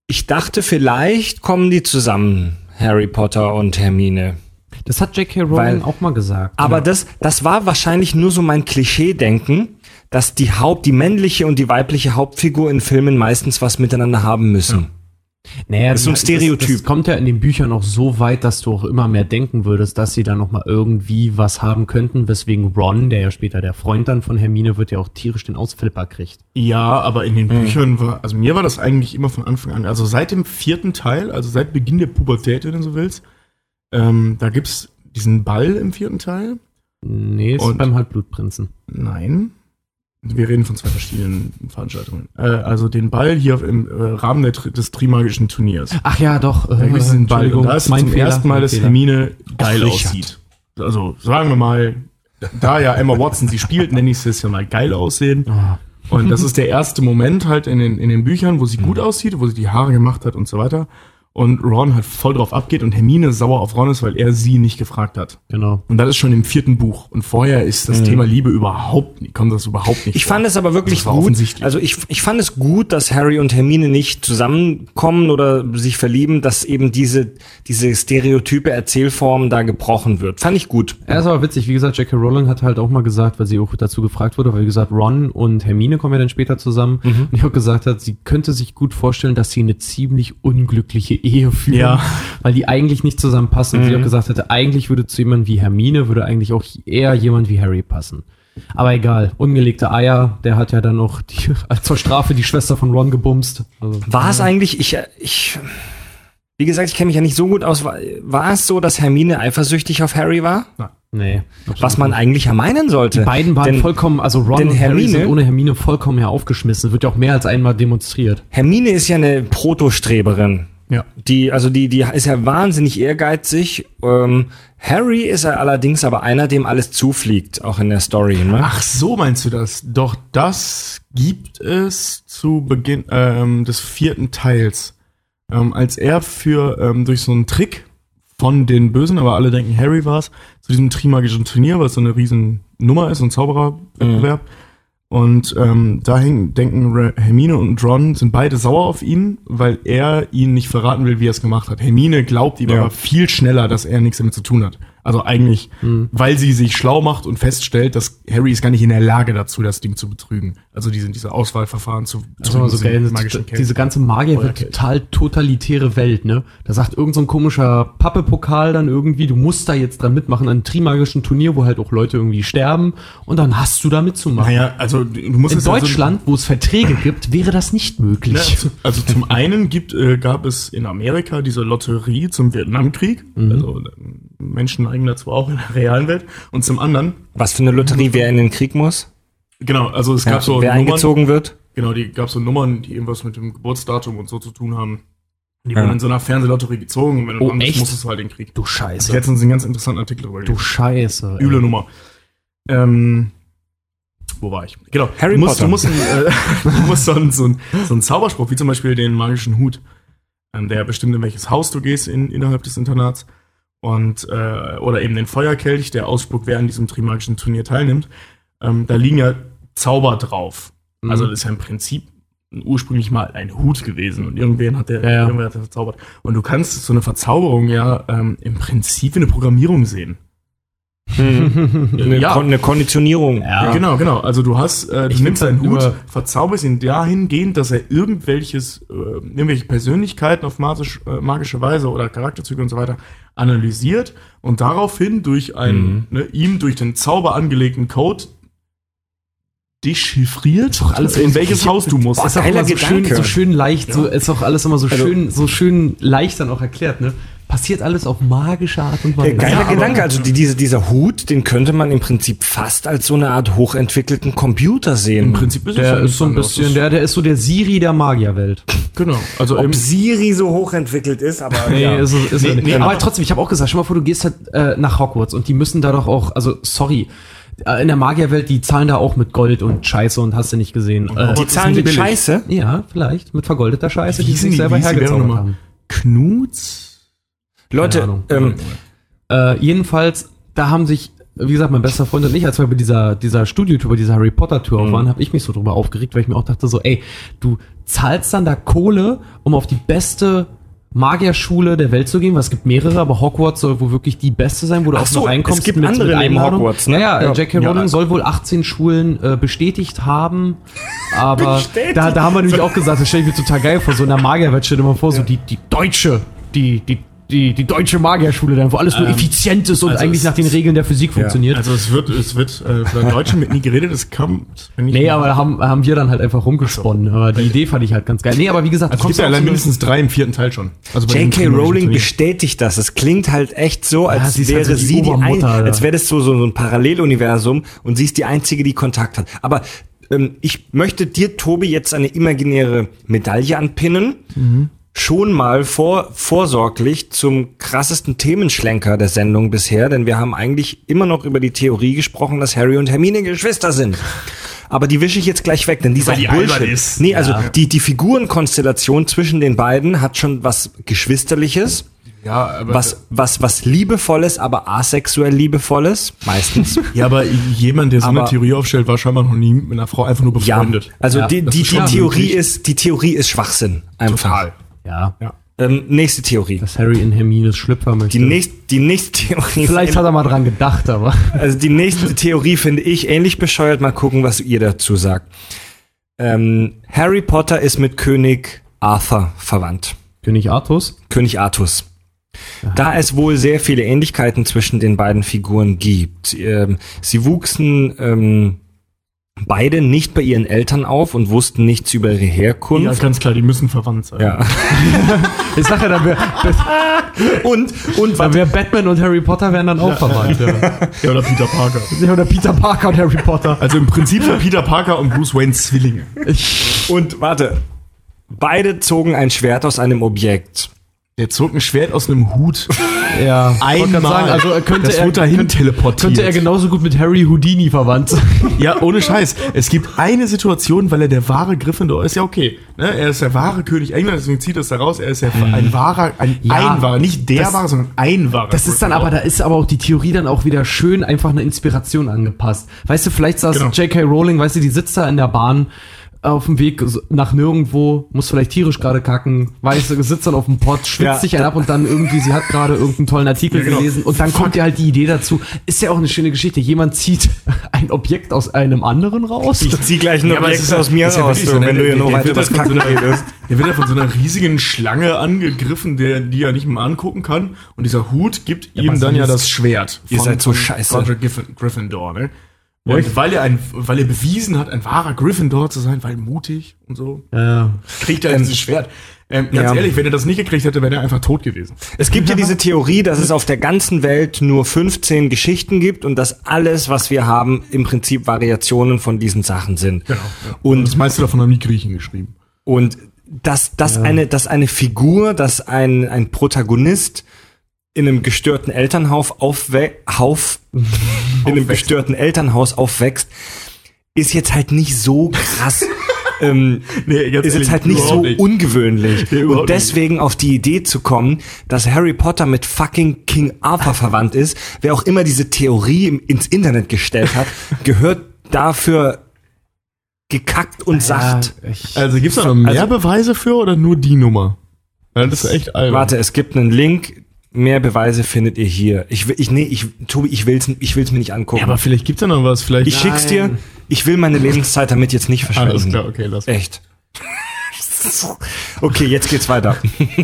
ich dachte, vielleicht kommen die zusammen, Harry Potter und Hermine.
Das hat J.K. Rowling
Weil-
auch mal gesagt.
Aber das, das war wahrscheinlich nur so mein Klischee-Denken, dass die Haupt, die männliche und die weibliche Hauptfigur in Filmen meistens was miteinander haben müssen.
Naja,
Das ist so ein Stereotyp.
Das, das kommt ja in den Büchern auch so weit, dass du auch immer mehr denken würdest, dass sie da noch mal irgendwie was haben könnten, weswegen Ron, der ja später der Freund dann von Hermine wird, ja auch tierisch den Ausflipper kriegt.
ja, aber in den
Mhm.
Büchern war, also mir war das eigentlich immer von Anfang an, also seit dem vierten Teil, also seit Beginn der Pubertät, wenn du so willst, ähm, da gibt's diesen Ball im vierten Teil.
Nee, ist
Und-
beim Halbblutprinzen.
Nein. Wir reden von zwei verschiedenen Veranstaltungen. Äh, also den Ball hier im äh, Rahmen der, des Trimagischen Turniers.
Ach ja, doch.
Da gibt es diesen Ball. Und da ist
mein
zum
Fehler,
ersten Mal, dass. Hermine geil
Richard.
aussieht. Also sagen wir mal, da ja Emma Watson sie spielt, nenne ich es jetzt ja mal geil aussehen.
Ah.
Und das ist der erste Moment halt in den, in den Büchern, wo sie gut aussieht, wo sie die Haare gemacht hat und so weiter. Und Ron halt voll drauf abgeht und Hermine sauer auf Ron ist, weil er sie nicht gefragt hat.
Genau.
Und das ist schon im vierten Buch. Und vorher ist das Thema Liebe überhaupt nicht, kommt das überhaupt nicht
Ich
vor.
fand es aber wirklich gut.
offensichtlich.
Also ich, ich fand es gut, dass Harry und Hermine nicht zusammenkommen oder sich verlieben, dass eben diese, diese stereotype Erzählform da gebrochen wird. Fand ich gut.
Ja, ist aber witzig. Wie gesagt, J.K. Rowling hat halt auch mal gesagt, weil sie auch dazu gefragt wurde, weil wie gesagt, Ron und Hermine kommen ja dann später zusammen.
Mhm.
Und ich auch gesagt hat, sie könnte sich gut vorstellen, dass sie eine ziemlich unglückliche Ehe führen,
Ja.
weil die eigentlich nicht zusammenpassen. Und sie auch gesagt hatte, eigentlich würde zu jemandem wie Hermine, würde eigentlich auch eher jemand wie Harry passen. Aber egal, ungelegte Eier, der hat ja dann noch die, *laughs* zur Strafe die Schwester von Ron gebumst. Also,
War es eigentlich, ich, ich, wie gesagt, ich kenne mich ja nicht so gut aus. War, war es so, dass Hermine eifersüchtig auf Harry war?
nee.
Was man eigentlich ja meinen sollte.
Die beiden waren
Denn
vollkommen, also Ron und Harry
Hermine-
sind ohne Hermine vollkommen ja aufgeschmissen. Wird ja auch mehr als einmal demonstriert.
Hermine ist ja eine Protostreberin.
Ja.
Die, also die, die ist ja wahnsinnig ehrgeizig. Ähm, Harry ist ja allerdings aber einer, dem alles zufliegt, auch in der Story. Ne?
Ach so meinst du das? Doch das gibt es zu Beginn ähm, des vierten Teils. Ähm, als er für ähm, durch so einen Trick von den Bösen, aber alle denken Harry war's, zu diesem Trimagischen Turnier, was so eine riesen Nummer ist, so ein Zaubererwettbewerb. Und ähm, da hängen, denken Hermine und Ron sind beide sauer auf ihn, weil er ihnen nicht verraten will, wie er es gemacht hat. Hermine glaubt ihm
Ja.
aber viel schneller, dass er nichts damit zu tun hat. Also eigentlich, weil sie sich schlau macht und feststellt, dass Harry ist gar nicht in der Lage dazu, das Ding zu betrügen. Also diese, diese Auswahlverfahren zu
immer so geil.
Magischen
diese ganze Magier wird total totalitäre Welt, ne? Da sagt irgend so ein komischer Pappepokal dann irgendwie, du musst da jetzt dran mitmachen, an einem trimagischen Turnier, wo halt auch Leute irgendwie sterben und dann hast du da mitzumachen.
Naja, also du musst
In
ja so-
Deutschland, wo es Verträge gibt, wäre das nicht möglich.
Ne, zu- also zum einen gibt, äh, gab es in Amerika diese Lotterie zum Vietnamkrieg.
Mhm.
Also Menschen neigen dazu auch in der realen Welt. Und zum anderen,
Was für eine Lotterie, wer in den Krieg muss?
genau, also es gab so
wer
Nummern,
eingezogen wird?
genau, die gab so Nummern, die irgendwas mit dem Geburtsdatum und so zu tun haben. Die
Ja.
wurden in so einer Fernsehlotterie gezogen und wenn du
Oh, echt?
musstest du halt den Krieg.
Du
Ich
Scheiße.
habe letztens einen ganz interessanten Artikel darüber
Du. Scheiße. ey.
Üble Nummer. Ähm, wo war ich? Genau.
Harry
du musst,
Potter.
Du musst, äh, *laughs* du musst so, einen, so, einen, so einen Zauberspruch, wie zum Beispiel den magischen Hut, ähm, der bestimmt, in welches Haus du gehst in, innerhalb des Internats. Und, äh, oder eben den Feuerkelch, der ausspuckt, wer an diesem Trimagischen Turnier teilnimmt. Ähm, da liegen ja Zauber drauf.
Mhm.
Also das ist ja im Prinzip ursprünglich mal ein Hut gewesen und irgendwen hat der,
Ja, ja.
irgendwer hat der verzaubert. Und du kannst so eine Verzauberung ja ähm, im Prinzip wie eine Programmierung sehen.
Eine, *laughs*
Ja.
Kon eine Konditionierung.
Ja.
Genau, genau. Also du hast, äh, du
Ich
nimmst
find's
einen
halt
Hut, verzauberst ihn dahingehend, dass er irgendwelches, äh, irgendwelche Persönlichkeiten auf magisch, äh, magische Weise oder Charakterzüge und so weiter analysiert und daraufhin durch einen, ne, ihm durch den Zauber angelegten Code dechiffriert,
alles
in welches Haus du musst.
Boah,
ist auch immer so schön, so schön leicht, so ist auch alles immer so
Also-
schön, so schön leicht dann auch erklärt, ne? Passiert alles auf magische Art und Weise.
Der geile
Ja,
Gedanke, also die, diese, dieser Hut, den könnte man im Prinzip fast als so eine Art hochentwickelten Computer sehen.
Im Prinzip ist es
Der ist so ein bisschen, der, der ist so der Siri der Magierwelt.
Genau. Also
Ob Siri so hochentwickelt ist, aber
Nee,
ja.
ist, es- ist
Nee,
er nicht.
nee,
aber trotzdem, ich habe auch gesagt, stell mal vor, du gehst halt äh, nach Hogwarts und die müssen da doch auch, also sorry, äh, in der Magierwelt, die zahlen da auch mit Gold und Scheiße und hast du nicht gesehen. Äh,
die zahlen mit. Scheiße.
ja, vielleicht mit vergoldeter Scheiße, die
sind
sich
die-
selber
die Währung
haben.
Knuts?
Leute, ähm,
Äh, jedenfalls, da haben sich, wie gesagt, mein bester Freund und ich, als wir bei dieser, dieser Studio-Tour, bei dieser Harry Potter-Tour
Mhm.
waren, habe ich mich so drüber aufgeregt, weil ich mir auch dachte so, ey, du zahlst dann da Kohle, um auf die beste Magierschule der Welt zu gehen, weil es gibt mehrere, aber Hogwarts soll wohl wirklich die beste sein, wo du
Ach
auch
so,
reinkommst
es gibt andere neben
Einladung.
Hogwarts, ne?
Ja, ja,
Ja.
J.K.
Ja,
Rowling
also-
soll wohl 18 Schulen äh, bestätigt haben, *laughs* aber
Bestätigt?
da, da haben wir nämlich auch gesagt, das stelle ich mir total geil vor, so in der Magierwelt, stell dir mal vor, so die, die deutsche, die, die, die, die deutsche Magierschule, dann, wo alles nur
Ähm,
effizient ist und
also
eigentlich nach den Regeln der Physik funktioniert.
Also es wird, es wird, äh, von Deutschen mit nie geredet, es kommt,
nee, aber da haben, haben wir dann halt einfach rumgesponnen. Aber die Idee fand ich halt ganz geil. Nee, aber wie gesagt,
Also es gibt ja allein mindestens drei im vierten Teil schon. Also
J.K. Rowling bestätigt das. Es klingt halt echt so, als
sie ist
wäre
halt so die
sie die ein, als wäre das so, so, so ein Paralleluniversum und sie ist die Einzige, die Kontakt hat. Aber ähm, ich möchte dir, Tobi, jetzt eine imaginäre Medaille anpinnen.
Mhm.
Schon mal vor, vorsorglich zum krassesten Themenschlenker der Sendung bisher, denn wir haben eigentlich immer noch über die Theorie gesprochen, dass Harry und Hermine Geschwister sind. Aber die wische ich jetzt gleich weg, denn die ist
Weil die
Bullshit.
ist.
Nee, also
Ja.
die, die Figurenkonstellation zwischen den beiden hat schon was Geschwisterliches.
Ja, aber,
Was, was, was liebevolles, aber asexuell liebevolles, meistens. *laughs*
ja, aber jemand, der so eine
Aber-
Theorie aufstellt, war scheinbar noch nie mit einer Frau einfach nur
ja,
befreundet.
also
Ja,
die, die,
ist
die Theorie
möglich.
ist, die Theorie ist Schwachsinn. Einfach.
Total.
Ja,
Ja.
Ähm, nächste Theorie.
dass Harry in Hermines Schlüpfer möchte.
Die nächste, die nächste Theorie.
Vielleicht hat er mal dran gedacht, aber.
also die nächste Theorie finde ich ähnlich bescheuert. Mal gucken, was ihr dazu sagt. Ähm, Harry Potter ist mit König Arthur verwandt.
König Artus?
König Artus. Da es wohl sehr viele Ähnlichkeiten zwischen den beiden Figuren gibt. Ähm, sie wuchsen ähm, beide nicht bei ihren Eltern auf und wussten nichts über ihre
Ja,
Herkunft.
ganz klar, die müssen verwandt sein.
Ja. *laughs*
Ich sag ja, dann wäre *laughs*
Und, und
dann wär Batman und Harry Potter wären dann auch verwandt. Ja. *laughs*
Ja, oder Peter Parker.
Ja, Oder Peter Parker und Harry Potter.
Also im Prinzip sind Peter Parker und Bruce Wayne Zwillinge.
Und warte. Beide zogen ein Schwert aus einem Objekt.
Der zog ein Schwert aus einem Hut. *laughs*
Ja,
Einmal.
sagen, also er könnte
das
er,
wurde dahin
könnte,
teleportiert.
könnte er genauso gut mit Harry Houdini verwandt sein. *laughs*
Ja, ohne Scheiß. Es gibt eine Situation, weil er der wahre Gryffindor ist, ja okay. Ne? Er ist der wahre König England, deswegen zieht es da raus. Er ist ja ein wahrer, ein,
Ja,
ein wahrer, nicht der
das-
wahre, sondern ein wahrer.
Das ist dann aber, da ist aber auch die Theorie dann auch wieder schön einfach eine Inspiration angepasst. Weißt du, vielleicht saß
Genau.
J.K. Rowling, weißt du, die sitzt da in der Bahn auf dem Weg so nach nirgendwo, muss vielleicht tierisch gerade kacken, weiß, sitzt dann auf dem Pott, schwitzt
Ja.
sich einen ab und dann irgendwie, sie hat gerade irgendeinen tollen Artikel
Ja, genau.
gelesen und dann kommt ja halt die Idee dazu. Ist ja auch eine schöne Geschichte. Jemand zieht *laughs* ein Objekt aus einem anderen raus.
Ich zieh gleich ein
Ja,
Objekt
es ist ja-
aus mir
ist
raus, du,
so, ne?
wenn du hier
Der-
noch weiter
wird
das Kacken
so
redest.
Der wird ja von so einer riesigen Schlange angegriffen, der, die er nicht mehr angucken kann. Und dieser Hut gibt ihm dann ja das Schwert.
Ihr
von-
seid so scheiße.
Roger Griffin, Gryffindor, ne? Und weil er, ein, weil er bewiesen hat, ein wahrer Gryffindor zu sein, weil mutig und so,
Ja.
kriegt er dieses Schwert. Ähm, ganz
ja.
ehrlich, wenn er das nicht gekriegt hätte, wäre er einfach tot gewesen.
Es gibt ja diese Theorie, dass es auf der ganzen Welt nur 15 Geschichten gibt und dass alles, was wir haben, im Prinzip Variationen von diesen Sachen sind.
Genau. Und das meiste davon haben die Griechen geschrieben.
Und dass, dass, eine, dass eine Figur, dass ein, ein Protagonist in einem gestörten Elternhaus Hauf, *laughs* in einem gestörten Elternhaus aufwächst, ist jetzt halt nicht so krass. *laughs* ähm,
Nee, ganz
ist jetzt halt nicht so
nicht.
ungewöhnlich.
Nee,
und deswegen auf die Idee zu kommen, dass Harry Potter mit fucking King Arthur verwandt ist, wer auch immer diese Theorie im, ins Internet gestellt hat, *laughs* gehört dafür gekackt und sacht.
Ja,
Also gibt's da noch mehr Beweise für oder nur die Nummer? Ja, das ist echt albern.
Warte, es gibt einen Link. Mehr Beweise findet ihr hier. Ich will, ich, nee, ich, Tobi, ich will's, ich will's mir nicht angucken.
Ja, aber vielleicht gibt's da noch was. Vielleicht.
ich schick's dir. Ich will meine Lebenszeit damit jetzt nicht verschwenden.
Alles klar, okay, lass.
Echt. *laughs* Okay, jetzt geht's weiter. *laughs*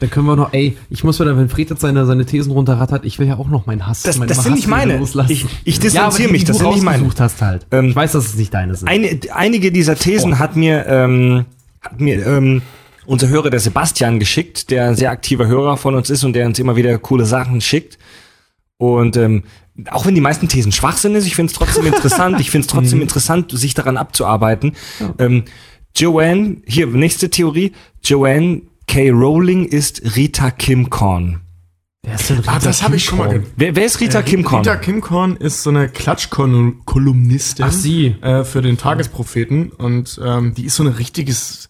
da können wir noch, ey, ich muss wieder, wenn Fred jetzt seine, seine Thesen runterrattert, ich will ja auch noch meinen Hass.
Das-
meine
das sind nicht meine.
loslassen.
Ich- ich
Ja,
distanziere
die,
mich,
die
das
du
sind nicht meine.
hast halt.
Ähm,
ich weiß, dass es nicht deine sind.
Eine, einige dieser Thesen hat mir, ähm, hat mir ähm, unser Hörer, der Sebastian, geschickt, der ein sehr aktiver Hörer von uns ist und der uns immer wieder coole Sachen schickt. Und ähm, auch wenn die meisten Thesen Schwachsinn ist, ich finde es trotzdem *laughs* interessant. Ich finde es trotzdem interessant, sich daran abzuarbeiten. Ähm, Joanne, hier, nächste Theorie. Joanne K. Rowling ist Rita Kim Korn.
Wer ist denn
Ah,
Rita
das habe ich schon mal.
Wer, wer ist Rita Kim Korn?
Rita Kimkorn ist so eine Klatschkolumnistin
Ach, sie.
äh, für den Tagespropheten und ähm, die ist so ein richtiges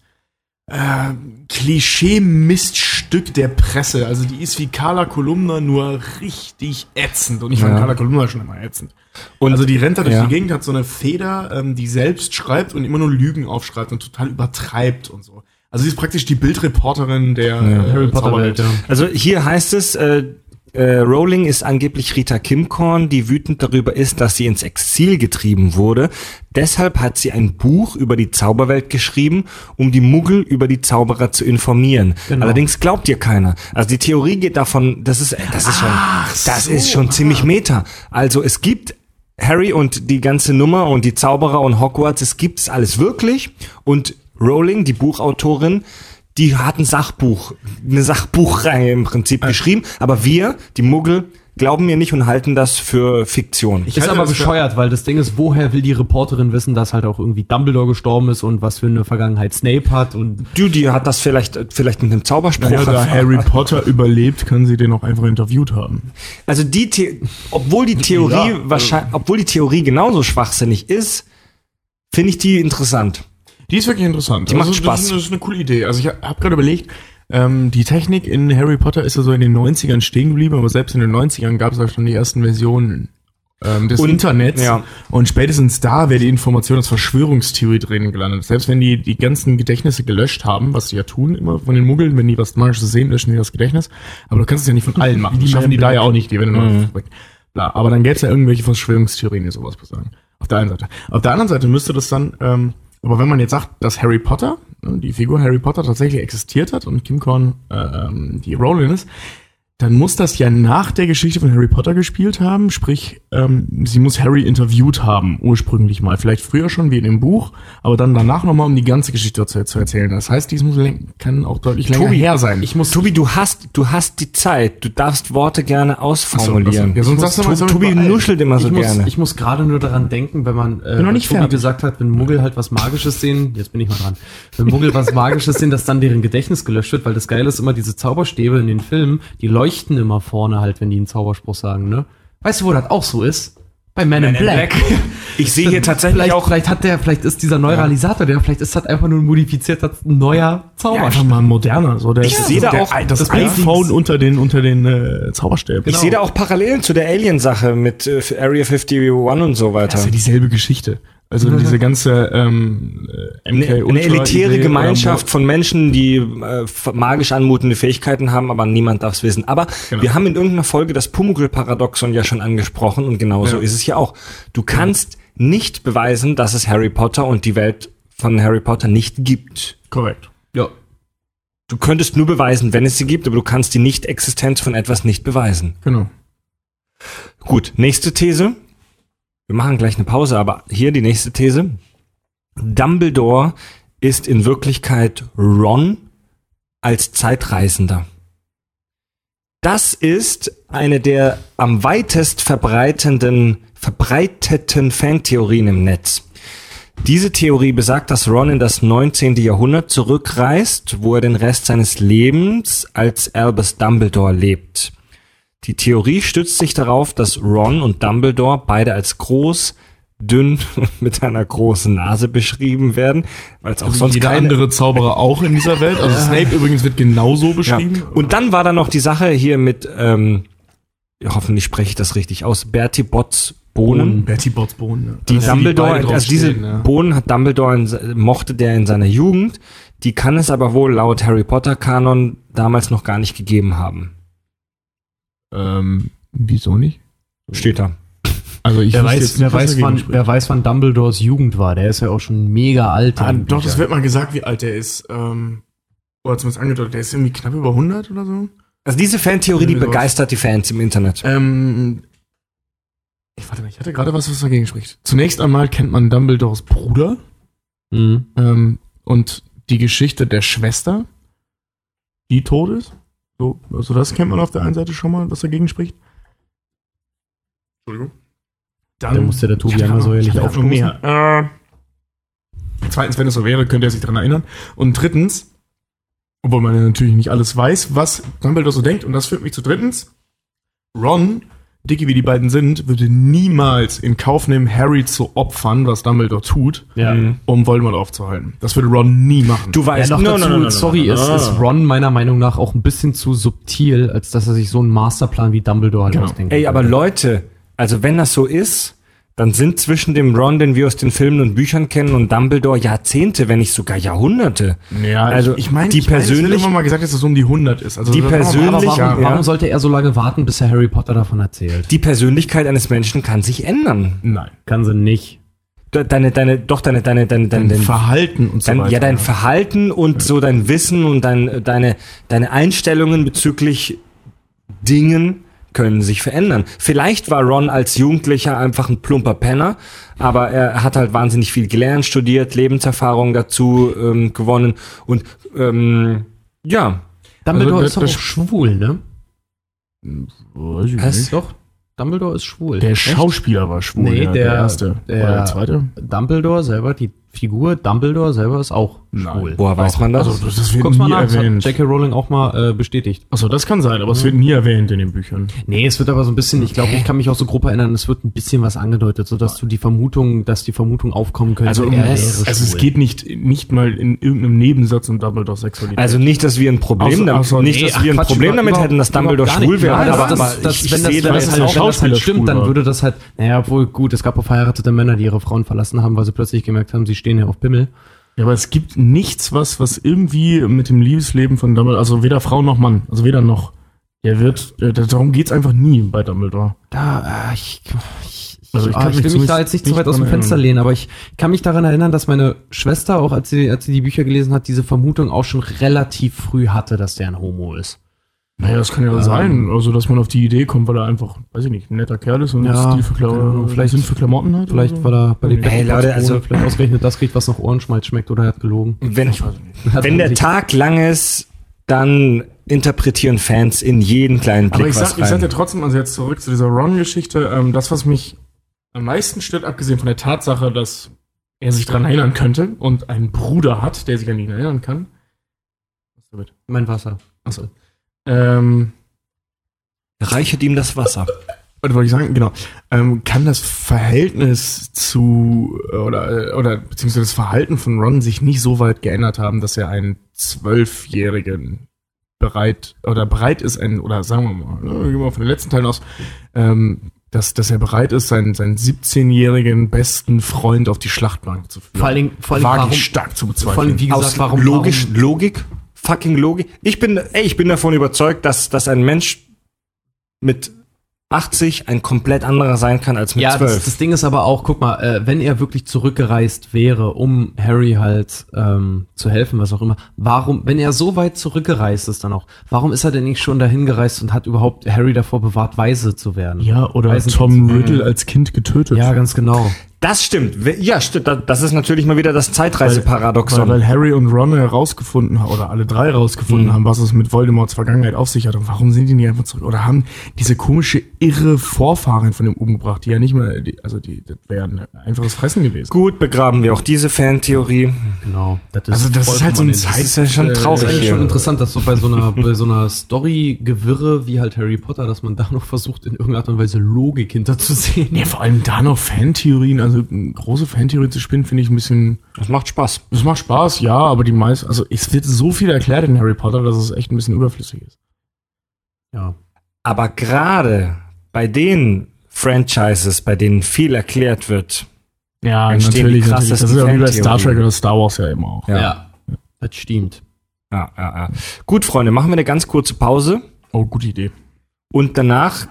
äh, Klischee-Miststück der Presse. Also die ist wie Carla Kolumna nur richtig ätzend und ich fand
Ja.
Carla Kolumna schon immer ätzend.
Und-
also die rennt da durch
ja.
die Gegend, hat so eine Feder, ähm, die selbst schreibt und immer nur Lügen aufschreibt und total übertreibt und so. Also sie ist praktisch die Bildreporterin der äh,
Harry Potter Welt, ja.
Also hier heißt es, äh, äh, Rowling ist angeblich Rita Kimkorn, die wütend darüber ist, dass sie ins Exil getrieben wurde. Deshalb hat sie ein Buch über die Zauberwelt geschrieben, um die Muggel über die Zauberer zu informieren.
Genau.
Allerdings glaubt ihr keiner. Also die Theorie geht davon, das ist, das ist schon, das ist schon ziemlich meta. Also es gibt Harry und die ganze Nummer und die Zauberer und Hogwarts, es gibt's alles wirklich. Und Rowling, die Buchautorin, die hat ein Sachbuch, eine Sachbuchreihe im Prinzip geschrieben. Aber wir, die Muggel, glauben mir nicht und halten das für Fiktion.
ist
halte
aber bescheuert, weil das Ding ist, woher will die Reporterin wissen, dass halt auch irgendwie Dumbledore gestorben ist und was für eine Vergangenheit Snape hat und
die hat das vielleicht, vielleicht mit einem Zauberspruch.
Ja, da. Harry Potter überlebt, können sie den auch einfach interviewt haben.
Also die, The obwohl die Theorie
Ja, äh.
wahrscheinlich, obwohl die Theorie genauso schwachsinnig ist, finde ich die interessant.
Die ist wirklich interessant.
Die macht
das,
Spaß.
Ist, das ist eine coole Idee. Also ich habe gerade überlegt, ähm, die Technik in Harry Potter ist ja so in den 90ern stehen geblieben, aber selbst in den 90ern gab es ja schon die ersten Versionen ähm, des
Und-
Internets.
ja.
Und spätestens da wäre die Information als Verschwörungstheorie drin gelandet. Selbst wenn die die ganzen Gedächtnisse gelöscht haben, was sie ja tun, immer von den Muggeln, wenn die was Magisches sehen, löschen die das Gedächtnis. Aber du kannst es ja nicht von allen machen. Die schaffen die da ja auch nicht, die werden nur
Mhm.
Bla. Aber dann gäbe es ja irgendwelche Verschwörungstheorien, die sowas besagen. Auf der einen Seite. Auf der anderen Seite müsste das dann, ähm, aber wenn man jetzt sagt, dass Harry Potter, ne, die Figur Harry Potter tatsächlich existiert hat und Kim Korn äh, die Rowling ist, dann muss das ja nach der Geschichte von Harry Potter gespielt haben, sprich, ähm, sie muss Harry interviewt haben, ursprünglich mal. Vielleicht früher schon, wie in dem Buch, aber dann danach nochmal, um die ganze Geschichte zu, zu erzählen. Das heißt, dies muss kann auch deutlich länger
Tobi,
her sein.
Ich muss, Tobi, du hast, du hast die Zeit. Du darfst Worte gerne ausformulieren.
So, ja, sonst sagst du mal, ich
Tobi nuschelt immer so
ich, muss,
gerne.
ich muss gerade nur daran denken, wenn man äh,
noch nicht
Tobi
fertig.
gesagt hat, wenn Muggel halt was Magisches sehen, jetzt bin ich mal dran, wenn Muggel was Magisches sehen, dass dann deren Gedächtnis gelöscht wird, weil das Geile ist immer, diese Zauberstäbe in den Filmen, die leuchten immer vorne halt, wenn die einen Zauberspruch sagen, ne? Weißt du, wo das auch so ist? Bei Man, in Black.
Ich *laughs* sehe hier tatsächlich
Vielleicht,
auch,
vielleicht hat der, vielleicht ist dieser Neuralisator, der, vielleicht ist das einfach nur ein modifizierter neuer
ja, einfach mal moderner. So der,
Ich sehe da
der,
auch
das,
das
iPhone unter den unter den äh, Zauberstäben.
ich sehe da auch Parallelen zu der Alien-Sache mit äh, Area 51 und so weiter.
Das ist ja dieselbe Geschichte. Also *laughs* diese ganze ähm, äh, MK
Eine, eine
Ultra
elitäre
Idee,
Gemeinschaft von Menschen, die äh, magisch anmutende Fähigkeiten haben, aber niemand darf es wissen. Aber
Genau.
wir haben in irgendeiner Folge das Pumuckl-Paradoxon ja schon angesprochen und genauso
Ja.
ist es ja auch. Du kannst nicht beweisen, dass es Harry Potter und die Welt von Harry Potter nicht gibt.
Korrekt.
Ja.
Du könntest nur beweisen, wenn es sie gibt, aber du kannst die Nicht-Existenz von etwas nicht beweisen.
Genau.
Gut, nächste These. Wir machen gleich eine Pause, aber hier die nächste These. Dumbledore ist in Wirklichkeit Ron als Zeitreisender. Das ist eine der am weitest verbreitenden, verbreiteten Fantheorien im Netz. Diese Theorie besagt, dass Ron in das 19. Jahrhundert zurückreist, wo er den Rest seines Lebens als Albus Dumbledore lebt. Die Theorie stützt sich darauf, dass Ron und Dumbledore beide als groß, dünn und *laughs* mit einer großen Nase beschrieben werden, weil es auch sonst
Jeder
keine
andere Zauberer auch in dieser Welt. Also *laughs* Snape übrigens wird genauso
ja.
beschrieben.
Und dann war da noch die Sache hier mit, ähm, hoffentlich spreche ich das richtig aus, Bertie Botts Bohnen.
Betty Botts Bohnen. Ja.
Die
Also
Dumbledore,
beide
also diese
draufstehen, ja.
Bohnen hat Dumbledore in, mochte der in seiner Jugend. Die kann es aber wohl laut Harry Potter Kanon damals noch gar nicht gegeben haben.
Ähm, wieso nicht?
Steht da.
Also ich
Wer weiß,
jetzt
wer, weiß, wann, wer weiß, wann Dumbledores Jugend war. Der ist ja auch schon mega alt.
Ah, doch, das
Büchern.
wird mal gesagt, wie alt der ist. Ähm, oder zumindest angedeutet, der ist irgendwie knapp über 100 oder so.
Also diese Fantheorie, die begeistert die Fans im Internet.
Ähm, ich warte mal, ich hatte gerade was, was dagegen spricht. Zunächst einmal kennt man Dumbledores Bruder
Mhm.
ähm, und die Geschichte der Schwester, die tot ist. So, also das kennt man auf der einen Seite schon mal, was dagegen spricht. Entschuldigung. Dann
Da musste der Tobi einmal
noch-
säuerlich aufstoßen.
mehr. Äh, zweitens, wenn es so wäre, könnte er sich daran erinnern. Und drittens, obwohl man ja natürlich nicht alles weiß, was Dumbledore so denkt. Und das führt mich zu drittens. Ron, dicke wie die beiden sind, würde niemals in Kauf nehmen, Harry zu opfern, was Dumbledore tut,
Ja.
um Voldemort aufzuhalten. Das würde Ron nie machen.
Du
Ja,
weißt,
noch
No,
dazu,
no, no,
sorry,
no,
ist, ist Ron meiner Meinung nach auch ein bisschen zu subtil, als dass er sich so einen Masterplan wie Dumbledore halt
Genau.
ausdenkt.
Ey, aber Leute, also wenn das so ist, dann sind zwischen dem Ron, den wir aus den Filmen und Büchern kennen, und Dumbledore Jahrzehnte, wenn nicht sogar Jahrhunderte.
Ja,
Also,
ich meine,
die
ich mein,
persönlich-
immer mal gesagt, dass es um die 100 ist. Also
Die persönlich-
warum,
ja.
warum sollte er so lange warten, bis er Harry Potter davon erzählt?
Die Persönlichkeit eines Menschen kann sich ändern.
Nein.
Kann sie nicht.
De- Deine, deine, doch deine, deine, deine, deine,
Dein
dein,
Verhalten und so
dein,
weiter.
ja, dein Verhalten und so dein Wissen und dein, deine, deine Einstellungen bezüglich Dingen können sich verändern. Vielleicht war Ron als Jugendlicher einfach ein plumper Penner, aber er hat halt wahnsinnig viel gelernt, studiert, Lebenserfahrung dazu ähm, gewonnen und ähm, ja,
Dumbledore
Also,
ist doch schwul, ne?
Weiß ich
Was?
nicht.
Doch. Dumbledore ist schwul.
Der
Echt?
Schauspieler war schwul.
Nee,
ja,
der-
erste.
der-
Oder der zweite?
Dumbledore selber, die Figur Dumbledore selber ist auch schwul.
woher weiß man das?
Also das, das wird
Guck's
nie
mal nach, das hat
erwähnt.
J.K. Rowling auch mal äh, bestätigt.
Achso, das kann sein, aber es wird nie erwähnt in den Büchern.
Nee, es wird aber so ein bisschen, ich glaube, ich kann mich auch so grob erinnern, es wird ein bisschen was angedeutet, so dass du die Vermutung, dass die Vermutung aufkommen könnte,
Also, um,
er
es,
wäre
also es geht nicht, nicht mal in irgendeinem Nebensatz um Dumbledore Sexualität.
Also nicht, dass wir ein Problem
Außer-
damit,
außer-
nicht,
Nee,
dass
ach
wir ein Problem damit hätten, dass Dumbledore schwul wäre, aber,
das, das,
ich,
wenn
ich
das,
sehe
wenn das halt, wenn das halt stimmt, dann würde das halt, naja, obwohl gut, es gab auch verheiratete Männer, die ihre Frauen verlassen haben, weil sie plötzlich gemerkt haben, sie stehen ja auf Pimmel.
ja, aber es gibt nichts, was, was irgendwie mit dem Liebesleben von Dumbledore, also weder Frau noch Mann, also weder noch. Der wird, äh, darum geht's einfach nie bei Dumbledore.
Da, äh, ich, ich,
Also ich
ah,
kann
ich
mich
will mich da jetzt nicht zu
nicht
weit aus dem Fenster
erinnern.
lehnen, aber ich kann mich daran erinnern, dass meine Schwester, auch als sie, als sie die Bücher gelesen hat, diese Vermutung auch schon relativ früh hatte, dass der ein Homo ist.
Naja, das kann ja
Ähm,
sein. Also, dass man auf die Idee kommt, weil er einfach, weiß ich nicht, ein netter Kerl ist und
Ja,
Stil für Klamotten,
vielleicht-
Sinn für Klamotten hat.
Vielleicht,
oder
weil er bei den
Ey, Leute, also-
vielleicht ausgerechnet das kriegt, was nach Ohrenschmalz schmeckt, oder er hat gelogen.
wenn,
Ich weiß nicht.
Hat
wenn
er
der
nicht.
Tag lang ist, dann interpretieren Fans in jeden kleinen Blick
Aber ich
was
sag, ich sag
rein.
dir trotzdem, also jetzt zurück zu dieser Ron-Geschichte, ähm, das, was mich am meisten stört, abgesehen von der Tatsache, dass er sich dran erinnern könnte und einen Bruder hat, der sich an ihn erinnern kann. Was damit?
Mein Wasser.
Achso. Ähm,
Reichet ihm das Wasser.
was wollte ich sagen? Genau. Ähm, kann das Verhältnis zu, äh, oder, äh, oder, beziehungsweise das Verhalten von Ron sich nicht so weit geändert haben, dass er einen Zwölfjährigen bereit, oder bereit ist, einen, oder sagen wir mal, ne, gehen wir mal von den letzten Teilen aus, ähm, dass, dass er bereit ist, seinen, seinen 17-jährigen besten Freund auf die Schlachtbank zu führen.
Vor allen Dingen, vor allen Dingen
Wage
warum,
ich stark zu bezweifeln.
vor Dingen, wie gesagt,
Aus
warum,
logisch,
warum,
Logik, fucking Logik. Ich bin, ey, ich bin davon überzeugt, dass, dass ein Mensch mit 80 ein komplett anderer sein kann als mit
Ja,
12.
das, das Ding ist aber auch, guck mal, äh, wenn er wirklich zurückgereist wäre, um Harry halt ähm, zu helfen, was auch immer, warum, wenn er so weit zurückgereist ist dann auch, warum ist er denn nicht schon dahin gereist und hat überhaupt Harry davor bewahrt, weise zu werden?
ja, oder
Weißen
Tom. Riddle als Kind getötet.
Ja, ganz genau.
Das stimmt. Ja, stimmt. Da- Das ist natürlich mal wieder das
weil,
Zeitreiseparadoxon.
weil Harry und Ron herausgefunden haben, oder alle drei herausgefunden
Mhm.
haben, was es mit Voldemorts Vergangenheit auf sich hat. Und warum sind die nicht einfach zurück? Oder haben diese komische, irre Vorfahrin von ihm umgebracht, die ja nicht mehr, die, also die, das wäre ein einfaches Fressen gewesen.
Gut, begraben wir auch diese Fantheorie.
Genau. Das ist
Also das ist halt so ein
vollkommen
Das ist ja schon
Äh,
Das
traurig
ist eigentlich
hier.
schon interessant, dass so bei so einer, *laughs* bei so einer Story-Gewirre wie halt Harry Potter, dass man da noch versucht, in irgendeiner Art und Weise Logik hinterzusehen.
Ja, vor allem da noch Fantheorien, also große Fantheorie zu spinnen, finde ich ein bisschen,
Das macht Spaß.
das macht Spaß, ja, aber die meisten, also es wird so viel erklärt in Harry Potter, dass es echt ein bisschen überflüssig ist.
Ja.
Aber gerade bei den Franchises, bei denen viel erklärt wird,
Ja, natürlich,
die
natürlich. Das ist ja wie bei Star. Trek oder Star Wars ja immer auch.
ja. Das stimmt.
Ja, ja, ja. Gut, Freunde, machen wir eine ganz kurze Pause.
Oh, gute Idee.
Und danach.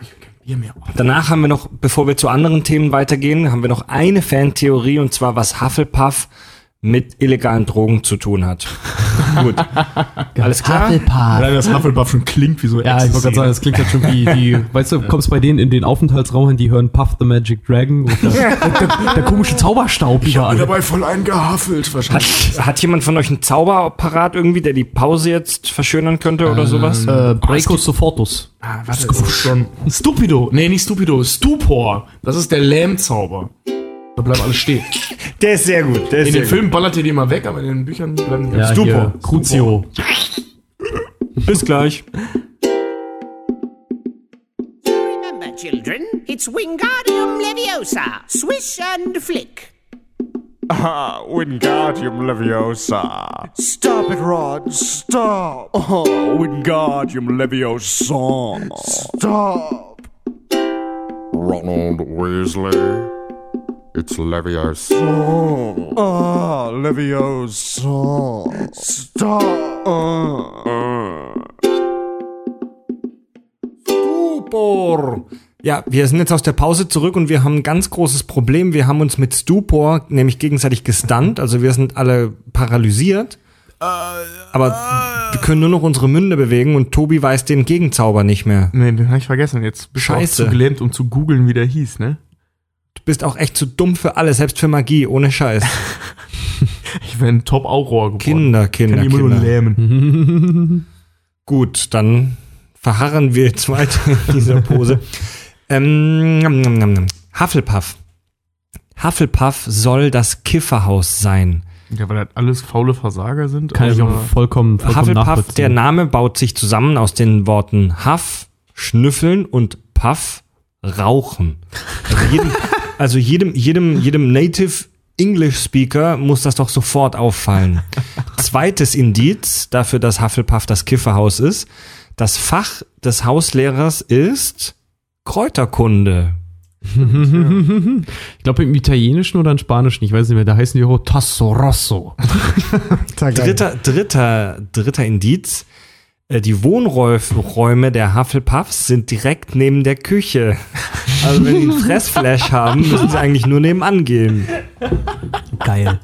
Danach haben wir noch, bevor wir zu anderen Themen weitergehen, haben wir noch eine Fantheorie und zwar was Hufflepuff mit illegalen Drogen zu tun hat. *laughs* Gut. Alles klar?
Allein das Hufflepuff schon klingt wie so
Ja, ich wollte gerade sagen, das klingt halt schon wie die, *laughs* weißt du, kommst bei denen in den Aufenthaltsraum hin, die hören Puff the Magic Dragon und der, *laughs* der, der komische Zauberstaub
Ich
überall.
dabei voll eingehaffelt,
Hat,
wahrscheinlich.
hat jemand von euch einen Zauber parat irgendwie, der die Pause jetzt verschönern könnte oder sowas?
Äh, Bracos Sofortus.
Ah, was ist schon? Stupido. Nee, nicht Stupido. Stupor. Das ist der Lähmzauber. Da bleibt alles stehen.
Der ist sehr gut. Der ist
In
sehr
den Filmen ballert ihr die immer weg, aber in den Büchern bleiben die
Ja,
Stupor.
Crucio.
Bis gleich.
Remember, children, it's Wingardium Leviosa. Swish and flick.
Ah, Wingardium Leviosa.
Stop it, Rod. Stop.
Oh, Wingardium Leviosa.
Stop.
Ronald Weasley. It's Leviosa.
Ah, Leviosa.
Stop.
Stupor. Ja, wir sind jetzt aus der Pause zurück und wir haben ein ganz großes Problem. Wir haben uns mit Stupor nämlich gegenseitig gestunt, also wir sind alle paralysiert. Aber wir können nur noch unsere Münde bewegen und Tobi weiß den Gegenzauber nicht mehr.
Nee, den habe ich vergessen. Jetzt bist
Scheiße.
du auch zu gelähmt, um zu googeln, wie der hieß, ne?
Du bist auch echt zu dumm für alles, selbst für Magie, ohne Scheiß. *laughs*
Ich wäre ein Top-Auror geworden.
Kinder, Kinder,
Kann die immer nur
Kinder.
lähmen. *laughs*
Gut, dann verharren wir jetzt weiter in dieser Pose. *laughs* ähm. Hufflepuff. Hufflepuff soll das Kifferhaus sein.
Ja, weil das alles faule Versager sind.
Kann ich auch vollkommen, vollkommen
Hufflepuff, der. Name baut sich zusammen aus den Worten Huff, Schnüffeln und Puff, Rauchen. Also jedem, also jedem, jedem, jedem Native English Speaker muss das doch sofort auffallen. *laughs* Zweites Indiz dafür, dass Hufflepuff das Kifferhaus ist. Das Fach des Hauslehrers ist Kräuterkunde. *laughs*
Ich glaube im Italienischen oder im Spanischen, ich weiß nicht mehr, da heißen die auch Tasso Rosso. *laughs*
Dritter, dritter, dritter Indiz. Äh, Die Wohnräume der Hufflepuffs sind direkt neben der Küche. Also wenn die einen *laughs* Fressflash haben, müssen sie eigentlich nur nebenan gehen.
Geil.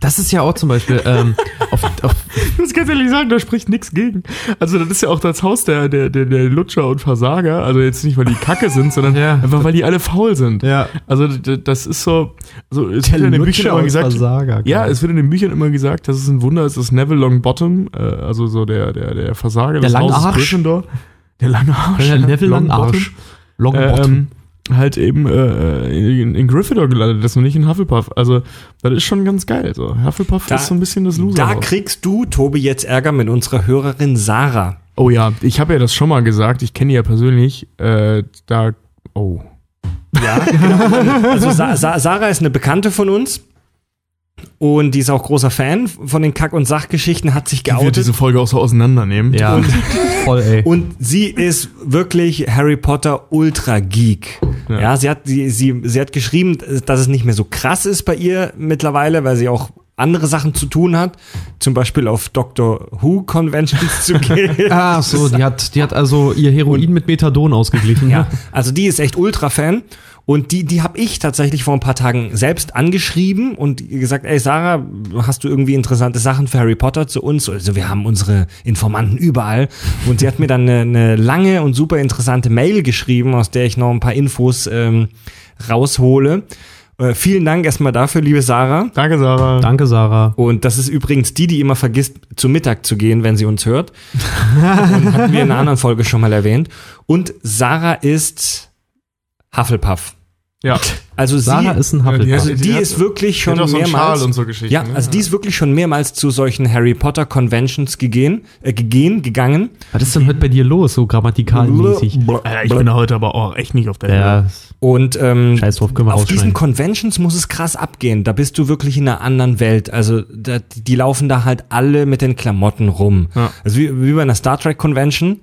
Das ist ja auch zum Beispiel ähm, auf, auf,
Das kann ich ehrlich sagen, da spricht nichts gegen. Also das ist ja auch das Haus der, der, der, der Lutscher und Versager. Also jetzt nicht, weil die Kacke sind, sondern
Ja.
einfach, weil die alle faul sind.
Ja.
Also das ist so, also es wird in den Büchern immer gesagt,
Versager.
ja, es wird in den Büchern immer gesagt, dass es ein Wunder ist, dass Neville Longbottom, äh, also so der, der, der Versager
Der
des
lange
Hauses
Arsch.
Gryffindor, der lange Arsch,
Ja, Neville
Longbottom,
Longarsch.
äh,
Longbottom.
ähm, halt eben äh, in, in Gryffindor gelandet ist und nicht in Hufflepuff. Also das ist schon ganz geil. So. Hufflepuff
Da-
ist so ein bisschen das Loser.
Da kriegst du, Tobi, jetzt Ärger mit unserer Hörerin Sarah.
Oh ja, ich habe ja das schon mal gesagt. Ich kenne die ja persönlich. Äh, da. Oh.
Ja, genau. Also Sa Sa Sarah ist eine Bekannte von uns. Und die ist auch großer Fan von den Kack- und Sachgeschichten, hat sich
Die wird
geoutet.
diese Folge auch so auseinandernehmen.
Ja, *laughs* voll, ey.
Und sie ist wirklich Harry Potter Ultra Geek. Ja,
Ja.
sie hat sie, sie sie hat geschrieben, dass es nicht mehr so krass ist bei ihr mittlerweile, weil sie auch andere Sachen zu tun hat, zum Beispiel auf Doctor Who Conventions zu *laughs* gehen.
Ah, so, die hat, die hat also ihr Heroin mit Methadon ausgeglichen.
Ja,
ne?
also die ist echt Ultra-Fan. Und die, die habe ich tatsächlich vor ein paar Tagen selbst angeschrieben und gesagt, ey Sarah, hast du irgendwie interessante Sachen für Harry Potter zu uns? Also wir haben unsere Informanten überall. Und sie hat mir dann eine, eine lange und super interessante Mail geschrieben, aus der ich noch ein paar Infos ähm, raushole. Äh, vielen Dank erstmal dafür, liebe Sarah.
Danke, Sarah.
Danke, Sarah.
Und das ist übrigens die, die immer vergisst, zu Mittag zu gehen, wenn sie uns hört. *laughs* und hatten wir in einer anderen Folge schon mal erwähnt. Und Sarah ist Hufflepuff.
Ja.
Also
Sarah
sie,
ist ein
Ja, die
Hufflepuff.
hat-
die
hat-
ist wirklich
Die
schon
so
mehrmals.
So Geschichten.
ja,
ne?
also die ist wirklich schon mehrmals zu solchen Harry Potter Conventions gegehen, äh, gegehen, gegangen.
Was ist denn heute bei dir los, so grammatikalmäßig?
Alter, ich bin heute aber auch echt nicht auf der
Ja,
Und ähm,
scheiß drauf, können wir
auf diesen. Conventions muss es krass abgehen. Da bist du wirklich in einer anderen Welt. Also da, die laufen da halt alle mit den Klamotten rum.
Ja.
Also wie, wie bei einer Star Trek Convention.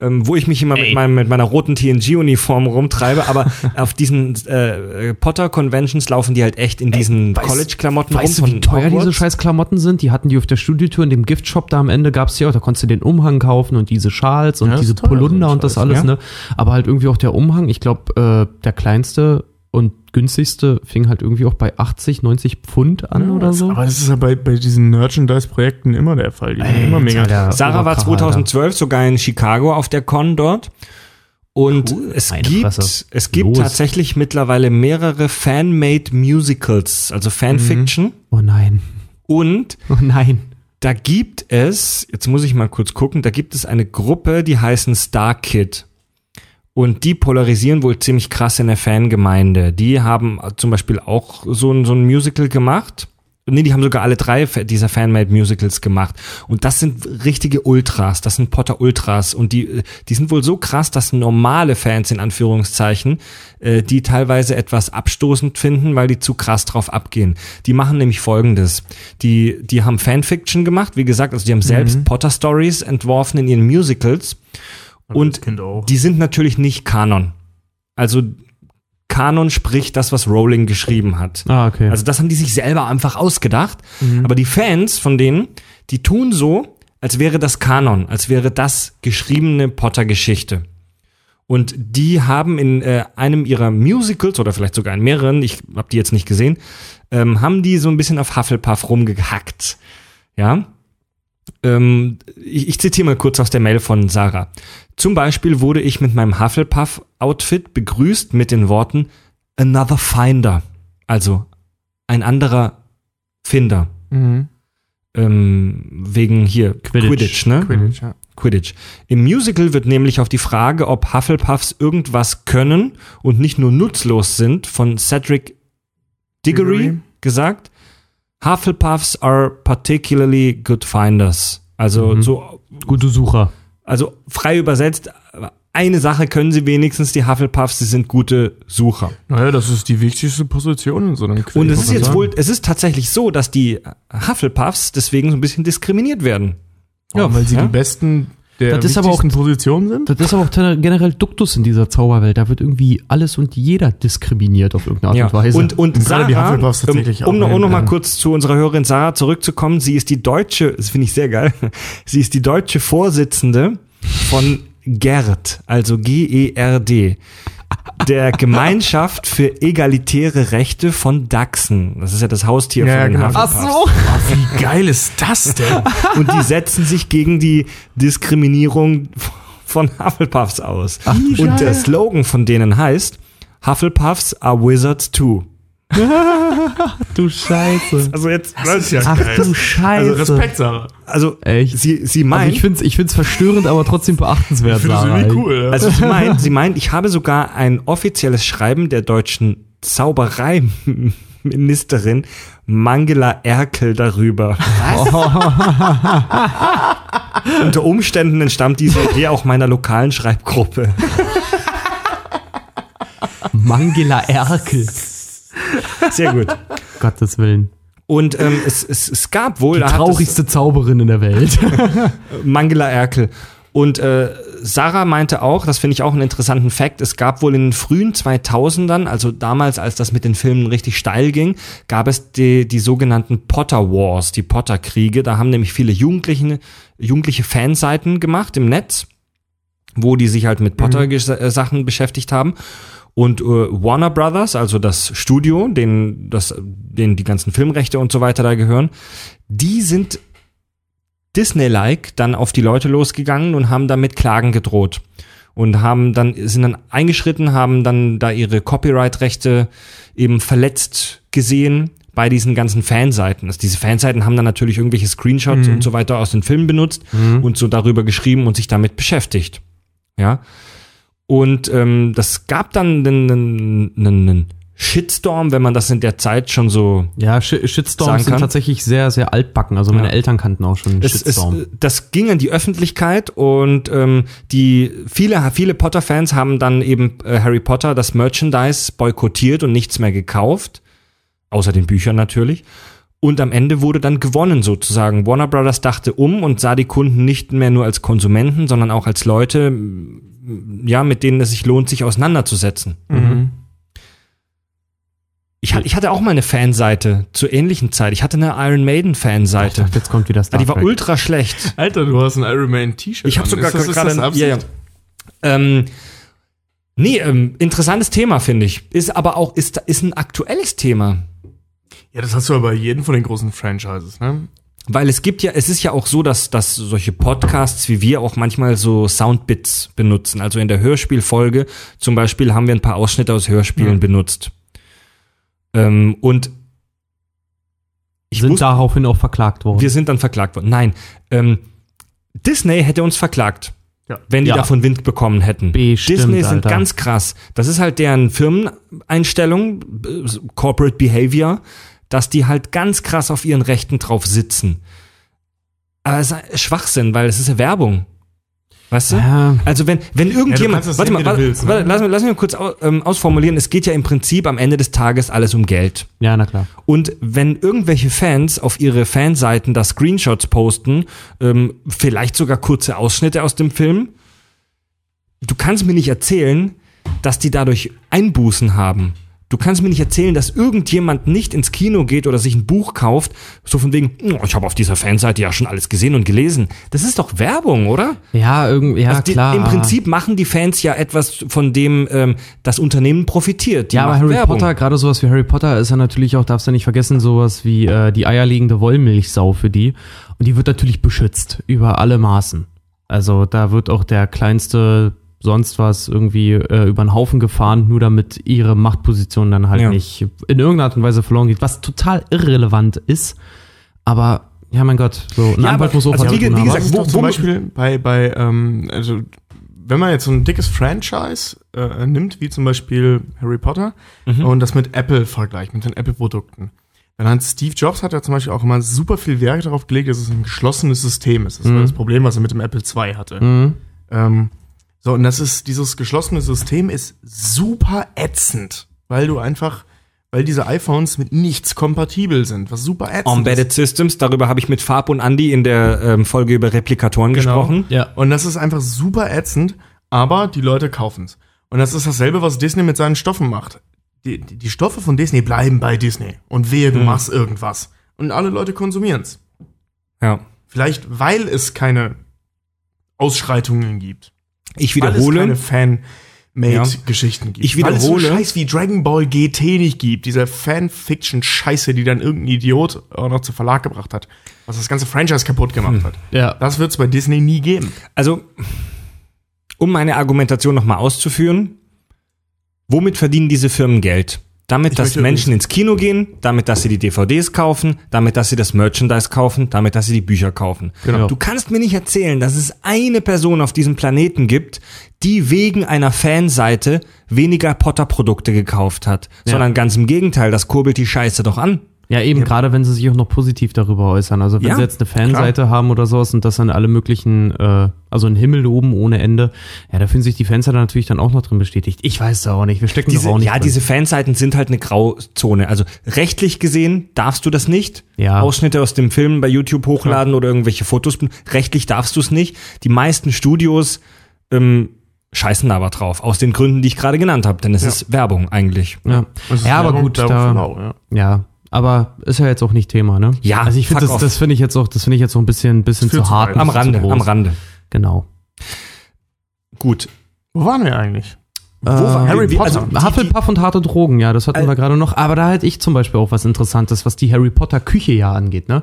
Ähm, wo ich mich immer mit, meinem, mit meiner roten TNG-Uniform rumtreibe, aber *laughs* auf diesen äh, Potter-Conventions laufen die halt echt in diesen College-Klamotten rum
Weißt du, wie teuer diese
Hogwarts.
scheiß Klamotten sind? Die hatten die auf der Studiotour in dem Giftshop da am Ende gab's die auch. Da konntest du den Umhang kaufen und diese Schals und
Ja,
diese
teuer, so
Polunder und das alles,
ja.
ne? Aber halt irgendwie auch der Umhang. Ich glaube, äh, der kleinste und günstigste fing halt irgendwie auch bei 80, 90 Pfund an
Ja,
oder so.
Aber das ist ja bei, bei diesen Merchandise-Projekten immer der Fall. Die sind immer mega.
Alter,
Sarah war
Oberkracher,
2012 sogar in Chicago auf der Con dort. Und es
Meine
gibt,
Fresse.
es gibt
Los.
tatsächlich mittlerweile mehrere Fan-made Musicals, also Fanfiction.
Alter. Oh nein.
Und
Oh nein.
da gibt es, jetzt muss ich mal kurz gucken, da gibt es eine Gruppe, die heißen Star Kid. Und die polarisieren wohl ziemlich krass in der Fangemeinde. Die haben zum Beispiel auch so ein, so ein Musical gemacht. Nee, die haben sogar alle drei dieser Fanmade Musicals gemacht. Und das sind richtige Ultras. Das sind Potter Ultras. Und die, die sind wohl so krass, dass normale Fans in Anführungszeichen, äh, die teilweise etwas abstoßend finden, weil die zu krass drauf abgehen. Die machen nämlich folgendes. Die, die haben Fanfiction gemacht. Wie gesagt, also die haben selbst Potter Stories entworfen in ihren Musicals. Und
auch.
die sind natürlich nicht Kanon. Also Kanon spricht das, was Rowling geschrieben hat.
Ah, okay.
Also das haben die sich selber einfach ausgedacht. Aber die Fans von denen, die tun so, als wäre das Kanon, als wäre das geschriebene Potter-Geschichte. Und die haben in äh, einem ihrer Musicals oder vielleicht sogar in mehreren, ich habe die jetzt nicht gesehen, ähm, haben die so ein bisschen auf Hufflepuff rumgehackt. Ja. Ähm, ich, ich zitiere mal kurz aus der Mail von Sarah. Zum Beispiel wurde ich mit meinem Hufflepuff-Outfit begrüßt mit den Worten Another Finder. Also ein anderer Finder.
Mhm.
Ähm, wegen hier
Quidditch.
Quidditch, ne?
Quidditch, ja.
Quidditch. Im Musical wird nämlich auf die Frage, ob Hufflepuffs irgendwas können und nicht nur nutzlos sind, von Cedric Diggory
Diggory.
gesagt. Hufflepuffs are particularly good finders. Also
Mhm.
so,
Gute Sucher.
also frei übersetzt, eine Sache können sie wenigstens, die Hufflepuffs, sie sind gute Sucher.
Naja, das ist die wichtigste Position in so einem Quiz.
Und es ist jetzt
sagen.
wohl, es ist tatsächlich so, dass die Hufflepuffs deswegen so ein bisschen diskriminiert werden.
Ja, weil sie
Ja.
die besten
Das ist aber auch-
Positionen sind.
Das ist aber auch generell Duktus in dieser Zauberwelt. Da wird irgendwie alles und jeder diskriminiert auf irgendeine Art und Weise.
Und, und
Und
Sarah,
Hufflepuffs tatsächlich
um, um,
auch,
um noch mal
ja.
kurz zu unserer Hörerin Sarah zurückzukommen, sie ist die deutsche, das finde ich sehr geil, *laughs* sie ist die deutsche Vorsitzende von GERD, also G-E-R-D, der Gemeinschaft für egalitäre Rechte von Dachsen. Das ist ja das Haustier
Ja,
von den
genau.
Hufflepuffs.
Wie geil ist das denn?
Und die setzen sich gegen die Diskriminierung von Hufflepuffs aus. Und der Slogan von denen heißt, Hufflepuffs are wizards too. *laughs*
du Scheiße.
Also jetzt,
Das ist ja
Ach
geil.
du Scheiße.
Also Respekt, Sarah.
also
Echt?
sie, sie
Also
meint,
ich finde es ich find's verstörend, aber trotzdem beachtenswert.
Ich
Sarah,
irgendwie cool. Ja.
also sie meint, sie meint, ich habe sogar ein offizielles Schreiben der deutschen Zaubereiministerin Mangela Erkel darüber. *laughs* Unter Umständen entstammt diese Idee auch meiner lokalen Schreibgruppe.
Mangela Erkel.
Sehr gut.
Gottes Willen.
Und ähm, es, es, es gab wohl
Die
hat es-
traurigste Zauberin in der Welt. *laughs*
Mangela Erkel. Und äh, Sarah meinte auch, das finde ich auch einen interessanten Fakt, es gab wohl in den frühen 2000ern, also damals, als das mit den Filmen richtig steil ging, gab es die, die sogenannten Potter Wars, die Potter-Kriege. Da haben nämlich viele Jugendliche, jugendliche Fanseiten gemacht im Netz, wo die sich halt mit Potter-Sachen beschäftigt haben. Und äh, Warner Brothers, also das Studio, denen, das, denen die ganzen Filmrechte und so weiter da gehören, die sind Disney-like dann auf die Leute losgegangen und haben damit Klagen gedroht und haben dann sind dann eingeschritten, haben dann da ihre Copyright-Rechte eben verletzt gesehen bei diesen ganzen Fanseiten. Also diese Fanseiten haben dann natürlich irgendwelche Screenshots und so weiter aus den Filmen benutzt und so darüber geschrieben und sich damit beschäftigt. Ja. Und ähm, das gab dann einen, einen, Shitstorm, wenn man das in der Zeit schon so
ja, Sh Shitstorms sind
kann.
tatsächlich sehr, sehr altbacken. Also meine
Ja.
Eltern kannten auch schon
es, es,
Shitstorm.
das ging an die Öffentlichkeit und ähm, die viele viele Potter-Fans haben dann eben äh, Harry Potter das Merchandise boykottiert und nichts mehr gekauft, außer den Büchern natürlich. Und am Ende wurde dann gewonnen sozusagen. Warner Brothers dachte um und sah die Kunden nicht mehr nur als Konsumenten, sondern auch als Leute, ja, mit denen es sich lohnt, sich auseinanderzusetzen.
Mhm.
Ich, hatte- ich hatte auch mal eine Fanseite zur ähnlichen Zeit. Ich hatte eine Iron Maiden
Ich
Fanseite.
dachte, jetzt kommt wieder Star
die war ultra schlecht.
Alter, du hast ein Iron Man T-Shirt.
Ich habe sogar
Ist das- ist
gerade
das
ein,
Absicht?
ja, ja. Ähm, nee, ähm, interessantes Thema finde ich. Ist aber auch ist ist ein aktuelles Thema,
Ja, das hast du aber bei jedem von den großen Franchises, ne?
Weil es gibt ja, es ist ja auch so, dass dass solche Podcasts wie wir auch manchmal so Soundbits benutzen. Also in der Hörspielfolge zum Beispiel haben wir ein paar Ausschnitte aus Hörspielen benutzt. Ähm, und ich
sind
muss,
daraufhin auch verklagt worden.
wir sind dann verklagt worden. Nein, ähm, Disney hätte uns verklagt.
Ja.
Wenn die
Ja.
davon Wind bekommen hätten.
Bestimmt,
Disney sind
Alter.
ganz krass. Das ist halt deren Firmeneinstellung, äh, Corporate Behavior, dass die halt ganz krass auf ihren Rechten drauf sitzen. Aber es ist Schwachsinn, weil es ist ja Werbung. Weißt du?
Ja.
Also wenn, wenn irgendjemand,
das
warte mal, warte,
willst, ne?
warte, lass, mich- lass mich kurz au, ähm, ausformulieren. Es geht ja im Prinzip am Ende des Tages alles um Geld.
ja, na klar.
Und wenn irgendwelche Fans auf ihre Fanseiten da Screenshots posten, ähm, vielleicht sogar kurze Ausschnitte aus dem Film, du kannst mir nicht erzählen, dass die dadurch Einbußen haben. Du kannst mir nicht erzählen, dass irgendjemand nicht ins Kino geht oder sich ein Buch kauft, so von wegen, "Oh, ich habe auf dieser Fanseite ja schon alles gesehen und gelesen. Das ist doch Werbung, oder?
Ja, irgendwie, ja,
Also die,
klar.
Im Prinzip machen die Fans ja etwas, von dem ähm, das Unternehmen profitiert. Die
Ja, aber Harry
Werbung.
Potter, gerade sowas wie Harry Potter ist ja natürlich auch, darfst du nicht vergessen, sowas wie äh, die eierlegende Wollmilchsau für die. Und die wird natürlich beschützt über alle Maßen. Also da wird auch der kleinste sonst was irgendwie äh, über den Haufen gefahren, nur damit ihre Machtposition dann halt
Ja.
nicht in irgendeiner Art und Weise verloren geht, was total irrelevant ist. Aber ja, mein Gott, so ein
Ja,
Anwalt
aber-
muss auch
also
was
wie
tun
wie gesagt, wo-
zum Beispiel bei, bei ähm, also wenn man jetzt so ein dickes Franchise äh, nimmt, wie zum Beispiel Harry Potter, und das mit Apple vergleicht, mit den Apple-Produkten, dann hat Steve Jobs hat ja zum Beispiel auch immer super viel Wert darauf gelegt, dass es ein geschlossenes System ist. Das war das Problem, was er mit dem Apple II hatte.
Mhm.
Ähm, so, und das ist, dieses geschlossene System ist super ätzend, weil du einfach, weil diese iPhones mit nichts kompatibel sind, was super ätzend ist.
Embedded Systems, darüber habe ich mit Farb und Andy in der ähm, Folge über Replikatoren
Genau.
gesprochen.
Ja.
Und das ist einfach super ätzend, aber die Leute kaufen's. Und das ist dasselbe, was Disney mit seinen Stoffen macht. Die, die, Stoffe von Disney bleiben bei Disney. Und wehe, du machst irgendwas. Und alle Leute konsumieren's.
Ja.
Vielleicht, weil es keine Ausschreitungen gibt.
Ich
Weil es
wiederhole,
keine Fan-Made-Geschichten gibt.
Ich
Weil es
wiederhole-
so Scheiß wie Dragon Ball GT nicht gibt. Diese Fanfiction-Scheiße, die dann irgendein Idiot auch noch zu Verlag gebracht hat. Was das ganze Franchise kaputt gemacht hat.
Ja.
Das wird's bei Disney nie geben.
also um meine Argumentation nochmal auszuführen, womit verdienen diese Firmen Geld? Damit,
Ich
dass Menschen ins Kino gehen, damit, dass sie die DVDs kaufen, damit, dass sie das Merchandise kaufen, damit, dass sie die Bücher kaufen.
Genau.
Du kannst mir nicht erzählen, dass es eine Person auf diesem Planeten gibt, die wegen einer Fanseite weniger Potter-Produkte gekauft hat, sondern ganz im Gegenteil, das kurbelt die Scheiße doch an.
Ja, eben, gerade wenn sie sich auch noch positiv darüber äußern. Also wenn
Ja,
sie jetzt eine Fanseite haben oder sowas und das dann alle möglichen, äh, also ein Himmel oben ohne Ende, ja, da fühlen sich die Fans ja natürlich dann auch noch drin bestätigt. Ich weiß da auch nicht, wir stecken
Diese,
auch nicht
ja,
drin.
diese Fanseiten sind halt eine Grauzone. Also rechtlich gesehen darfst du das nicht.
Ja.
Ausschnitte aus dem Film bei YouTube hochladen oder irgendwelche Fotos. Rechtlich darfst du es nicht. Die meisten Studios ähm, scheißen aber drauf. Aus den Gründen, die ich gerade genannt habe. Denn es ist Werbung eigentlich.
ja, ja aber
Werbung-
gut,
Werbung
da,
lau, ja.
ja, aber ist ja jetzt auch nicht Thema, ne?
Ja,
Also ich finde das,
off.
das finde ich jetzt auch, das finde ich jetzt so ein bisschen, bisschen zu
zu
hart.
Am
bisschen
Rande, am Rande.
Genau.
Gut.
Wo waren wir eigentlich?
Wo war-
Harry Potter.
Also,
Hufflepuff und harte Drogen, ja, das hatten
Al-
wir gerade noch. Aber da hätte ich zum Beispiel auch was Interessantes, was die Harry Potter Küche ja angeht. Ne?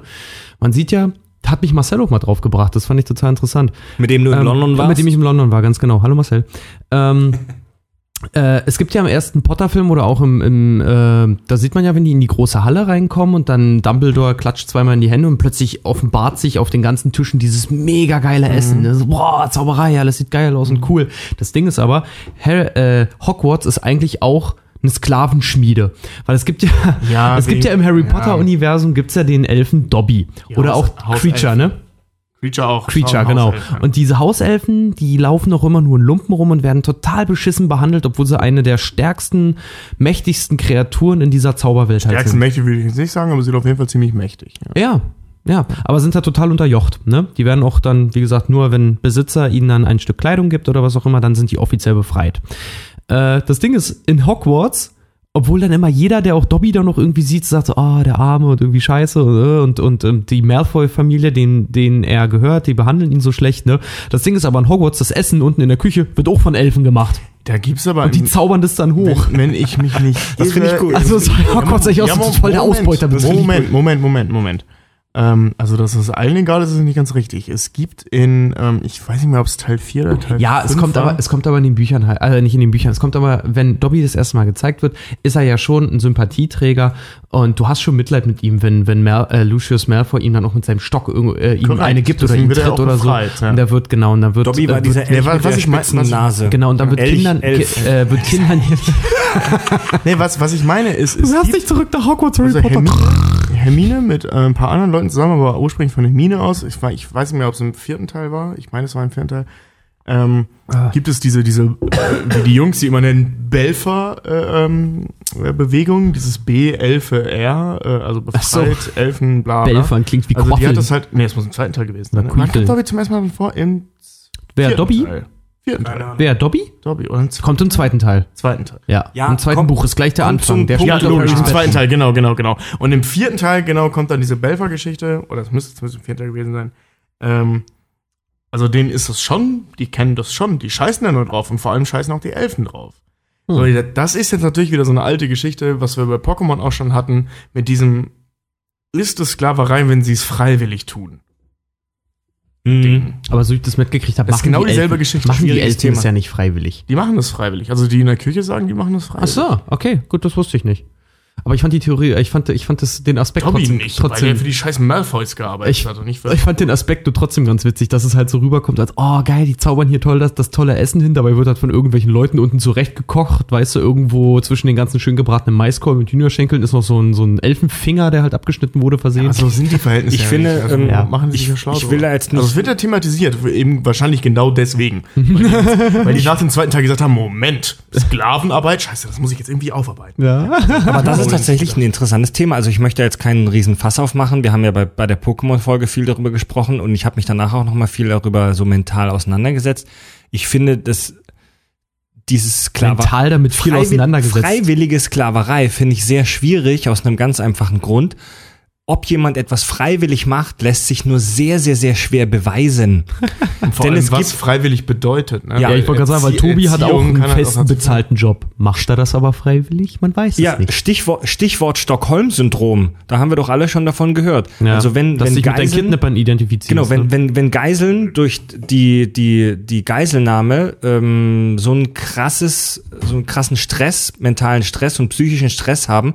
Man sieht ja, da hat mich Marcel auch mal drauf gebracht. Das fand ich total interessant.
mit dem du in
Ähm,
London warst.
Mit dem ich in London war, ganz genau. Hallo Marcel. Ähm, *laughs* äh, es gibt ja im ersten Potter-Film oder auch im, im äh, da sieht man ja, wenn die in die große Halle reinkommen und dann Dumbledore klatscht zweimal in die Hände und plötzlich offenbart sich auf den ganzen Tischen dieses mega geile Essen. Ne? So, boah, Zauberei, alles sieht geil aus und cool. Das Ding ist aber, Harry, äh, Hogwarts ist eigentlich auch eine Sklavenschmiede. Weil es gibt ja,
Ja, *laughs*
es gibt ja im Harry
ja.
Potter-Universum gibt's ja den Elfen Dobby.
Die
oder auch Creature, ne?
Creature auch.
Creature, genau.
Hauselfen.
Und diese Hauselfen, die laufen auch immer nur in Lumpen rum und werden total beschissen behandelt, obwohl sie eine der stärksten, mächtigsten Kreaturen in dieser Zauberwelt halt
Stärksten
sind.
mächtig würde ich jetzt nicht sagen, aber sie sind auf jeden Fall ziemlich mächtig. Ja.
Ja, ja, aber sind da total unterjocht. Ne? Die werden auch dann, wie gesagt, nur wenn Besitzer ihnen dann ein Stück Kleidung gibt oder was auch immer, dann sind die offiziell befreit. Äh, das Ding ist, in Hogwarts, obwohl dann immer jeder, der auch Dobby da noch irgendwie sieht, sagt so, ah, der Arme und irgendwie scheiße äh, und, und, und die Malfoy-Familie, denen, denen er gehört, die behandeln ihn so schlecht. Ne? Das Ding ist aber in Hogwarts, das Essen unten in der Küche wird auch von Elfen gemacht.
Da gibt's aber.
Und die zaubern das dann hoch.
wenn, wenn ich mich nicht.
Das finde ich gut.
Also ist Hogwarts echt auch so voll der Ausbeuter.
Moment, Moment, Moment, Moment. Ähm, also, dass es allen egal ist, ist nicht ganz richtig. Es gibt in, ähm, ich weiß nicht mehr, ob es Teil 4 oder Teil
Ja, es
5
kommt
war.
aber, es kommt aber in den Büchern halt, also nicht in den Büchern, es kommt aber, wenn Dobby das erste Mal gezeigt wird, ist er ja schon ein Sympathieträger und du hast schon Mitleid mit ihm, wenn, wenn Mal, äh, Lucius Malfoy ihm dann auch mit seinem Stock irgendwo, äh, ihm
Korrekt,
eine gibt oder
deswegen
ihm
er
tritt oder so.
befreit, ja.
Und da wird, genau, und dann wird,
Dobby war
äh,
dieser
was-
mit
was
der
ich mein-
spitzen
was ich-
Nase.
Genau, und dann wird
Elch,
Kindern,
Elf.
äh, wird Kindern, *laughs*
Nee, was, was ich meine ist, es
du hast dich zurück nach Hogwarts, Harry
also
Potter.
Hermine, Hermine mit äh, ein paar anderen Leuten zusammen, aber ursprünglich von Hermine aus. Ich, war, ich weiß nicht mehr, ob es im vierten Teil war. Ich meine, es war im vierten Teil. Ähm,
Ah.
Gibt es diese, diese, äh, wie die Jungs, die immer nennen, Belfer-Bewegung, dieses B-Elfe-R, äh, also
so.
befreit, Elfen, bla, bla.
Belfern klingt wie
Also die
Quaffel.
hat das halt, nee, es muss im zweiten Teil gewesen sein. Ne?
Quaffel.
kommt Dobby zum ersten Mal vor? Im
Wer, Dobby?
Teil. Vierten Teil.
Wer, Dobby?
Dobby, z-
Kommt im zweiten Teil.
zweiten Teil.
Ja,
Ja,
im zweiten
kommt-
Buch ist gleich der Anfang. Der
Ja, logisch, im zweiten. Teil, genau, genau, genau. Und im vierten Teil, genau, kommt dann diese Belfer-Geschichte, oder es müsste zumindest im vierten Teil gewesen sein. Ähm, also denen ist das schon, die kennen das schon, die scheißen da nur drauf und vor allem scheißen auch die Elfen drauf.
Hm.
So, das ist jetzt natürlich wieder so eine alte Geschichte, was wir bei Pokémon auch schon hatten, mit diesem ist es Sklaverei, wenn sie es freiwillig tun.
Mhm.
Aber so wie ich das mitgekriegt habe,
Das ist genau
die
dieselbe
Elfen,
Geschichte,
Machen die Elfen es ja nicht freiwillig.
Die machen das freiwillig. Also die in der Küche sagen, die machen das
Ach
freiwillig.
so, okay, gut, das wusste ich nicht. Aber ich fand die Theorie, ich fand, ich fand das, den Aspekt
Dobby
trotzdem,
nicht, weil
trotzdem
der für die scheiß Malfoys gearbeitet
Ich-
hat und nicht für
ich fand den Aspekt nur trotzdem ganz witzig, dass es halt so rüberkommt, als, oh geil, die zaubern hier toll das, das tolle Essen hin, dabei wird halt von irgendwelchen Leuten unten zurecht gekocht, weißt du, irgendwo zwischen den ganzen schön gebratenen Maiskolben und Hühnerschenkeln ist noch so ein, so ein Elfenfinger, der halt abgeschnitten wurde, versehen.
Also sind die Verhältnisse.
Ich
ja
finde,
nicht. also,
ähm,
ja,
machen sie
ich-
sich ja schlau
ich will da jetzt nicht-
Also es wird ja thematisiert, eben wahrscheinlich genau deswegen. *laughs* weil, die, weil die nach dem zweiten Tag gesagt haben, Moment, Sklavenarbeit, scheiße, das muss ich jetzt irgendwie aufarbeiten.
ja.
Aber das ist *laughs* tatsächlich ein interessantes Thema. Also ich möchte jetzt keinen riesen Fass aufmachen. Wir haben ja bei, bei der Pokémon-Folge viel darüber gesprochen und ich habe mich danach auch noch mal viel darüber so mental auseinandergesetzt. Ich finde, dass dieses Sklaver
Mental damit viel auseinandergesetzt.
Freiwillige Sklaverei finde ich sehr schwierig aus einem ganz einfachen Grund. Ob jemand etwas freiwillig macht, lässt sich nur sehr, sehr, sehr schwer beweisen.
Und *laughs* vor
Denn
allem,
es
was
gibt-
freiwillig bedeutet. Ne?
Ja,
Ja, ich wollte gerade sagen, weil Tobi hat auch
Erziehung
einen festen
dazu-
bezahlten Job. Macht er das aber freiwillig? Man weiß
Ja,
es nicht.
Stichwort, Stichwort Stockholm-Syndrom. Da haben wir doch alle schon davon gehört.
Ja,
also wenn,
dass
wenn
sich mit deinen
Geiseln. Genau, wenn,
ne?
wenn, wenn Geiseln durch die, die, die Geiselnahme ähm, so ein krasses, so einen krassen Stress, mentalen Stress und psychischen Stress haben,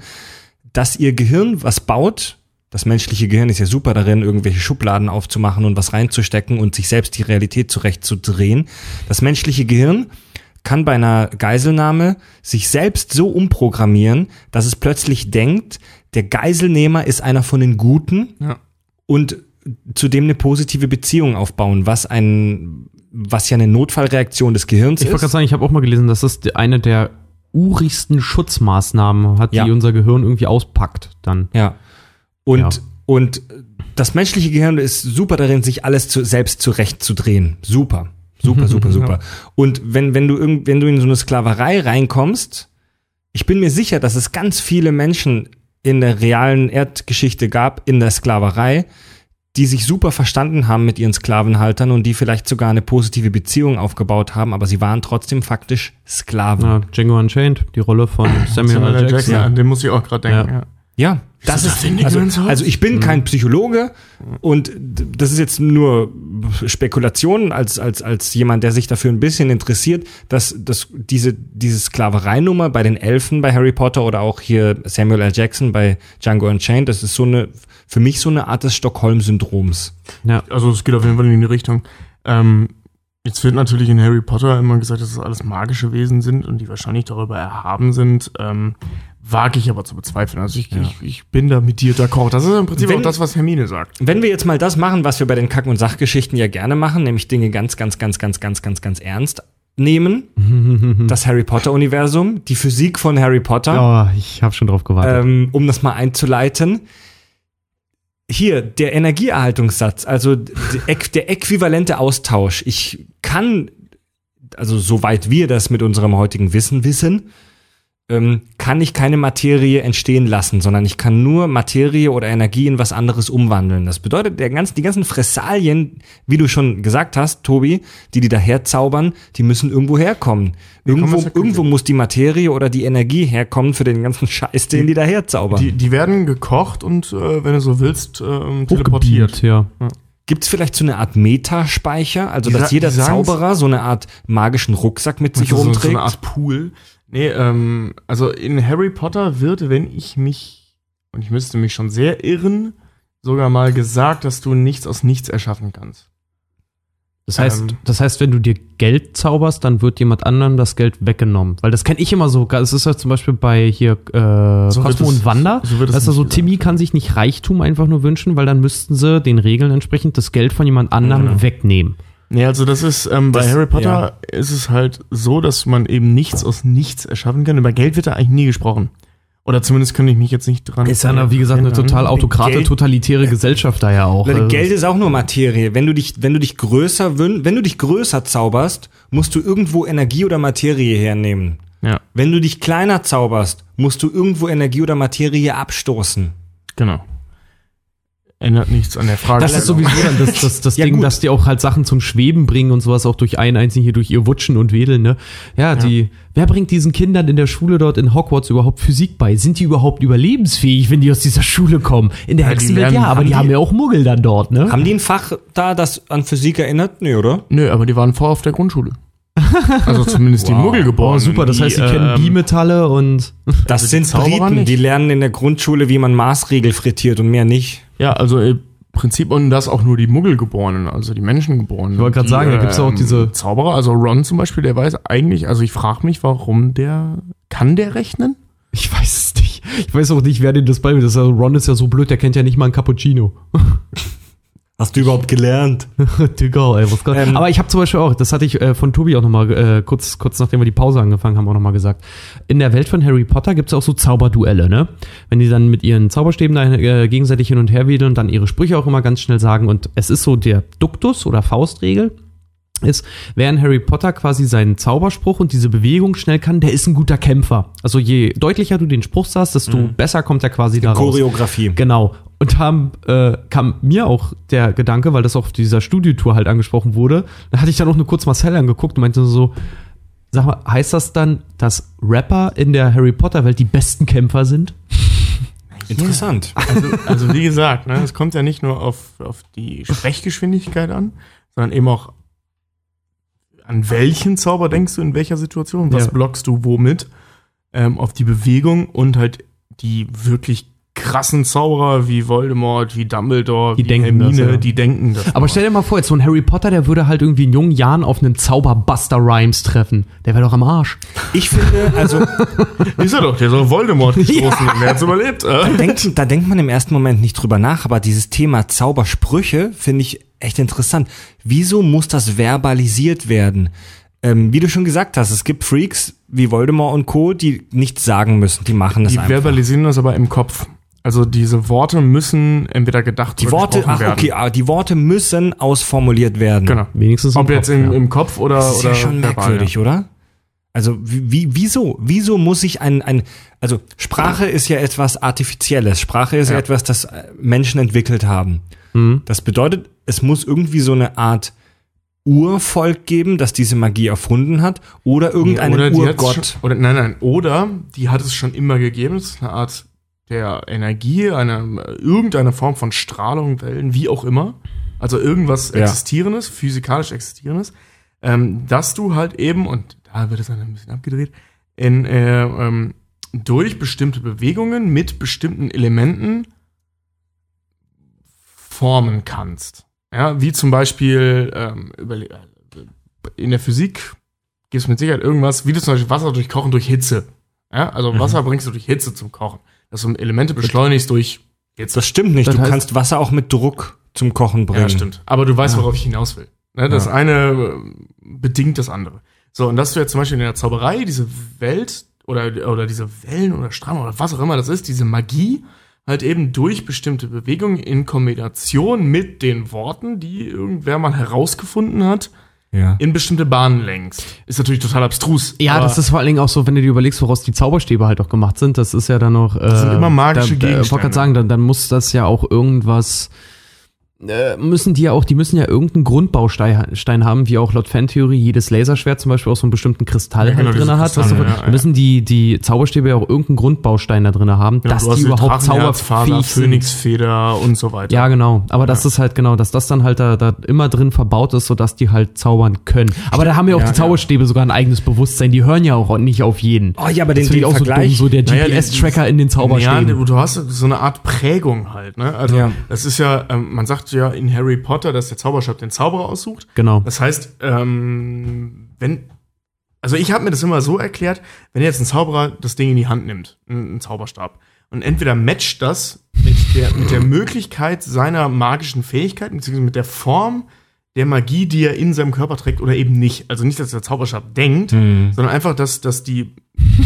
dass ihr Gehirn was baut. Das menschliche Gehirn ist ja super darin, irgendwelche Schubladen aufzumachen und was reinzustecken und sich selbst die Realität zurechtzudrehen. Das menschliche Gehirn kann bei einer Geiselnahme sich selbst so umprogrammieren, dass es plötzlich denkt, der Geiselnehmer ist einer von den Guten
Ja.
und zu dem eine positive Beziehung aufbauen, was ein, was ja eine Notfallreaktion des Gehirns
Ich wollte gerade
ist.
sagen, ich habe auch mal gelesen, dass das eine der urigsten Schutzmaßnahmen hat,
Ja.
die unser Gehirn irgendwie auspackt dann.
Ja. Und,
Ja.
und das menschliche Gehirn ist super darin, sich alles zu, selbst zurechtzudrehen. Super. Super, *laughs* super, super. Und wenn, wenn du irgend, wenn du in so eine Sklaverei reinkommst, ich bin mir sicher, dass es ganz viele Menschen in der realen Erdgeschichte gab, in der Sklaverei, die sich super verstanden haben mit ihren Sklavenhaltern und die vielleicht sogar eine positive Beziehung aufgebaut haben, aber sie waren trotzdem faktisch Sklaven.
Ja, Django Unchained, die Rolle von *laughs* Samuel, L. Jackson.
Jackson, an den muss ich auch gerade denken.
Ja.
Ja.
Das
das
ist, also, also ich bin kein Psychologe und das ist jetzt nur Spekulation als, als, als jemand, der sich dafür ein bisschen interessiert, dass, dass diese, diese Sklavereinummer bei den Elfen bei Harry Potter oder auch hier Samuel L. Jackson bei Django Unchained, das ist so eine, für mich so eine Art des Stockholm-Syndroms.
Ja.
Also es geht auf jeden Fall in die Richtung. Ähm, jetzt wird natürlich in Harry Potter immer gesagt, dass es alles magische Wesen sind und die wahrscheinlich darüber erhaben sind. Ähm, wage ich aber zu bezweifeln. Also ich, ich, ich bin da mit dir d'accord. Das ist im Prinzip
Wenn-
auch das, was Hermine sagt.
Wenn wir jetzt mal das machen, was wir bei den Kack- und Sachgeschichten ja gerne machen, nämlich Dinge ganz, ganz, ganz, ganz, ganz, ganz, ganz ernst nehmen, *laughs* das Harry Potter-Universum, die Physik von Harry Potter,
Oh, ich habe schon drauf gewartet.
ähm, um das mal einzuleiten. Hier, der Energieerhaltungssatz, also der äquivalente Austausch. Ich kann, also soweit wir das mit unserem heutigen Wissen wissen, ähm, kann ich keine Materie entstehen lassen, sondern ich kann nur Materie oder Energie in was anderes umwandeln. Das bedeutet, der ganzen, die ganzen Fressalien, wie du schon gesagt hast, Tobi, die die daher zaubern, die müssen irgendwo herkommen.
kommen
Irgendwo, irgendwo muss die Materie oder die Energie herkommen für den ganzen *laughs* Scheiß, den die daher zaubern.
Die, die werden gekocht und, äh, wenn du so willst, ähm, teleportiert.
Hochgebeamt, ja.
Gibt es vielleicht so eine Art Metaspeicher, also
Die
dass jeder
die
Zauberer so eine Art magischen Rucksack mit sich
so, so
rumträgt?
eine Art Pool. Nee, ähm, also in Harry Potter wird, wenn ich mich, und ich müsste mich schon sehr irren, sogar mal gesagt, dass du nichts aus nichts erschaffen kannst.
Das heißt,
Ähm.
das heißt, wenn du dir Geld zauberst, dann wird jemand anderem das Geld weggenommen. Weil das kenne ich immer so. Es ist ja zum Beispiel bei hier äh,
So
Cosmo und Wanda.
so wird es
weißt du,
nicht
so
gesagt.
Timmy kann sich nicht Reichtum einfach nur wünschen, weil dann müssten sie den Regeln entsprechend das Geld von jemand anderem
Genau.
wegnehmen.
Nee, also das ist, ähm, bei
Das-
Harry Potter ist es halt so, dass man eben nichts aus nichts erschaffen kann. Über Geld wird da eigentlich nie gesprochen. Oder zumindest könnte ich mich jetzt nicht dran
Ist ja, wie gesagt, eine total autokrate,
Geld-
totalitäre Gesellschaft da ja auch. Also,
Geld ist auch nur Materie. Wenn du dich, wenn du dich größer wün wenn du dich größer zauberst, musst du irgendwo Energie oder Materie hernehmen.
Ja,
Wenn du dich kleiner zauberst, musst du irgendwo Energie oder Materie abstoßen.
genau. Ändert nichts an der Frage.
Das ist sowieso dann das, das, das *laughs*
Ja,
Ding,
gut.
dass die auch halt Sachen zum Schweben bringen und sowas auch durch einen einzigen hier durch ihr Wutschen und Wedeln, ne? Ja, die, wer bringt diesen Kindern in der Schule dort in Hogwarts überhaupt Physik bei? Sind die überhaupt überlebensfähig, wenn die aus dieser Schule kommen? In der
Ja, die
Hexenwelt
werden-
ja, aber die,
die-
haben ja auch Muggel dann dort, ne?
Haben die ein Fach da, das an Physik erinnert? Nee, oder?
Nö, aber die waren vor auf der Grundschule. *laughs* Also zumindest die
Wow.
Muggelgeborenen.
Oh, super, das
die,
heißt, sie kennen
ähm,
Bimetalle und
Das
Also die
sind Briten,
nicht.
die lernen in der Grundschule, wie man Maßregel frittiert und mehr nicht.
Ja, also im Prinzip und das auch nur die Muggelgeborenen, also die Menschengeborenen.
Ich wollte gerade sagen, da gibt's ja auch
ähm,
diese-
Zauberer, also Ron zum Beispiel, der weiß eigentlich, also ich frage mich, warum der, kann der rechnen?
ich weiß es nicht. Ich weiß auch nicht, wer denn das bei mir ist. Also Ron ist ja so blöd, der kennt ja nicht mal einen Cappuccino. *laughs*
Hast du überhaupt gelernt? *laughs*
Digga, ey, was Gott.
Ähm,
Aber ich habe zum Beispiel auch, das hatte ich äh, von Tobi auch nochmal, äh, kurz, kurz nachdem wir die Pause angefangen haben, auch nochmal gesagt. In der Welt von Harry Potter gibt's ja auch so Zauberduelle, ne? Wenn die dann mit ihren Zauberstäben da äh, gegenseitig hin und her wedeln und dann ihre Sprüche auch immer ganz schnell sagen. Und es ist so der Duktus oder Faustregel ist, wer in Harry Potter quasi seinen Zauberspruch und diese Bewegung schnell kann, der ist ein guter Kämpfer. Also je deutlicher du den Spruch sagst, desto besser kommt er quasi da raus.
Choreografie.
Genau. Und haben, äh, kam mir auch der Gedanke, weil das auf dieser Studiotour halt angesprochen wurde, da hatte ich dann auch nur kurz Marcel angeguckt und meinte so, sag mal, heißt das dann, dass Rapper in der Harry Potter Welt die besten Kämpfer sind? *laughs*
Interessant.
Also, also wie gesagt, ne, es kommt ja nicht nur auf, auf die Sprechgeschwindigkeit an, sondern eben auch an welchen Zauber denkst du in welcher Situation, was
Ja.
blockst du womit, ähm, auf die Bewegung und halt die wirklich krassen Zauberer wie Voldemort, wie Dumbledore,
Die
wie
denken das, ja.
die denken das.
Aber stell dir mal vor, jetzt so ein Harry Potter, der würde halt irgendwie in jungen Jahren auf einen Zauberbuster Rhymes treffen. Der wäre doch am Arsch.
Ich finde, also *laughs*
ist er doch, der soll Voldemort gestoßen und der hat's überlebt. Äh?
denkt, da denkt man im ersten Moment nicht drüber nach, aber dieses Thema Zaubersprüche finde ich echt interessant. Wieso muss das verbalisiert werden? Ähm, wie du schon gesagt hast, es gibt Freaks wie Voldemort und Co., die nichts sagen müssen, die machen das
Die
einfach.
verbalisieren das aber im Kopf. Also diese Worte müssen entweder gedacht
Die
oder
Worte,
gesprochen
ach
werden.
okay, aber die Worte müssen ausformuliert werden.
Genau.
Wenigstens im
Ob jetzt
Kopf,
im,
ja.
im Kopf oder
Das ist
oder
ja schon
verbal,
merkwürdig, oder? Also wie, wie, wieso? Wieso muss ich ein, ein, also Sprache ist ja etwas Artifizielles. Sprache ist ja,
Ja.
etwas, das äh, Menschen entwickelt haben.
Mhm.
Das bedeutet, es muss irgendwie so eine Art Urvolk geben, das diese Magie erfunden hat, oder irgendeinen
oder die hat's
Urgott.
Schon, oder nein, nein, oder die hat es schon immer gegeben. Das ist eine Art der Energie, eine irgendeine Form von Strahlung, Wellen, wie auch immer. Also irgendwas
Ja.
Existierendes, physikalisch Existierendes, ähm, dass du halt eben, und da wird es dann ein bisschen abgedreht, in, äh, ähm, durch bestimmte Bewegungen mit bestimmten Elementen formen kannst. Ja, wie zum Beispiel ähm, überle- in der Physik gibt es mit Sicherheit irgendwas, wie du zum Beispiel Wasser durch Kochen durch Hitze. Ja, also Wasser bringst du durch Hitze zum Kochen. Dass du Elemente beschleunigst durch Hitze.
Das stimmt nicht.
Das
du
heißt-
kannst Wasser auch mit Druck zum Kochen bringen.
Ja, stimmt. Aber du weißt, worauf ich hinaus will. Ne, das
Ja.
eine äh, bedingt das andere. So, und dass du jetzt zum Beispiel in der Zauberei diese Welt oder, oder diese Wellen oder Strahlen oder was auch immer das ist, diese Magie halt eben durch bestimmte Bewegungen in Kombination mit den Worten, die irgendwer mal herausgefunden hat,
Ja.
in bestimmte Bahnen lenkst. Ist natürlich total abstrus.
Ja, das ist vor allen Dingen auch so, wenn du dir überlegst, woraus die Zauberstäbe halt auch gemacht sind. Das ist ja dann noch. Äh,
sind immer magische
da, äh, Ich wollte
Gegenstände.
gerade sagen, dann, dann muss das ja auch irgendwas. Äh, müssen die ja auch, die müssen ja irgendeinen Grundbaustein Stein haben, wie auch laut Fantheorie jedes Laserschwert zum Beispiel auch so einen bestimmten Kristall
Ja, genau,
halt drin
diese
hat.
Kristalle,
weißt du,
ja, ja.
müssen die, die Zauberstäbe ja auch irgendeinen Grundbaustein da drin haben,
Genau,
dass die überhaupt zauberfähig sind.
Phönixfeder und so weiter.
Ja, genau. Aber das ist halt genau, dass das dann halt da, da immer drin verbaut ist, sodass die halt zaubern können. Aber da haben ja auch
Ja,
die Zauberstäbe sogar ein eigenes Bewusstsein. Die hören ja auch nicht auf jeden.
Oh ja, aber den,
das
den
ich auch
Vergleich.
so dumm, so der
Naja,
GPS-Tracker in den
Ja,
Zauberstäben.
du hast so eine Art Prägung halt, ne? Also,
Ja.
das ist ja, ähm, man sagt ja in Harry Potter, dass der Zauberstab den Zauberer aussucht.
genau.
Das heißt, ähm, wenn, also ich habe mir das immer so erklärt, wenn jetzt ein Zauberer das Ding in die Hand nimmt, ein, Zauberstab, und entweder matcht das mit der, mit der Möglichkeit seiner magischen Fähigkeiten, beziehungsweise mit der Form der Magie, die er in seinem Körper trägt oder eben nicht. Also nicht, dass der Zauberstab denkt, sondern einfach, dass, dass die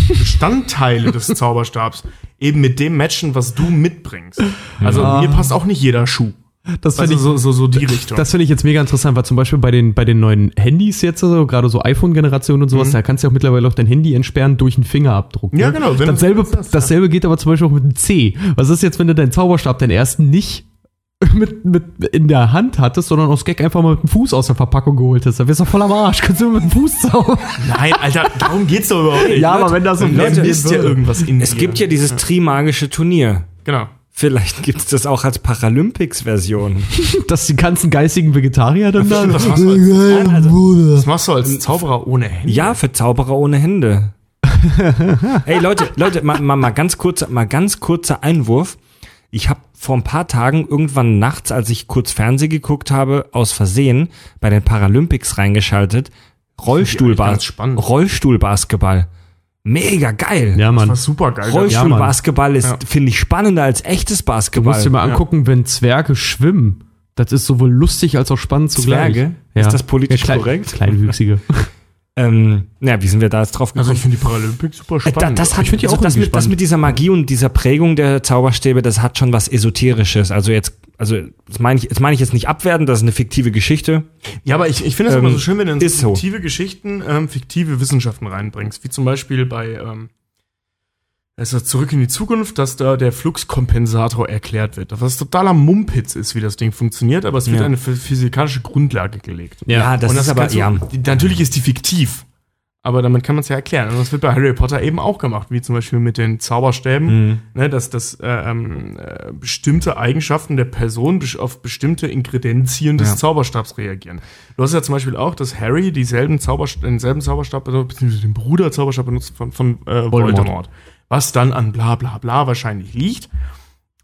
Bestandteile des Zauberstabs eben mit dem matchen, was du mitbringst. Also mir passt auch nicht jeder Schuh.
Das
Also
finde ich,
so, so, so die Richtung.
das finde ich jetzt mega interessant, weil zum Beispiel bei den, bei den neuen Handys jetzt, so, gerade so iPhone-Generation und sowas, da kannst du ja auch mittlerweile auch dein Handy entsperren durch einen Fingerabdruck.
Mhm. Ja,
ne?
genau,
Dasselbe,
das
dasselbe geht aber zum Beispiel auch mit dem C. Was ist jetzt, wenn du deinen Zauberstab, den ersten nicht *laughs* mit, mit in der Hand hattest, sondern aus Gag einfach mal mit dem Fuß aus der Verpackung geholt hast? Da wärst du voll am Arsch. Kannst du mit dem Fuß zaubern?
Nein, Alter, darum geht's doch überhaupt nicht.
Ja, aber wenn das so
Dann
Leute,
misst ja irgendwas in
Es
dir.
gibt ja dieses Trimagische Turnier.
Genau.
Vielleicht gibt es das auch als Paralympics-Version. *laughs*
Dass die ganzen geistigen Vegetarier dann da.
Das machst, du als,
Also,
das machst du als Zauberer ohne Hände.
ja, für Zauberer ohne Hände. *laughs* Ey Leute, Leute, mal, mal, mal ganz kurzer, mal ganz kurzer Einwurf. Ich habe vor ein paar Tagen irgendwann nachts, als ich kurz Fernsehen geguckt habe, aus Versehen bei den Paralympics reingeschaltet. Rollstuhlbas
ganz spannend.
Rollstuhlbasketball. Mega geil.
Ja,
Das
Mann.
war super geil.
Rollstuhlbasketball ist,
Ja.
finde ich, spannender als echtes
Du
Basketball.
musst dir mal angucken, wenn Zwerge schwimmen. Das ist sowohl lustig als auch spannend zugleich.
Zwerge? Ist das politisch
klein,
korrekt?
Kleinwüchsige. *laughs*
Ähm, ja, wie sind wir da jetzt drauf
Also
gekommen?
ich finde die Paralympics super
Äh, da,
spannend.
das hat
Ich find die
also
auch
das, mit, das
spannend.
mit dieser Magie und dieser Prägung der Zauberstäbe, das hat schon was Esoterisches. Also jetzt, also das meine ich, das meine ich jetzt nicht abwerten, das ist eine fiktive Geschichte.
ja, aber ich, ich finde es
Ähm,
immer so schön, wenn du in so
so.
fiktive Geschichten ähm, fiktive Wissenschaften reinbringst. Wie zum Beispiel bei ähm, es ist zurück in die Zukunft, dass da der Fluxkompensator erklärt wird. Was totaler Mumpitz ist, wie das Ding funktioniert, aber es wird
Ja.
eine ph- physikalische Grundlage gelegt.
Ja, das
Und
ist aber
du-
ja.
natürlich ist die fiktiv, aber damit kann man es ja erklären. Und das wird bei Harry Potter eben auch gemacht, wie zum Beispiel mit den Zauberstäben,
Mhm.
ne, dass, dass äh, ähm, äh, bestimmte Eigenschaften der Person auf bestimmte Ingredienzien des
Ja.
Zauberstabs reagieren. Du hast ja zum Beispiel auch, dass Harry dieselben Zauberst denselben Zauberstab beziehungsweise den Bruder Zauberstab benutzt von, von äh, Voldemort.
Voldemort.
Was dann an bla bla bla wahrscheinlich liegt.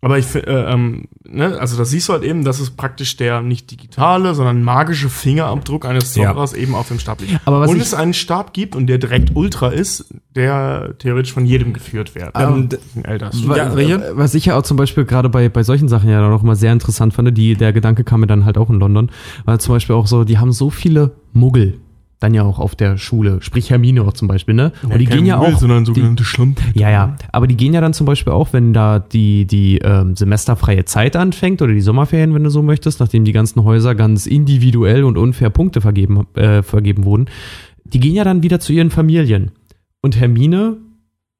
Aber ich finde, äh, ähm, ne, also da siehst du halt eben, dass es praktisch der nicht digitale, sondern magische Fingerabdruck eines
Ja.
Zauberers eben auf dem Stab liegt.
Aber was
und es einen Stab gibt und der direkt Ultra ist, der theoretisch von jedem geführt wird.
Ähm, Ja, Richard?
Was ich ja auch zum Beispiel gerade bei, bei solchen Sachen ja noch mal sehr interessant fand, die, der Gedanke kam mir dann halt auch in London, war zum Beispiel auch so, die haben so viele Muggel dann ja auch auf der Schule, sprich Hermine auch zum Beispiel, ne? Und die gehen ja auch.
sondern sogenannte Schlampe.
ja, ja, aber die gehen ja dann zum Beispiel auch, wenn da die, die ähm, semesterfreie Zeit anfängt oder die Sommerferien, wenn du so möchtest, nachdem die ganzen Häuser ganz individuell und unfair Punkte vergeben, äh, vergeben wurden, die gehen ja dann wieder zu ihren Familien. Und Hermine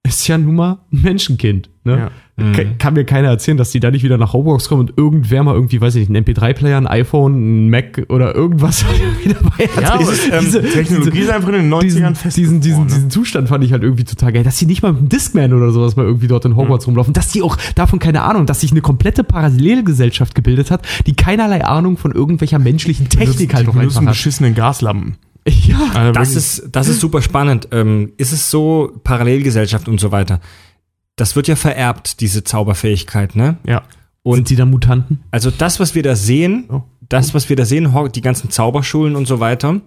ist ja nun mal ein Menschenkind. Ne?
Ja.
Ka- Kann mir keiner erzählen, dass die da nicht wieder nach Hogwarts kommen und irgendwer mal irgendwie, weiß ich nicht, einen MP3-Player, ein iPhone, ein Mac oder irgendwas *laughs* wieder dabei hat.
Ja, aber
Diese-
ähm,
diese-
Technologie ist einfach in den 90ern
diesen, diesen,
festgefroren,
diesen,
ne?
diesen Zustand fand ich halt irgendwie total geil, dass die nicht mal mit dem Discman oder sowas mal irgendwie dort in Hogwarts rumlaufen, dass die auch davon keine Ahnung, dass sich eine komplette Parallelgesellschaft gebildet hat, die keinerlei Ahnung von irgendwelcher menschlichen Technik halt
benutzen
einfach hat.
beschissenen Gaslampen.
Ja,
Also
Das ist, das ist super spannend. Ähm, ist es so, Parallelgesellschaft und so weiter? Das wird ja vererbt, diese Zauberfähigkeit, ne?
ja.
Und
sind die da Mutanten?
also das, was wir da sehen,
Oh.
das, was wir da sehen, die ganzen Zauberschulen und so weiter.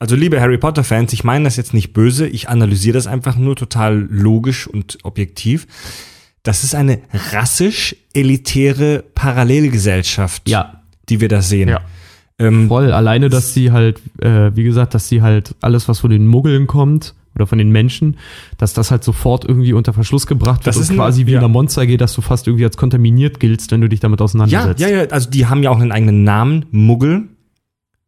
Also liebe Harry Potter-Fans, ich meine das jetzt nicht böse, ich analysiere das einfach nur total logisch und objektiv. Das ist eine rassisch elitäre Parallelgesellschaft,
Ja,
die wir da sehen.
Ja.
Ähm,
voll. Alleine, dass sie halt, äh, wie gesagt, dass sie halt alles, was von den Muggeln kommt oder von den Menschen, dass das halt sofort irgendwie unter Verschluss gebracht wird
Das ist
und
ein-
quasi wie
ja.
in der Monster geht, dass du fast irgendwie als kontaminiert giltst, wenn du dich damit
Ja,
auseinandersetzt.
ja, ja, also die haben ja auch einen eigenen Namen, Muggel,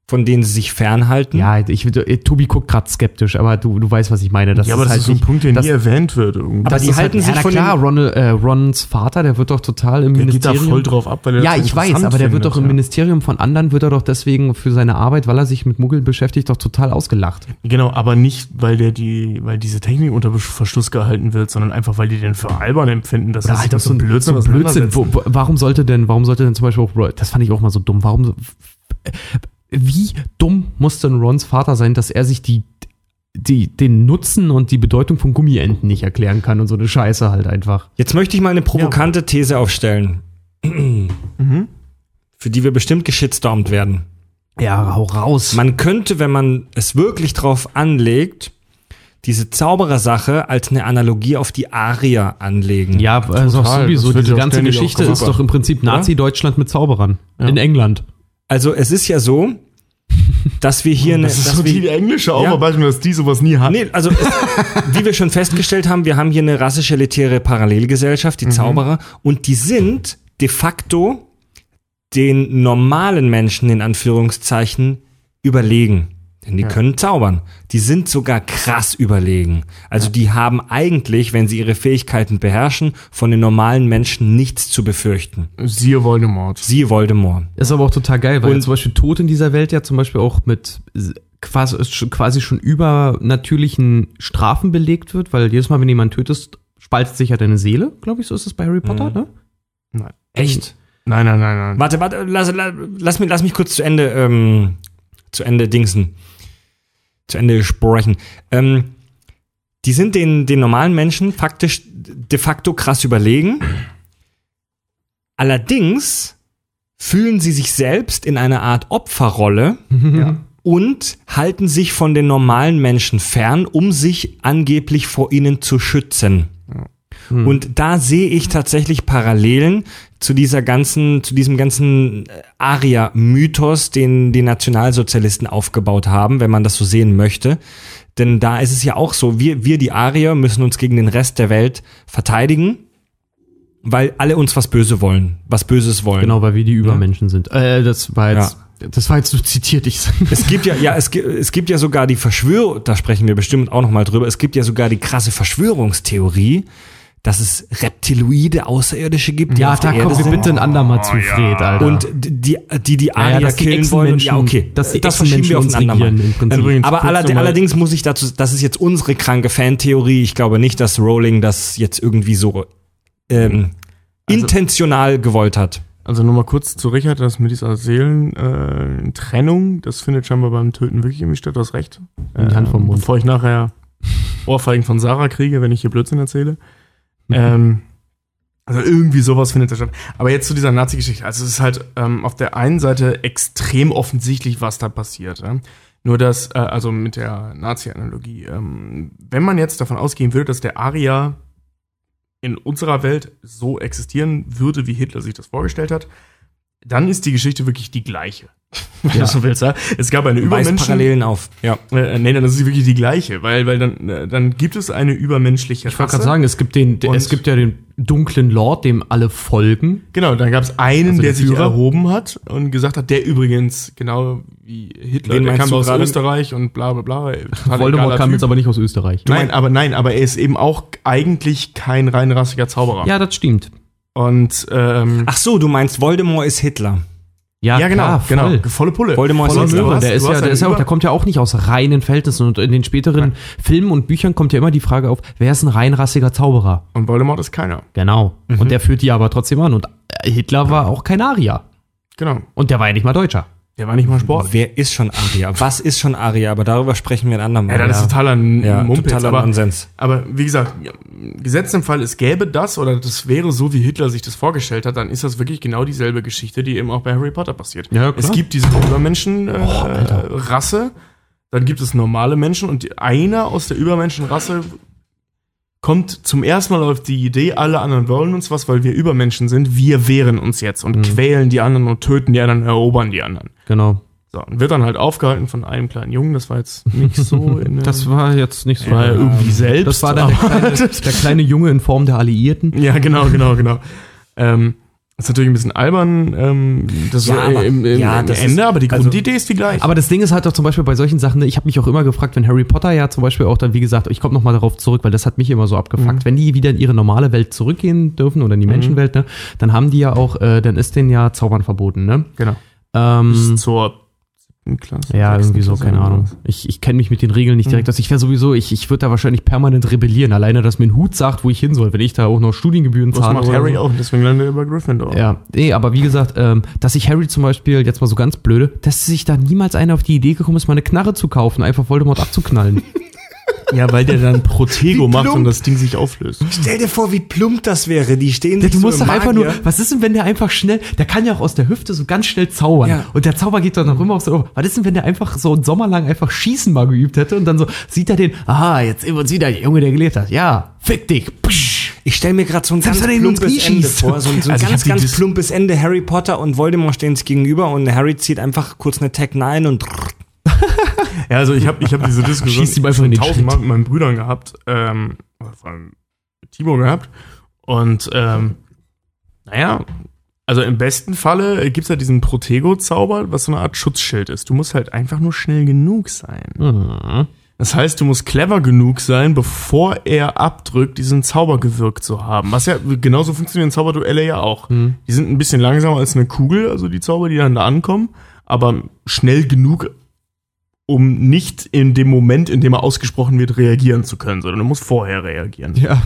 von denen sie sich fernhalten.
Ja, ich, äh, Tobi guckt gerade skeptisch, aber du, du weißt, was ich meine. Das
ja, aber
ist
das
halt
ist so ein
nicht-
Punkt, der
das-
nie erwähnt wird. Irgendwie.
Aber
das
die
ist
halten
halt,
sich
ja, na
von
klar, Ron, äh, Rons Vater, der wird doch total im
der geht da
Ministerium.
voll drauf ab, weil er
ja,
das
ich weiß, aber der wird doch im
ja.
Ministerium von anderen, wird er doch deswegen für seine Arbeit, weil er sich mit Muggel beschäftigt, doch total ausgelacht.
Genau, aber nicht, weil der die, weil diese Technik unter Verschluss gehalten wird, sondern einfach, weil die den für albern empfinden, dass sich
halt auch so ein
Blödsinn
so ein Blödsinn. Wo, warum sollte denn, warum sollte denn zum Beispiel auch, das fand ich auch mal so dumm, warum, so- wie dumm muss denn Rons Vater sein, dass er sich die, die, den Nutzen und die Bedeutung von Gummienten nicht erklären kann und so eine Scheiße halt einfach.
Jetzt möchte ich mal eine provokante These aufstellen, *clears throat*
Mhm.
für die wir bestimmt geschitstormt werden.
Ja, hau raus.
Man könnte, wenn man es wirklich drauf anlegt, diese Zauberersache als eine Analogie auf die Arier anlegen.
Ja, also
Total,
sowieso, diese
ja
ganze Geschichte ist doch im Prinzip Nazi-Deutschland mit Zauberern.
Ja.
In England.
Also es ist ja so, dass wir hier *laughs* eine,
Das ist so
wir,
die englische Aufarbeitung, dass die sowas nie hat.
Nee, also es, wie wir schon festgestellt haben, wir haben hier eine rassisch elitäre Parallelgesellschaft,
Mhm.
die Zauberer, und die sind de facto den normalen Menschen in Anführungszeichen überlegen. Denn die können zaubern. Die sind sogar krass überlegen. Also die haben eigentlich, wenn sie ihre Fähigkeiten beherrschen, von den normalen Menschen nichts zu befürchten.
Siehe Voldemort.
Siehe Voldemort.
Ist aber auch total geil, weil
Und-
ja zum Beispiel Tod in dieser Welt ja zum Beispiel auch mit quasi, quasi schon übernatürlichen Strafen belegt wird, weil jedes Mal, wenn jemand tötest, spaltet sich ja deine Seele, glaube ich, so ist es bei Harry Potter, ne?
Nein.
Echt?
Nein, nein, nein, nein.
Warte, warte, lass, lass, lass, mich, lass mich kurz zu Ende, ähm, zu Ende dingsen. Zu Ende sprechen. Ähm, die sind den, den normalen Menschen faktisch de facto krass überlegen. Allerdings fühlen sie sich selbst in einer Art Opferrolle
Ja.
und halten sich von den normalen Menschen fern, um sich angeblich vor ihnen zu schützen. Und da sehe ich tatsächlich Parallelen zu dieser ganzen, zu diesem ganzen äh, Aria-Mythos, den die Nationalsozialisten aufgebaut haben, wenn man das so sehen möchte. Denn da ist es ja auch so, wir, wir die Arier müssen uns gegen den Rest der Welt verteidigen, weil alle uns was Böse wollen, was Böses wollen.
Genau, weil wir die Übermenschen sind. Äh, das war jetzt,
Ja.
das war jetzt so zitiert, ich
Es gibt ja, ja, es gibt, es gibt ja sogar die Verschwörung, da sprechen wir bestimmt auch noch mal drüber, es gibt ja sogar die krasse Verschwörungstheorie, dass es Reptiloide Außerirdische gibt, die
Ja, da kommen wir bitte ein andermal zu, Fred, Alter.
und die, die die
ja, dass die
killen wollen. Ja, okay, das, das verschieben wir auf ein andermal.
Übrigens,
Aber
kurz
allerd
nochmal-
allerdings muss ich dazu, das ist jetzt unsere kranke Fantheorie. Ich glaube nicht, dass Rowling das jetzt irgendwie so ähm,
Also-
intentional gewollt hat.
Also nur mal kurz zu Richard, das mit dieser Seelentrennung, äh, das findet scheinbar beim Töten wirklich irgendwie statt, du hast recht.
In die Hand vom Mund.
Bevor ich nachher Ohrfeigen von Sarah kriege, wenn ich hier Blödsinn erzähle. Ähm, Also irgendwie sowas findet da statt. Aber jetzt zu dieser Nazi-Geschichte. Also es ist halt ähm, auf der einen Seite extrem offensichtlich, was da passiert. Ja? Nur dass, äh, also mit der Nazi-Analogie, ähm, wenn man jetzt davon ausgehen würde, dass der Aria in unserer Welt so existieren würde, wie Hitler sich das vorgestellt hat, dann ist die Geschichte wirklich die gleiche. *laughs* Wenn du so willst, ja. Es gab eine Übermenschen.
Parallelen auf. Ja.
Äh, nee, das ist wirklich die gleiche, weil, weil dann, äh, dann gibt es eine übermenschliche
Ich wollte gerade sagen, es gibt den, es gibt ja den dunklen Lord, dem alle folgen.
Genau, dann gab es einen,
Also
der,
der
sich erhoben hat und gesagt hat, der übrigens, genau wie Hitler,
Wen
der kam aus? Österreich und bla bla bla.
Voldemort kam
Typ.
jetzt aber nicht aus Österreich.
Nein, aber nein, aber er ist eben auch eigentlich kein reinrassiger Zauberer.
Ja, das stimmt.
Und ähm,
Ach so, du meinst Voldemort ist Hitler.
Ja,
ja, genau,
klar,
genau,
voll.
volle Pulle.
Voldemort ist
Volle
Hitler.
Du
der ist ja, der ist ja auch, der kommt ja auch nicht aus reinen Verhältnissen und in den späteren Filmen und Büchern kommt ja immer die Frage auf, wer ist ein reinrassiger Zauberer?
Und Voldemort ist keiner.
Genau.
Mhm.
Und der führt die aber trotzdem an und äh, Hitler war auch kein Arier.
Genau.
Und der war ja nicht mal Deutscher.
Der war nicht mal Sport.
Wer ist schon Aria? Was ist schon Aria? Aber darüber sprechen wir ein andermal.
Ja, das ist totaler
ja,
Mumpitz,
totaler
aber,
Nonsens.
aber wie gesagt, gesetzt im Fall, es gäbe das oder das wäre so, wie Hitler sich das vorgestellt hat, dann ist das wirklich genau dieselbe Geschichte, die eben auch bei Harry Potter passiert.
Ja, klar.
Es gibt diese Übermenschen-Rasse, äh, Rasse, dann gibt es normale Menschen und einer aus der Übermenschenrasse kommt zum ersten Mal auf die Idee, alle anderen wollen uns was, weil wir Übermenschen sind, wir wehren uns jetzt und quälen die anderen und töten die anderen, erobern die anderen.
Genau.
So, und wird dann halt aufgehalten von einem kleinen Jungen, das war jetzt nicht so *laughs* in
Das war jetzt nicht so.
war er irgendwie selbst.
Das war dann der kleine, der kleine Junge in Form der Alliierten. *laughs*
Ja, genau, genau, genau. ähm, das ist natürlich ein bisschen albern, ähm, das
Ja,
ja,
aber-
im, im,
ja,
im
das
Ende,
ist-
aber die
also-
Grundidee ist die gleiche.
Aber das Ding ist halt auch zum Beispiel bei solchen Sachen, ne, ich habe mich auch immer gefragt, wenn Harry Potter ja zum Beispiel auch dann, wie gesagt, ich komme nochmal darauf zurück, weil das hat mich immer so abgefuckt, wenn die wieder in ihre normale Welt zurückgehen dürfen oder in die Menschenwelt, ne, dann haben die ja auch, äh, dann ist denen ja Zaubern verboten, ne?
genau.
Ähm,
Bis zur Klasse.
ja, irgendwie so, keine Ahnung. Ich, ich kenne mich mit den Regeln nicht direkt aus. Ich wäre sowieso, ich, ich würde da wahrscheinlich permanent rebellieren. Alleine, dass mir ein Hut sagt, wo ich hin soll, wenn ich da auch noch Studiengebühren
Das
zahle.
macht
oder
Harry
so.
auch, deswegen landet er über Gryffindor.
Ja, nee, aber wie gesagt, ähm, dass sich Harry zum Beispiel, jetzt mal so ganz blöde, dass sich da niemals einer auf die Idee gekommen ist, mal eine Knarre zu kaufen, einfach Voldemort abzuknallen. *laughs*
ja, weil der dann Protego macht und das Ding sich auflöst.
Stell dir vor, wie plump das wäre. Die stehen
Ja,
sich
du
so
musst doch einfach nur, was ist denn, wenn der einfach schnell, der kann ja auch aus der Hüfte so ganz schnell zaubern.
Ja.
Und der Zauber geht dann noch immer auf so, was ist denn, wenn der einfach so einen Sommer lang einfach Schießen mal geübt hätte und dann so, sieht er den, aha, jetzt immer sieht er der Junge, der gelebt hat. Ja, fick dich. Psch.
Ich stelle mir gerade so ein
Selbst
ganz plumpes Ende vor. So ein, so ein
Also
ganz, ganz plumpes Ende. Harry Potter und Voldemort stehen sich gegenüber und Harry zieht einfach kurz eine Tech 9 und
Ja, also ich habe ich hab diese *laughs* Diskussion
Schießt ihm einfach in den
tausendmal mit meinen Brüdern gehabt, ähm, vor allem mit Timo gehabt. Und ähm, naja, also im besten Falle gibt's ja diesen Protego-Zauber, was so eine Art Schutzschild ist. Du musst halt einfach nur schnell genug sein.
Mhm.
Das heißt, du musst clever genug sein, bevor er abdrückt, diesen Zauber gewirkt zu haben. Was ja genauso funktionieren Zauberduelle ja auch.
Mhm.
Die sind ein bisschen langsamer als eine Kugel, also die Zauber, die dann da ankommen, aber schnell genug, um nicht in dem Moment, in dem er ausgesprochen wird, reagieren zu können, sondern du musst vorher reagieren.
Ja.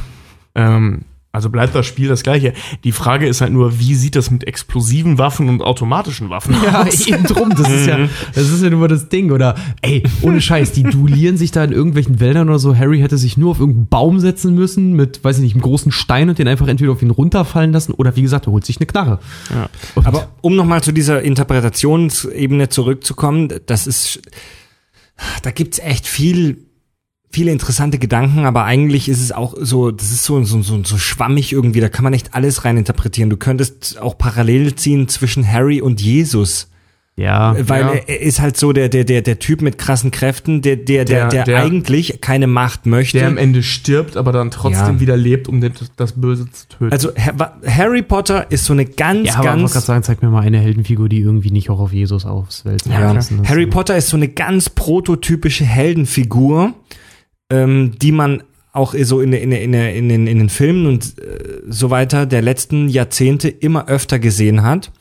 Ähm, also bleibt das Spiel das gleiche. Die Frage ist halt nur, wie sieht das mit explosiven Waffen und automatischen Waffen
Ja,
aus? *laughs*
eben drum. Das ist ja, das ist ja nur das Ding. Oder, ey, ohne Scheiß, die duellieren sich da in irgendwelchen Wäldern oder so. Harry hätte sich nur auf irgendeinen Baum setzen müssen mit, weiß ich nicht, einem großen Stein und den einfach entweder auf ihn runterfallen lassen oder wie gesagt, er holt sich eine Knarre.
Ja.
Aber um nochmal zu dieser Interpretationsebene zurückzukommen, das ist, da gibt's echt viel, viele interessante Gedanken, aber eigentlich ist es auch so, das ist so, so, so, so schwammig irgendwie, da kann man echt alles rein interpretieren. Du könntest auch parallel ziehen zwischen Harry und Jesus.
Ja,
Weil
Ja.
er, ist halt so der, der, der, der Typ mit krassen Kräften, der, der, der, der,
Der-
eigentlich keine Macht möchte.
Der am Ende stirbt, aber dann trotzdem
Ja.
wieder lebt, um das Böse zu töten.
also Ha- Harry Potter ist so eine ganz,
ja, aber ich wollte
ganz
gerade sagen, zeig mir mal eine Heldenfigur, die irgendwie nicht auch auf Jesus auswälzt.
Ja, Harry Potter ist so eine ganz prototypische Heldenfigur, ähm, die man auch so in, in, in, in, den, in den Filmen und äh, so weiter der letzten Jahrzehnte immer öfter gesehen hat.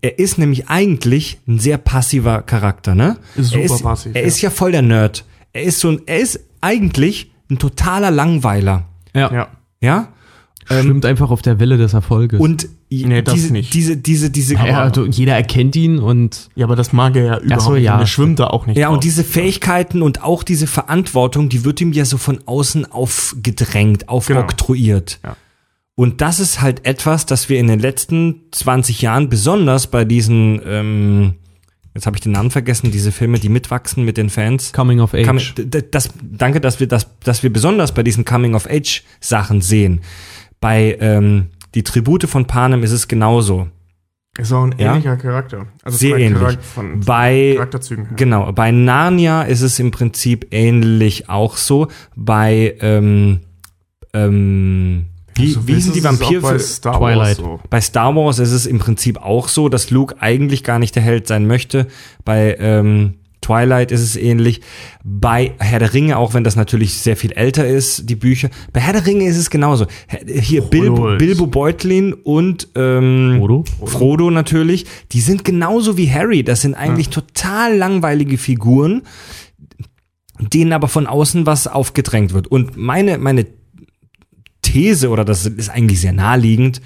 Er ist nämlich eigentlich ein sehr passiver Charakter, ne?
Ist super
er ist,
passiv,
Er
ja.
ist ja voll der Nerd. Er ist so ein, er ist eigentlich ein totaler Langweiler,
ja.
ja.
ja?
Schwimmt einfach auf der Welle des Erfolges.
Und
Nee, das
diese,
nicht.
diese, diese, diese,
ja, also jeder erkennt ihn und
Ja, aber das mag er ja überhaupt
so,
nicht.
ja.
Und er schwimmt da auch nicht.
Ja,
drauf.
und diese Fähigkeiten und auch diese Verantwortung, die wird ihm ja so von außen aufgedrängt, aufoktroyiert.
Ja.
Und das ist halt etwas, das wir in den letzten 20 Jahren besonders bei diesen, ähm, jetzt habe ich den Namen vergessen, diese Filme, die mitwachsen mit den Fans.
Coming of Age.
Coming, das, danke, dass wir das, dass wir besonders bei diesen Coming of Age Sachen sehen. Bei ähm, die Tribute von Panem ist es genauso.
Ist auch ein
Ja?
ähnlicher Charakter. Also
Sehr ähnlich.
Charak- Von,
Bei
Charakterzügen her.
genau, bei Narnia ist es im Prinzip ähnlich auch so. Bei ähm, ähm, wie,
So
wie sind die
ist es auch
Vampir
bei Star
Twilight.
Wars so.
bei Star Wars ist es im Prinzip auch so, dass Luke eigentlich gar nicht der Held sein möchte. Bei ähm, Twilight ist es ähnlich. Bei Herr der Ringe, auch wenn das natürlich sehr viel älter ist, die Bücher. Bei Herr der Ringe ist es genauso. Hier Bilbo, Bilbo Beutlin und ähm,
Frodo?
Frodo natürlich. Die sind genauso wie Harry. Das sind eigentlich total langweilige Figuren, denen aber von außen was aufgedrängt wird. Und meine, meine These, oder das ist eigentlich sehr naheliegend,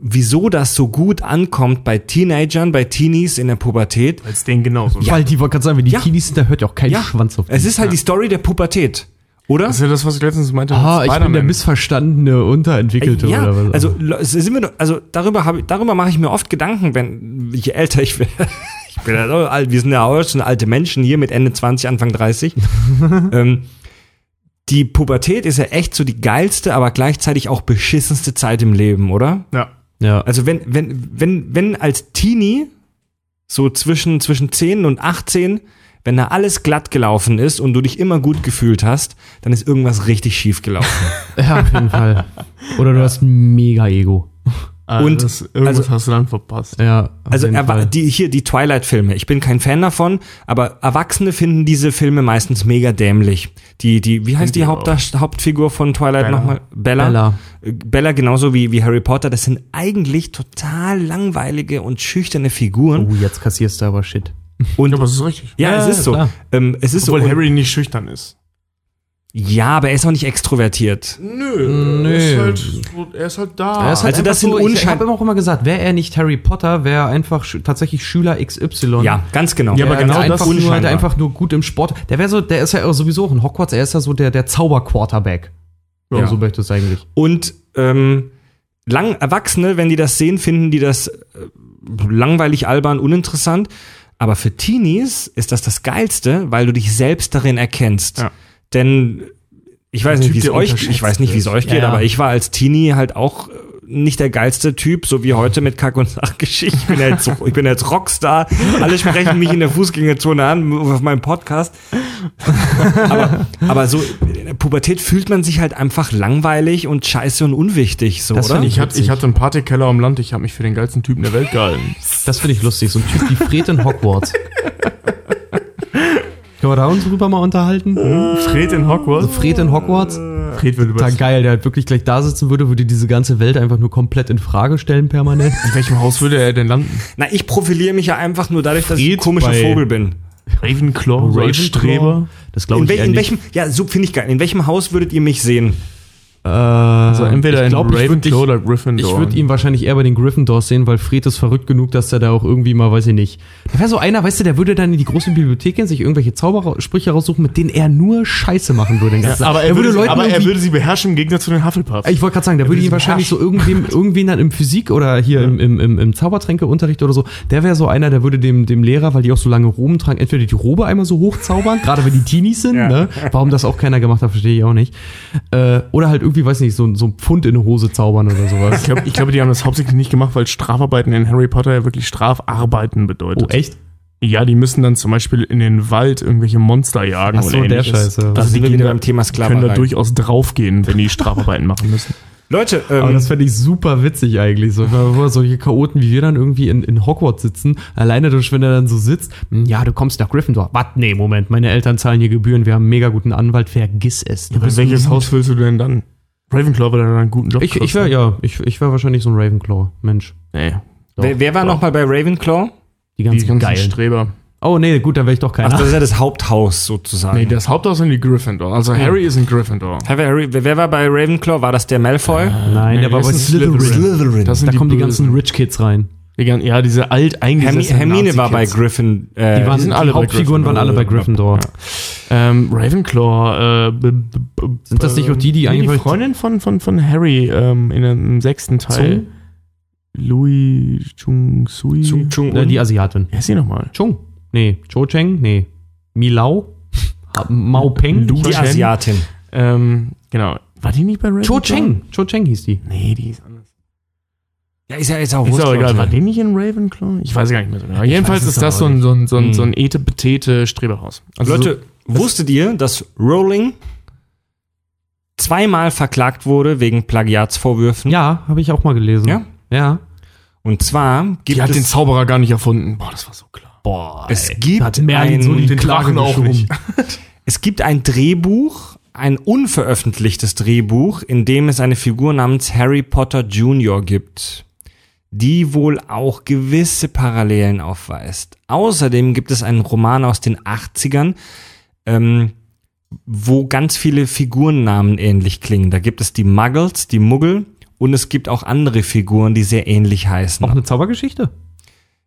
wieso das so gut ankommt bei Teenagern, bei Teenies in der Pubertät.
Als den genauso.
Weil die wollte gerade sagen, wenn die
Ja.
Teenies sind, da hört ja auch kein
Ja,
Schwanz auf
es
die.
ist halt die Story der Pubertät, oder?
Das ist ja das, was ich letztens meinte.
Ah, ich bin der missverstandene Unterentwickelte
ja,
oder was?
also sind wir, also darüber habe ich, darüber mache ich mir oft Gedanken, wenn je älter ich werde. *laughs* Ich bin ja so alt, wir sind ja auch schon alte Menschen hier mit Ende 20, Anfang 30. *laughs* ähm, die Pubertät ist ja echt so die geilste, aber gleichzeitig auch beschissenste Zeit im Leben, oder?
Ja.
ja.
Also wenn, wenn, wenn, wenn als Teenie, so zwischen, zwischen 10 und 18, wenn da alles glatt gelaufen ist und du dich immer gut gefühlt hast, dann ist irgendwas richtig schief gelaufen. *laughs*
ja, auf jeden Fall. Oder du hast ein mega Ego.
Ah,
Und-
das, irgendwas
also-
hast du dann verpasst.
Ja,
Also die, hier die Twilight-Filme. Ich bin kein Fan davon, aber Erwachsene finden diese Filme meistens mega dämlich. Die, die, wie heißt die
ich
Haupt. Hauptfigur von Twilight
Bella.
nochmal? Bella.
Bella.
Äh, Bella genauso wie, wie Harry Potter. Das sind eigentlich total langweilige und schüchterne Figuren.
Oh, jetzt kassierst du aber Shit.
Und
Ja, aber es ist richtig.
ja,
Ja,
es ist so. Ähm, es ist
Obwohl
so.
Harry nicht schüchtern ist.
Ja, aber er ist auch nicht extrovertiert.
Nö,
Nö.
Er, ist halt, er ist halt da.
Er ist halt
Also das sind
so, ich, ich habe immer auch immer gesagt, wäre er nicht Harry Potter, wäre er einfach sch tatsächlich Schüler XY.
Ja, ganz genau.
Ja, aber
Der-
genau
der
das
einfach nur,
unscheinbar.
der einfach nur gut im Sport. Der wäre so, der ist ja sowieso auch in Hogwarts, er ist ja so der, der Zauber-Quarterback. Ja.
Ja.
So möchte es eigentlich.
Und ähm, lang Erwachsene, wenn die das sehen, finden die das äh, langweilig, albern, uninteressant. Aber für Teenies ist das das Geilste, weil du dich selbst darin erkennst.
Ja.
Denn ich weiß nicht, wie euch, ich weiß nicht, wie es euch geht,
Ja, ja.
aber ich war als Teenie halt auch äh, nicht der geilste Typ, so wie heute mit Kack- und Sachgeschichte. Ich bin jetzt, ich bin jetzt Rockstar. Alle sprechen mich in der Fußgängerzone an auf meinem Podcast. aber, aber so in der Pubertät fühlt man sich halt einfach langweilig und scheiße und unwichtig, so,
Das
oder?
find
Ich, hatte, ich hatte einen Partykeller am Land, ich habe mich für den geilsten Typen der Welt gehalten.
Das finde ich lustig. So ein Typ wie Fred in Hogwarts. Können wir da uns drüber mal unterhalten?
Fred in Hogwarts?
Also Fred in Hogwarts?
Fred würde
Total
über
geil, der halt wirklich gleich da sitzen würde, würde diese ganze Welt einfach nur komplett in Frage stellen permanent.
In welchem Haus würde er denn landen?
Na, ich profiliere mich ja einfach nur dadurch, dass ich ein
Fred
komischer
bei-
Vogel bin.
Ravenclaw, als Streber.
Das glaube
In,
ich
wel
eher
in
nicht.
welchem, ja, so finde ich geil. In welchem Haus würdet ihr mich sehen?
Äh,
Also entweder
ich glaub,
in Ravenclaw oder Gryffindor.
Ich würde ihn wahrscheinlich eher bei den Gryffindors sehen, weil Fred ist verrückt genug, dass er da auch irgendwie mal, weiß ich nicht. Da wäre so einer, weißt du, der würde dann in die große Bibliothek gehen, sich irgendwelche Zaubersprüche raussuchen, mit denen er nur Scheiße machen würde. Tag.
aber er,
Der
würde,
Leuten
aber er würde sie beherrschen im Gegensatz zu den Hufflepuffs.
Ich wollte gerade sagen, der würde ihn wahrscheinlich so irgendwem, *laughs* irgendwen dann im Physik oder hier im, im, im, im Zaubertränkeunterricht oder so, der wäre so einer, der würde dem, dem Lehrer, weil die auch so lange Roben tragen, entweder die Robe einmal so hochzaubern, gerade wenn die Teenies sind, ne? Warum das auch keiner gemacht hat, verstehe ich auch nicht. Äh, oder halt irgendwie, weiß nicht, so, so ein Pfund in eine Hose zaubern oder sowas.
Ich, glaub, ich glaube, die haben das hauptsächlich nicht gemacht, weil Strafarbeiten in Harry Potter ja wirklich Strafarbeiten bedeutet.
Oh, echt?
Ja, die müssen dann zum Beispiel in den Wald irgendwelche Monster jagen
Ach so,
oder
der
ähnliches.
Scheiße.
Da
Also
sind
die
wir wieder beim Thema
können da
Sklaverei.
durchaus draufgehen, wenn die Strafarbeiten machen müssen. *laughs*
Leute,
Aber
ähm,
das fände ich super witzig eigentlich. So, wenn solche Chaoten wie wir dann irgendwie in, in Hogwarts sitzen, alleine durch, wenn er dann so sitzt, "Hm, ja, du kommst nach Gryffindor. Was? Nee, Moment, meine Eltern zahlen hier Gebühren, wir haben einen mega guten Anwalt, vergiss es. Du
Aber
bist
welches Haus willst du denn dann? Ravenclaw würde dann einen guten Job
Ich, ich wäre ja, ich, ich wäre wahrscheinlich so ein Ravenclaw, Mensch.
Nee,
wer, wer war
doch.
noch mal bei Ravenclaw?
Die
die
ganzen,
ganzen
geilen.
Streber.
Oh nee, gut, dann wäre ich doch
Ach,
keiner.
das ist ja das Haupthaus sozusagen.
Nee, das Haupthaus sind die Gryffindor. Also Harry ist in Gryffindor.
Harry, wer war bei Ravenclaw? War das der Malfoy?
Nein,
Nee,
der war bei Slytherin.
Slytherin. Das sind
Da kommen die
Bösen.
ganzen Rich Kids rein.
Die gan- Ja, diese alt eingesessenen
Hermine war bei. Griffin. Äh,
Die, waren, die
alle bei
Hauptfiguren waren alle bei Gryffindor.
Ähm, Ravenclaw. Äh, b- b- b-
Sind das nicht auch die, die
nee,
eigentlich-
Die Freundin von, von, von Harry ähm, in dem sechsten Teil. Louis Chung Sui.
Chung, Chung
Äh, die Asiatin.
Wer ist sie nochmal?
Chung. Nee. Cho Cheng? Nee. Milau? Mao Peng?
Lu
die. Asiatin.
Ähm, genau. War die nicht bei Ravenclaw?
Cho Cheng. Cho Cheng hieß die.
Nee, die ist anders.
Ja, ist ja jetzt auch
Ist aber egal. War die nicht in Ravenclaw? Ich weiß gar nicht mehr so genau. Jedenfalls
weiß es
ist das so ein, so ein, so ein, so ein etepetete Streberhaus. Also
Leute, wusstet ihr, dass Rowling zweimal verklagt wurde wegen Plagiatsvorwürfen?
Ja, habe ich auch mal gelesen.
Ja?
Ja.
Und zwar
so,
gibt
die hat den
es,
Zauberer gar nicht erfunden. Boah, das war so klar.
Boah.
es gibt
hat so
ein,
die
Den
Klage
Drachen auch nicht. *laughs*
es gibt ein Drehbuch, ein unveröffentlichtes Drehbuch, in dem es eine Figur namens Harry Potter Jr. gibt, die wohl auch gewisse Parallelen aufweist. Außerdem gibt es einen Roman aus den 80ern, ähm, wo ganz viele Figurennamen ähnlich klingen. Da gibt es die Muggles, die Muggel und es gibt auch andere Figuren, die sehr ähnlich heißen.
Auch eine Zaubergeschichte?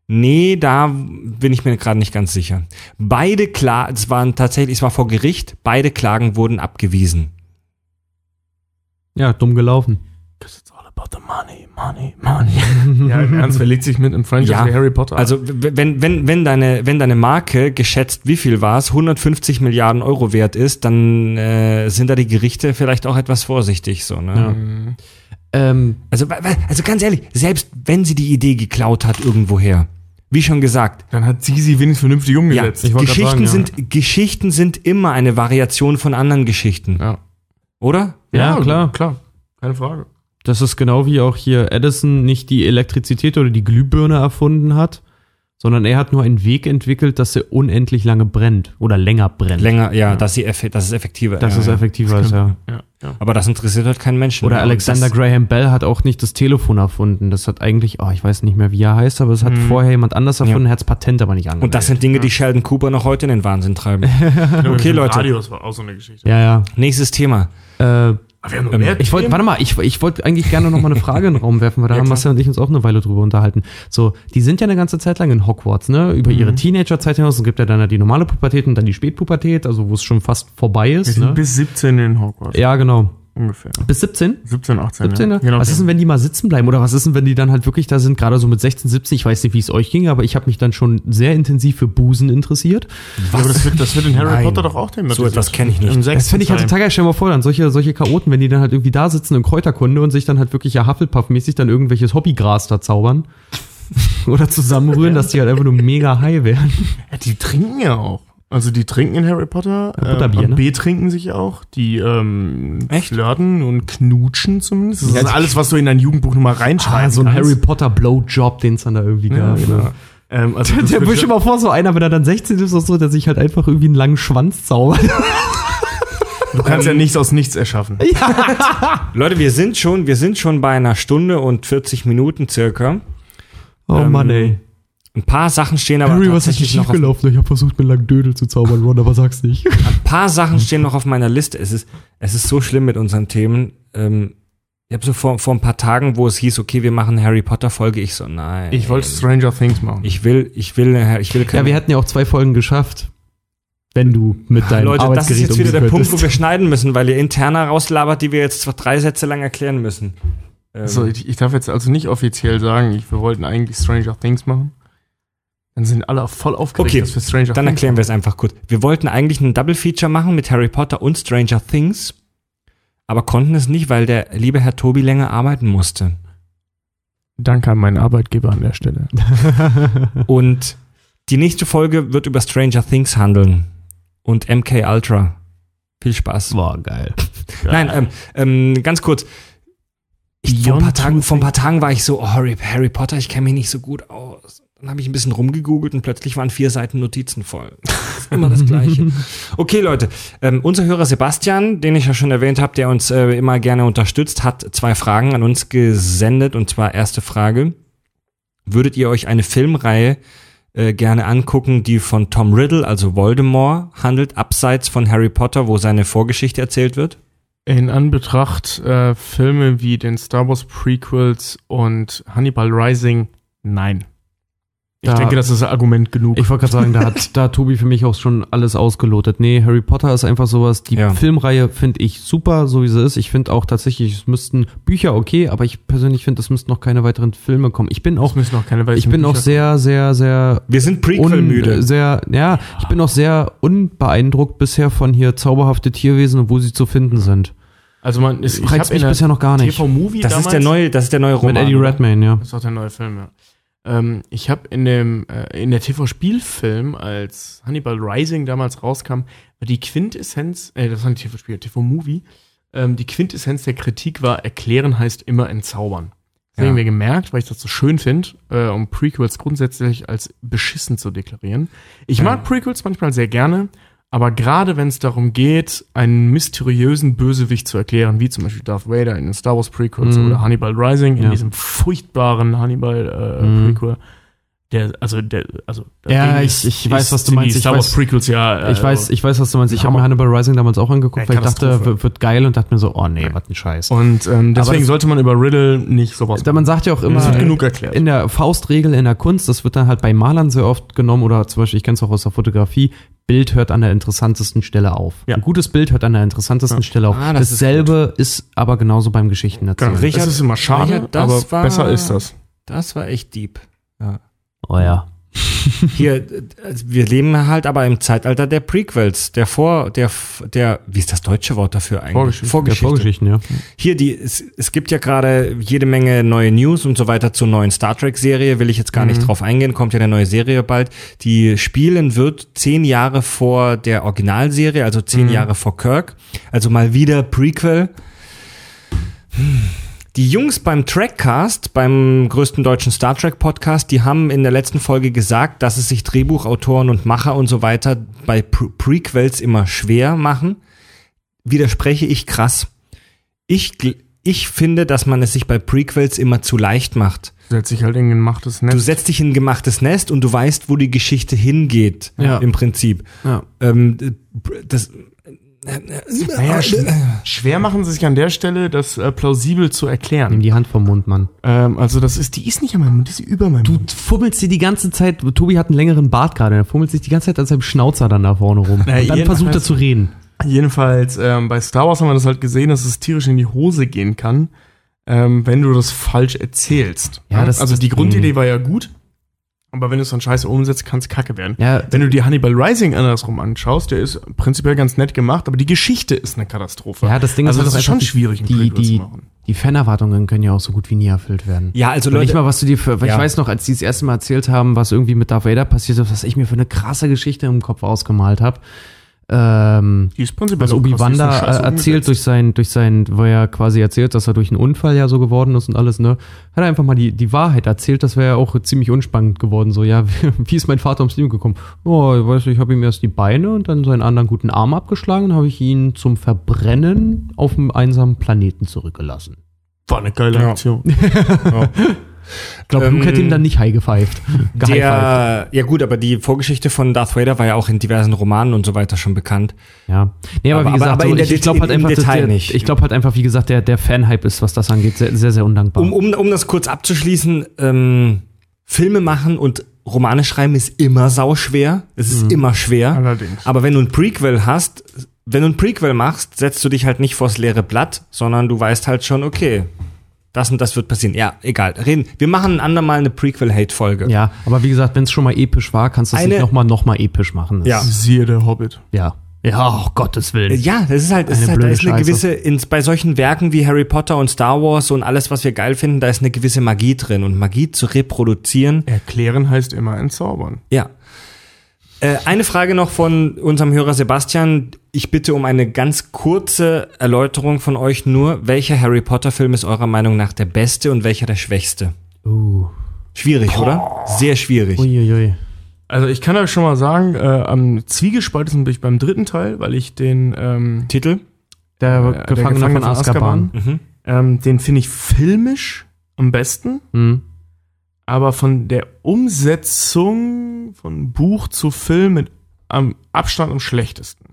Nee, da bin ich mir gerade nicht ganz sicher. Beide klar, es waren tatsächlich, es war vor Gericht, beide Klagen wurden abgewiesen.
Ja, dumm gelaufen.
About the money, money, money. *laughs* ja, im Ernst, wer legt sich mit einem Franchise
Ja,
wie Harry Potter?
Also wenn, wenn, wenn, deine, wenn deine Marke geschätzt, wie viel war es, 150 Milliarden Euro wert ist, dann äh, sind da die Gerichte vielleicht auch etwas vorsichtig so. Ne?
Mhm.
Ähm,
Also, also ganz ehrlich, selbst wenn sie die Idee geklaut hat irgendwoher, wie schon gesagt,
Dann hat sie sie wenigstens vernünftig
ja,
umgesetzt.
grad
Geschichten
sagen, ja.
sind Geschichten sind immer eine Variation von anderen Geschichten,
ja.
oder?
Ja, klar.
Klar, keine Frage.
Das ist genau wie auch hier Edison nicht die Elektrizität oder die Glühbirne erfunden hat, sondern er hat nur einen Weg entwickelt, dass sie unendlich lange brennt oder länger brennt.
Länger, ja, Dass, sie effe- dass es effektiver
Das
ja,
ist
ja.
effektiver als ja.
Ja, ja.
Aber das interessiert halt keinen Menschen.
Oder Alexander Graham Bell hat auch nicht das Telefon erfunden. Das hat eigentlich, oh, ich weiß nicht mehr, wie er heißt, aber es hat
Mhm.
vorher jemand anders erfunden, er hat das Patent aber nicht angemeldet.
Und das sind Dinge, die Sheldon Cooper noch heute in den Wahnsinn treiben. *laughs*
Okay,
Okay, Leute.
Radios war auch so eine Geschichte.
ja, ja.
Nächstes Thema.
Äh,
Aber wir haben noch
Ähm,
mehr
ich wollte, warte mal, ich, ich wollte eigentlich gerne noch mal eine Frage in den Raum werfen, weil da *laughs*
Ja,
haben. Marcel und ich uns auch eine Weile drüber unterhalten. So, die sind ja eine ganze Zeit lang in Hogwarts, ne? Über
Mhm.
ihre Teenagerzeit hinaus. Es gibt ja dann die normale Pubertät und dann die Spätpubertät, also wo es schon fast vorbei
Wir
ist.
sind
Ne?
bis 17 in Hogwarts.
Ja, genau.
Ungefähr.
Bis 17?
17, 18.
17,
ja.
ne?
Genau,
was ist denn, wenn die mal sitzen bleiben? Oder was ist denn, wenn die dann halt wirklich da sind, gerade so mit 16, 17? Ich weiß nicht, wie es euch ging, aber ich habe mich dann schon sehr intensiv für Busen interessiert.
Ja, aber das wird, das wird in Harry
Nein.
Potter doch auch thematisiert.
So etwas kenne ich nicht.
Im
Das finde ich halt total geil. Stell mal vor, dann solche, solche Chaoten, wenn die dann halt irgendwie da sitzen in Kräuterkunde und sich dann halt wirklich ja Hufflepuff-mäßig dann irgendwelches Hobbygras da zaubern. *laughs* Oder zusammenrühren, dass die halt einfach nur mega high werden.
Ja, die trinken ja auch. Also die trinken in Harry Potter.
Ja, Butterbier,
ähm,
ne?
B trinken sich auch. Die ähm,
Echt?
flirten und knutschen zumindest. Das
Ja,
ist alles, was du in dein Jugendbuch nur mal reinschreiben
Ah, so ein
kannst.
Harry Potter Blowjob, den es dann da irgendwie
ja,
gab.
genau.
ne?
ähm, also *laughs*
Der
wird-
stell dir mal vor, so einer, wenn er dann 16 ist oder so, der sich halt einfach irgendwie einen langen Schwanz zaubert.
Du kannst ja nichts aus nichts erschaffen. *laughs*
Leute, wir sind schon, wir sind schon bei einer Stunde und 40 Minuten circa.
Oh
Ähm,
Mann, ey.
Ein paar Sachen stehen aber
Harry, was ist
tatsächlich noch auf,
schiefgelaufen? Ich habe versucht, mir einen langen Dödel zu zaubern, Ron, aber sag's nicht. *laughs*
ein paar Sachen stehen noch auf meiner Liste. Es ist, es ist so schlimm mit unseren Themen. Ähm, ich habe so vor, vor ein paar Tagen, wo es hieß, okay, wir machen eine Harry Potter Folge. Ich so, nein.
Ich wollte Stranger Things machen.
Ich will, ich will, ich will
Ja,
keine.
wir hätten ja auch zwei Folgen geschafft. Wenn du mit deinem
Leute, das ist jetzt wieder der Punkt, wo wir schneiden müssen, weil ihr interner rauslabert, die wir jetzt zwar drei Sätze lang erklären müssen. Ähm,
So, ich, ich darf jetzt also nicht offiziell sagen, ich, wir wollten eigentlich Stranger Things machen. Dann sind alle voll aufgeregt,
Okay,
dass wir Stranger
Dann
Things
erklären wir es einfach kurz. Wir wollten eigentlich einen Double Feature machen mit Harry Potter und Stranger Things, aber konnten es nicht, weil der liebe Herr Tobi länger arbeiten musste.
Danke an meinen Arbeitgeber an der Stelle. *laughs* *laughs*
Und die nächste Folge wird über Stranger Things handeln und MK Ultra. Viel Spaß.
War geil. *laughs*
Nein, ähm, ähm, ganz kurz. Ich, vor, ein paar Tagen, vor ein paar Tagen war ich so, oh, Harry, Harry Potter, ich kenne mich nicht so gut aus. Dann habe ich ein bisschen rumgegoogelt und plötzlich waren vier Seiten Notizen voll. Immer das Gleiche. *laughs* Okay, Leute, ähm, unser Hörer Sebastian, den ich ja schon erwähnt habe, der uns äh, immer gerne unterstützt, hat zwei Fragen an uns gesendet. Und zwar erste Frage. Würdet ihr euch eine Filmreihe äh, gerne angucken, die von Tom Riddle, also Voldemort, handelt, abseits von Harry Potter, wo seine Vorgeschichte erzählt wird?
In Anbetracht äh, Filme wie den Star Wars Prequels und Hannibal Rising Nein. Ich
Da-
denke, das ist Argument genug.
Ich wollte gerade sagen, da hat *laughs* da Tobi für mich auch schon alles ausgelotet. Nee, Harry Potter ist einfach sowas. Die
Ja.
Filmreihe finde ich super, so wie sie ist. Ich finde auch tatsächlich, es müssten Bücher okay, aber ich persönlich finde, es müssten noch keine weiteren Filme kommen. Ich bin auch,
müssen noch keine
ich bin auch sehr, sehr, sehr
Wir sind
un,
Prequel-müde.
sehr, ja, ich bin auch sehr unbeeindruckt bisher von hier zauberhafte Tierwesen und wo sie zu finden sind.
Also man ist, ich
Reizt
habe
mich bisher noch gar nicht.
TV-Movie
Das
damals,
ist der neue, das ist der neue Roman.
Mit Eddie? Redmayne, ja.
Das ist auch der neue Film, ja. Ähm, ich habe in dem äh, in der TV-Spielfilm, als Hannibal Rising damals rauskam, war die Quintessenz, äh, das war ein TV-Spiel, TV-Movie, ähm, die Quintessenz der Kritik war, erklären heißt immer entzaubern. Das
Ja.
haben wir gemerkt, weil ich das so schön finde, äh, um Prequels grundsätzlich als beschissen zu deklarieren. Ich
Ja.
mag Prequels manchmal sehr gerne, aber gerade wenn es darum geht, einen mysteriösen Bösewicht zu erklären, wie zum Beispiel Darth Vader in den Star Wars Prequels
Mhm.
oder Hannibal Rising in
Ja.
diesem furchtbaren Hannibal äh,
Mhm.
Prequel, der, also der, also
Ja, ich- ich weiß,
ist-
was du meinst.
Die
Ich
Star Wars
weiß-
Prequels ja. äh,
Ich weiß, ich weiß, was du meinst. Ich habe mir Hannibal Rising damals auch angeguckt,
Ja,
weil ich dachte, wird, geil und dachte mir so, oh nee, was ein Scheiß.
Und ähm, deswegen
das-
sollte man über Riddle nicht sowas
Da man sagt ja auch immer,
Das wird genug erklärt.
in der Faustregel in der Kunst, das wird dann halt bei Malern sehr oft genommen oder zum Beispiel, ich kenne es auch aus der Fotografie, Bild hört an der interessantesten Stelle auf.
Ja.
Ein gutes Bild hört an der interessantesten
Ja.
Stelle auf.
Ah, das ist
Dasselbe ist, aber genauso beim Geschichten erzählen.
Genau.
Richard-
das ist immer schade,
Richard, das
aber
war-
besser ist das.
Das war echt deep.
Oh ja. *laughs*
Hier, wir leben halt aber im Zeitalter der Prequels, der Vor, der, der, wie ist das deutsche Wort dafür eigentlich?
Vorgeschichte.
Ja, Vorgeschichten, ja.
Hier, die, es, es gibt ja gerade jede Menge neue News und so weiter zur neuen Star Trek-Serie, will ich jetzt gar nicht drauf eingehen, kommt ja eine neue Serie bald. Die spielen wird zehn Jahre vor der Originalserie, also zehn Jahre vor Kirk. Also mal wieder Prequel. Hm. Die Jungs beim Trackcast, beim größten deutschen Star Trek Podcast, die haben in der letzten Folge gesagt, dass es sich Drehbuchautoren und Macher und so weiter bei Pre Prequels immer schwer machen. Widerspreche ich krass. Ich, ich finde, dass man es sich bei Prequels immer zu leicht macht.
Setzt sich halt in ein gemachtes
Du
Netz.
setzt dich in ein gemachtes Nest und du weißt, wo die Geschichte hingeht.
Ja.
Im Prinzip.
ja.
Ähm, das,
Naja, sch schwer machen sie sich an der Stelle, das äh, plausibel zu
Nimm
erklären.
die Hand vom Mund, Mann.
Ähm, also das ist, die ist nicht an meinem Mund, die ist über meinem
Du
Mund.
fummelst dir die ganze Zeit, Tobi hat einen längeren Bart gerade, er fummelt sich die ganze Zeit an seinem Schnauzer dann da vorne rum.
Na,
und dann versucht er zu reden.
Jedenfalls, ähm, bei Star Wars haben wir das halt gesehen, dass es tierisch in die Hose gehen kann, ähm, wenn du das falsch erzählst.
Ja, das-
also
das-
die Grundidee war ja gut, aber wenn du es dann scheiße umsetzt, kann es kacke werden.
Ja,
Wenn du dir Hannibal Rising andersrum anschaust, der ist prinzipiell ganz nett gemacht, aber die Geschichte ist eine Katastrophe.
Ja, das Ding
also
ist,
das
halt
ist schon schwierig,
die, die,
zu machen.
die Fanerwartungen können ja auch so gut wie nie erfüllt werden.
ja, also Leute,
mal, was du dir für, weil
Ja.
ich weiß noch, als die das erste Mal erzählt haben, was irgendwie mit Darth Vader passiert ist, was ich mir für eine krasse Geschichte im Kopf ausgemalt habe. Ähm, was
auch krass, die
Obi-Wan
ist
da
eine Scheiße
äh, erzählt durch sein, durch sein, wo er quasi erzählt, dass er durch einen Unfall ja so geworden ist und alles, ne? Hat er einfach mal die, die Wahrheit erzählt, das wäre ja auch ziemlich unspannend geworden, so, ja, *laughs* wie, ist mein Vater ums Leben gekommen? Oh, ich weiß nicht, ich habe ihm erst die Beine und dann seinen anderen guten Arm abgeschlagen und habe ich ihn zum Verbrennen auf einem einsamen Planeten zurückgelassen.
War eine geile
Ja.
Aktion. *laughs*
Ich glaube, Luke
Ähm,
hätte ihm dann nicht high gepfeift. *laughs*
Der, ja gut, aber die Vorgeschichte von Darth Vader war ja auch in diversen Romanen und so weiter schon bekannt.
Ja. Nee, aber,
Aber-
wie gesagt,
aber
so,
in der
ich, ich glaube halt einfach,
Detail
der,
nicht.
ich glaube halt einfach, wie gesagt, der, der Fanhype ist, was das angeht, sehr, sehr, sehr undankbar.
Um, um, um das kurz abzuschließen, ähm, Filme machen und Romane schreiben ist immer sauschwer. Es ist immer schwer.
Allerdings.
Aber wenn du ein Prequel hast, wenn du ein Prequel machst, setzt du dich halt nicht vors leere Blatt, sondern du weißt halt schon, okay, das und das wird passieren. Ja, egal. Reden. Wir machen ein andermal eine Prequel-Hate-Folge.
ja, aber wie gesagt, wenn es schon mal episch war, kannst du es
Eine-
nicht nochmal noch mal episch machen. Das-
Ja.
Siehe der Hobbit.
Ja. Ja, oh Gottes Willen.
Ja, das ist halt, es
Eine
ist halt da
blöde
ist eine
Scheiße.
gewisse, ins, bei solchen Werken wie Harry Potter und Star Wars und alles, was wir geil finden, da ist eine gewisse Magie drin. Und Magie zu reproduzieren,
Erklären heißt immer entzaubern.
Ja. Äh, eine Frage noch von unserem Hörer Sebastian. Ich bitte um eine ganz kurze Erläuterung von euch nur. Welcher Harry Potter Film ist eurer Meinung nach der beste und welcher der schwächste?
Uh.
Schwierig, oder? Sehr schwierig.
Uiuiui.
Also ich kann euch schon mal sagen, äh, am zwiegespaltesten bin ich beim dritten Teil, weil ich den, ähm,
Titel?
Der
äh, der
Gefangene von Azkaban.
Mhm.
ähm, den finde ich filmisch am besten,
Hm.
Aber von der Umsetzung von Buch zu Film mit am Abstand am schlechtesten.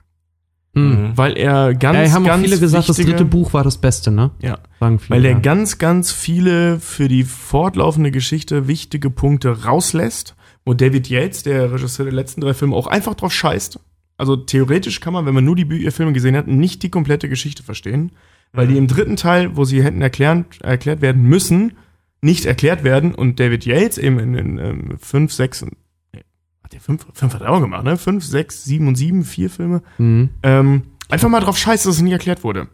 Hm.
weil er ganz,
Ja, haben
ganz
viele gesagt, das
wichtige-
dritte Buch war das Beste, ne?
Ja,
Sagen viele.
weil der
ja.
ganz, ganz viele für die fortlaufende Geschichte wichtige Punkte rauslässt, wo David Yates, der Regisseur der letzten drei Filme, auch einfach drauf scheißt. Also theoretisch kann man, wenn man nur die Bü Filme gesehen hat, nicht die komplette Geschichte verstehen, weil die im dritten Teil, wo sie hätten erklären, erklärt werden müssen, nicht erklärt werden und David Yates eben in, in, ähm, fünf, sechs, und- nee, hat der fünf, fünf hat er auch gemacht, ne? Fünf, sechs, sieben und sieben, vier Filme,
Mhm.
ähm, einfach mal drauf scheißt, dass es nie erklärt wurde.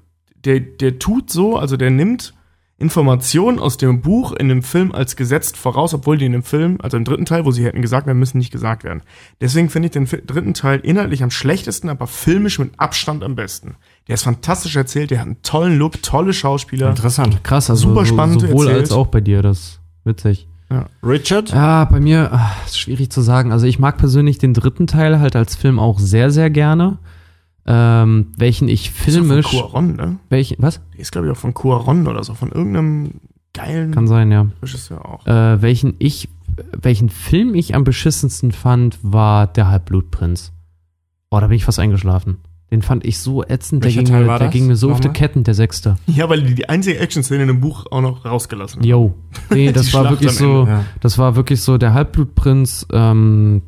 Der, der tut so, also der nimmt Informationen aus dem Buch in dem Film als gesetzt voraus, obwohl die in dem Film, also im dritten Teil, wo sie hätten gesagt werden müssen, nicht gesagt werden. Deswegen finde ich den dritten Teil inhaltlich am schlechtesten, aber filmisch mit Abstand am besten. Der ist fantastisch erzählt, der hat einen tollen Look, tolle Schauspieler.
Interessant.
Krass, also
Super spannend
so, sowohl
erzählt.
als auch bei dir, das ist witzig.
Richard?
Ja, bei mir ah, ist schwierig zu sagen. Also ich mag persönlich den dritten Teil halt als Film auch sehr, sehr gerne. Ähm, welchen ich
Ist
filmisch.
Von Cuaron, ne?
Welchen, was?
Der ist, glaube ich, auch von Cuaron oder so, von irgendeinem geilen
Kann sein, ja.
Regisseur auch.
Äh, welchen ich, welchen Film ich am beschissensten fand, war Der Halbblutprinz. Oh, da bin ich fast eingeschlafen. Den fand ich so ätzend, der ging,
Teil
mir,
war
der
das?
ging mir so auf die
Nochmal?
Ketten, der sechste.
Ja, weil die die einzige Action-Szene in dem Buch auch noch rausgelassen haben.
Yo. Nee, *laughs* das war
Schlacht
wirklich
am
so,
Ja.
das war wirklich so, der Halbblutprinz, ähm,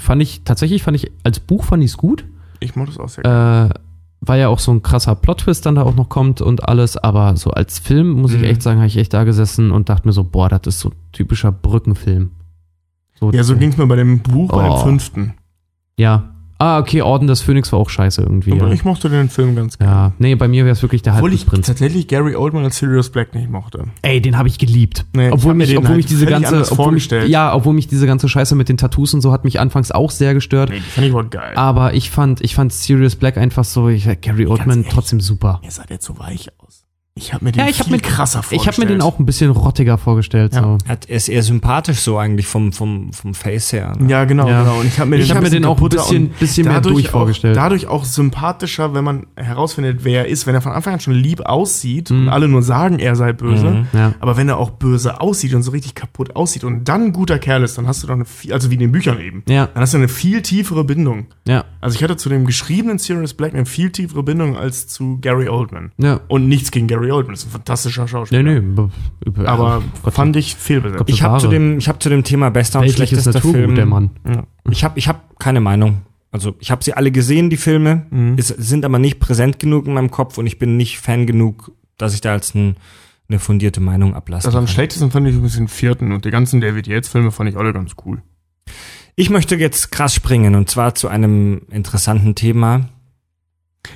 fand ich, tatsächlich fand ich, als Buch fand ich es gut.
Ich mochte das auch sehr gerne.
Äh, weil ja auch so ein krasser Plot-Twist dann da auch noch kommt und alles, aber so als Film, muss ich
Mhm.
echt sagen, habe ich echt da gesessen und dachte mir so, boah, das ist so ein typischer Brückenfilm.
Ja, so ging es mir bei dem Buch, bei dem
Oh.
fünften.
Ja. Ah, okay, Orden des Phönix war auch scheiße irgendwie.
Aber
Ja,
ich mochte den Film ganz gerne.
ja. nee, bei mir wäre es wirklich der
Obwohl ich
Halbblutprinz.
tatsächlich Gary Oldman als Sirius Black nicht mochte.
Ey, den habe ich geliebt.
Nee, ich
obwohl
hab mir
mich,
den
obwohl
halt
mich diese ganze, obwohl mich,
vorgestellt.
ja, obwohl mich diese ganze Scheiße mit den Tattoos und so hat mich anfangs auch sehr gestört.
Nee, die fand ich wohl geil.
Aber ich fand, ich fand Sirius Black einfach so, ich, Gary Oldman
ehrlich.
trotzdem super.
Mir sah der zu weich aus. Ich habe mir den
Ja, ich habe
viel
mir
krasser
Ich
vorgestellt.
habe mir den auch ein bisschen rottiger vorgestellt.
Ja.
So.
Hat, er ist eher sympathisch so eigentlich vom, vom, vom Face her. ne?
Ja, genau,
Ja.
genau. Und ich habe mir
Ich
den,
hab mir den auch ein bisschen-
und
bisschen mehr
dadurch
durch
auch,
vorgestellt.
Dadurch auch sympathischer, wenn man herausfindet, wer er ist. Wenn er von Anfang an schon lieb aussieht und
Mhm.
alle nur sagen, er sei böse.
Mhm.
Ja.
Aber wenn er auch böse aussieht und so richtig kaputt aussieht und dann ein guter Kerl ist, dann hast du doch eine viel, also wie in den Büchern eben,
Ja,
dann hast du eine viel tiefere Bindung.
ja,
Also ich hatte zu dem geschriebenen Sirius Black eine viel tiefere Bindung als zu Gary Oldman.
ja.
Und nichts gegen Gary Oldman, ist ein fantastischer Schauspieler.
Nee, nee. b-
Aber
Gott,
fand ich fehlbesetzt.
Gott,
Ich habe zu dem, ich habe zu dem Thema bester und schlechtester
Naturgut,
Film.
der Mann.
Ja.
Ich habe, ich habe keine Meinung. Also ich habe sie alle gesehen, die Filme,
Mhm.
es sind aber nicht präsent genug in meinem Kopf und ich bin nicht Fan genug, dass ich da als ein, eine fundierte Meinung ablasse.
Also am schlechtesten fand ich ein bisschen den vierten und die ganzen David Yates Filme fand ich alle ganz cool.
Ich möchte jetzt krass springen und zwar zu einem interessanten Thema.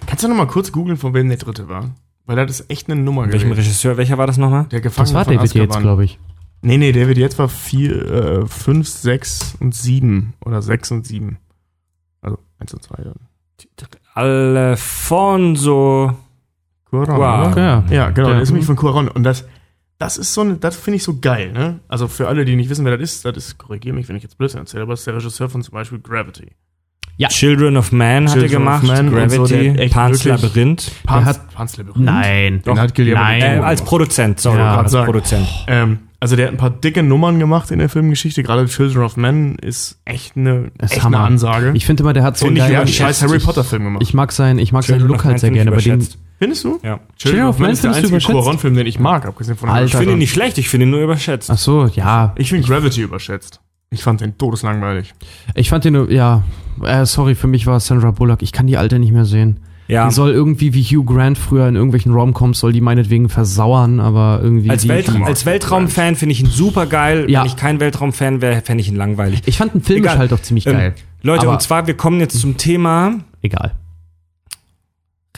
Kannst du noch mal kurz googeln, von wem der dritte war? Weil das ist echt eine Nummer
Welchem
gewesen.
Regisseur, welcher war das nochmal?
Der Gefangene
Das war
von
David Yates,
Azkaban.
glaube ich.
Nee, nee, David Yates war vier, äh, fünf, sechs und sieben oder sechs und sieben. Also eins und zwei dann.
Alfonso.
Cuarón,
Wow.
oder?
Ja.
Ja, genau, der ist nämlich von Cuarón. Und das, das ist so eine, das finde ich so geil, ne? Also für alle, die nicht wissen, wer das ist, das ist, korrigiere mich, wenn ich jetzt Blödsinn erzähle, aber das ist der Regisseur von zum Beispiel Gravity.
Ja.
Children of Man hat er
Children of
gemacht.
Man und
Gravity,
so,
Pan's Labyrinth.
Pans,
hat-
Pans Labyrinth.
Nein.
Den hat Guillermo
Nein.
Äh, als. Produzent, sorry,
Ja,
als
sagen.
Produzent.
Ähm, also der hat ein paar dicke Nummern gemacht in der Filmgeschichte. Gerade Children of Men ist echt eine,
Das ist
echt eine. Ansage.
Ich finde immer, der hat so
und
einen
scheiß Harry Potter Film gemacht.
Ich mag seinen, ich mag seinen
Children
Look
of
halt sehr gerne.
Überschätzt.
Findest du?
Ja.
Children of Men ist der einzige? Cuarón-Film, den ich mag, abgesehen von
Alter.
Ich finde ihn nicht schlecht, ich finde ihn nur überschätzt.
ach so, ja.
Ich finde Gravity überschätzt. Ich fand den todeslangweilig.
Ich fand den, nur- ja, äh, sorry, für mich war Sandra Bullock. Ich kann die alte nicht mehr sehen.
Ja.
Die soll irgendwie wie Hugh Grant früher in irgendwelchen Romcoms, soll die meinetwegen versauern, aber irgendwie.
Als,
die,
Welt,
mag
als Weltraumfan finde ich ihn super geil.
Ja.
Wenn ich kein Weltraumfan wäre, fände ich ihn langweilig.
ich fand den Film halt auch ziemlich
Ähm,
geil.
Leute,
Aber-
und zwar, wir kommen jetzt zum Thema
Egal.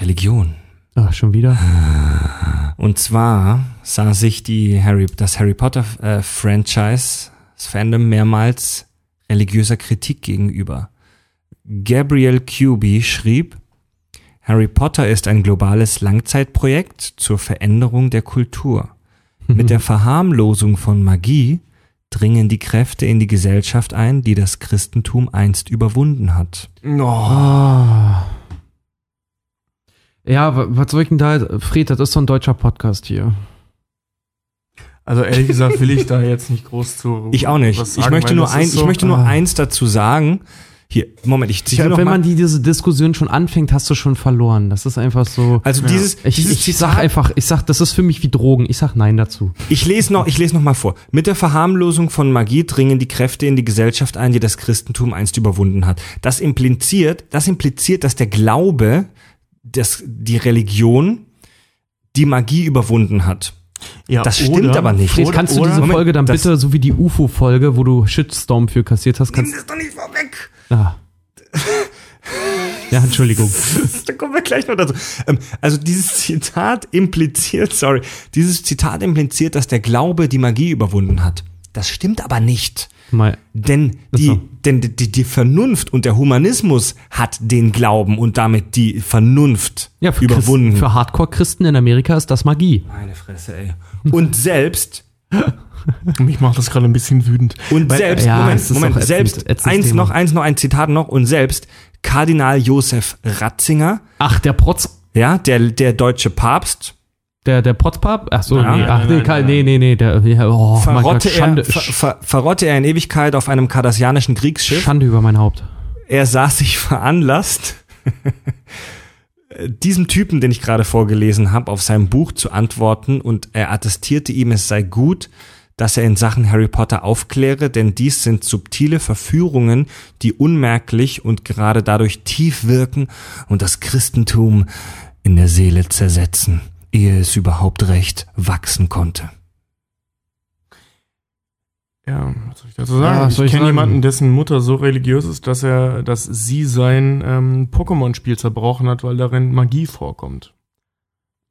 Religion.
Ach, schon wieder? *laughs*
Und zwar sah sich die Harry, das Harry Potter äh, Franchise, das Fandom mehrmals religiöser Kritik gegenüber. Gabriel Cuby schrieb, Harry Potter ist ein globales Langzeitprojekt zur Veränderung der Kultur. Mit der *laughs* Verharmlosung von Magie dringen die Kräfte in die Gesellschaft ein, die das Christentum einst überwunden hat.
Oh.
Ah. Ja, wa- was soll ich denn da? Fred, das ist so ein deutscher Podcast hier.
Also ehrlich gesagt will ich da jetzt nicht groß zu.
Ich auch nicht.
was
Ich möchte nur ein,
so-
ich möchte nur
ah.
eins dazu sagen. Hier, Moment, ich
Ja,
zitiere noch
wenn
mal.
man die, diese Diskussion schon anfängt, hast du schon verloren. Das ist einfach so.
Also dieses,
ich,
dieses
ich sag einfach, ich sag, das ist für mich wie Drogen. Ich sag Nein dazu.
Ich lese noch, ich lese noch mal vor. Mit der Verharmlosung von Magie dringen die Kräfte in die Gesellschaft ein, die das Christentum einst überwunden hat. Das impliziert, das impliziert, dass der Glaube, dass die Religion die Magie überwunden hat.
Ja,
Das stimmt aber nicht.
Fred, kannst du diese
Moment,
Folge dann
das-
bitte, so wie die UFO-Folge, wo du Shitstorm für kassiert hast, kannst
das doch nicht vorweg.
Ah. Ja, Entschuldigung. *laughs*
Da kommen wir gleich noch dazu. Ähm, Also dieses Zitat impliziert, sorry, dieses Zitat impliziert, dass der Glaube die Magie überwunden hat. Das stimmt aber nicht.
Mal,
Denn die, denn die, die Vernunft und der Humanismus hat den Glauben und damit die Vernunft
ja, für,
überwunden.
Christen, für Hardcore-Christen in Amerika ist das Magie.
Meine Fresse, ey. Und selbst, *laughs* *laughs*
Mich macht das gerade ein bisschen wütend.
und selbst,
ja, es
Moment, Moment,
ätzend-
selbst,
ätzendes
eins
Thema.
noch, eins noch, ein Zitat noch, und selbst Kardinal Josef Ratzinger,
Ach, der Protz,
ja, der, der deutsche Papst,
der, der Protzpap? Ach so,
Ja.
nee,
Nein,
ach, nee, kein- nee, nee, nee, der, ja, oh, Gott,
verrotte, er, ver, ver, verrotte er in Ewigkeit auf einem kardassianischen Kriegsschiff.
Schande über mein Haupt.
er sah sich *laughs* veranlasst, *laughs* diesem Typen, den ich gerade vorgelesen habe, auf sein Buch zu antworten und er attestierte ihm, es sei gut, dass er in Sachen Harry Potter aufkläre, denn dies sind subtile Verführungen, die unmerklich und gerade dadurch tief wirken und das Christentum in der Seele zersetzen, ehe es überhaupt recht wachsen konnte.
Ja, was soll ich dazu
Ja,
sagen?
soll
ich kenne jemanden, dessen Mutter so religiös ist, dass er, dass sie sein ähm, Pokémon-Spiel zerbrochen hat, weil darin Magie vorkommt.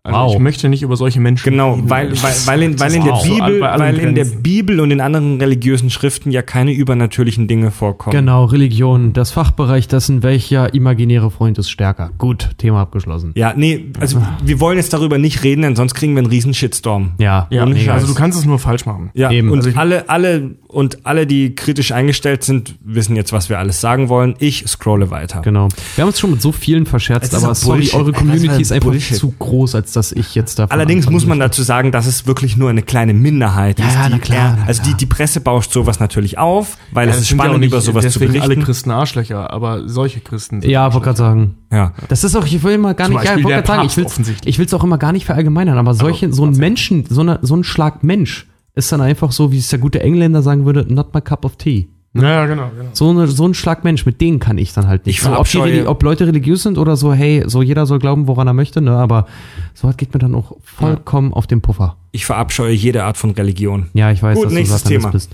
Also
Wow.
ich möchte nicht über solche Menschen
Genau,
reden.
weil, weil, weil in, weil in der
Wow. So an-
Bibel, weil in der. Bibel und in anderen religiösen Schriften ja keine übernatürlichen Dinge vorkommen.
Genau, Religion, das Fachbereich dessen, welcher imaginäre Freund ist stärker. Gut, Thema abgeschlossen.
Ja, nee, also wir wollen jetzt darüber nicht reden, denn sonst kriegen wir einen riesen Shitstorm.
Ja,
Ja,
Ohne
also du kannst es nur falsch machen.
Ja,
Eben.
und
Also ich-
alle, alle, und alle, die kritisch eingestellt sind, wissen jetzt, was wir alles sagen wollen. Ich scrolle weiter.
Genau. Wir haben uns schon mit so vielen verscherzt,
Es ist
aber sorry,
Bullshit.
eure Community
ist
ist einfach
Bullshit.
zu groß, als dass ich jetzt davon
Allerdings muss man dazu sagen, dass es wirklich nur eine kleine Minderheit
Ja,
ist.
ja,
die
na klar, na
also die,
klar.
die Presse bauscht sowas natürlich auf, weil
Ja,
es ist
sind ja
spannend,
nicht
über sowas zu berichten.
alle Christen Arschlöcher, aber solche Christen sind
Ja, wollte gerade sagen.
ja.
Das ist auch, ich will immer gar
Zum
nicht, ja, ich wollte
der
gerade sagen, ich will will's auch immer gar nicht verallgemeinern, aber solche, so ein Menschen, so, eine, so ein Schlag Mensch ist dann einfach so, wie es der gute Engländer sagen würde, not my cup of tea.
Ja, ja, genau, genau.
So, eine, so ein Schlag Mensch, mit denen kann ich dann halt nicht.
Ich
so, ob, die, ob Leute religiös sind oder so, hey, so jeder soll glauben, woran er möchte, ne, aber so was geht mir dann auch vollkommen auf den Puffer.
Ich verabscheue jede Art von Religion.
Ja, ich weiß,
Gut,
dass du
Thema.
bist.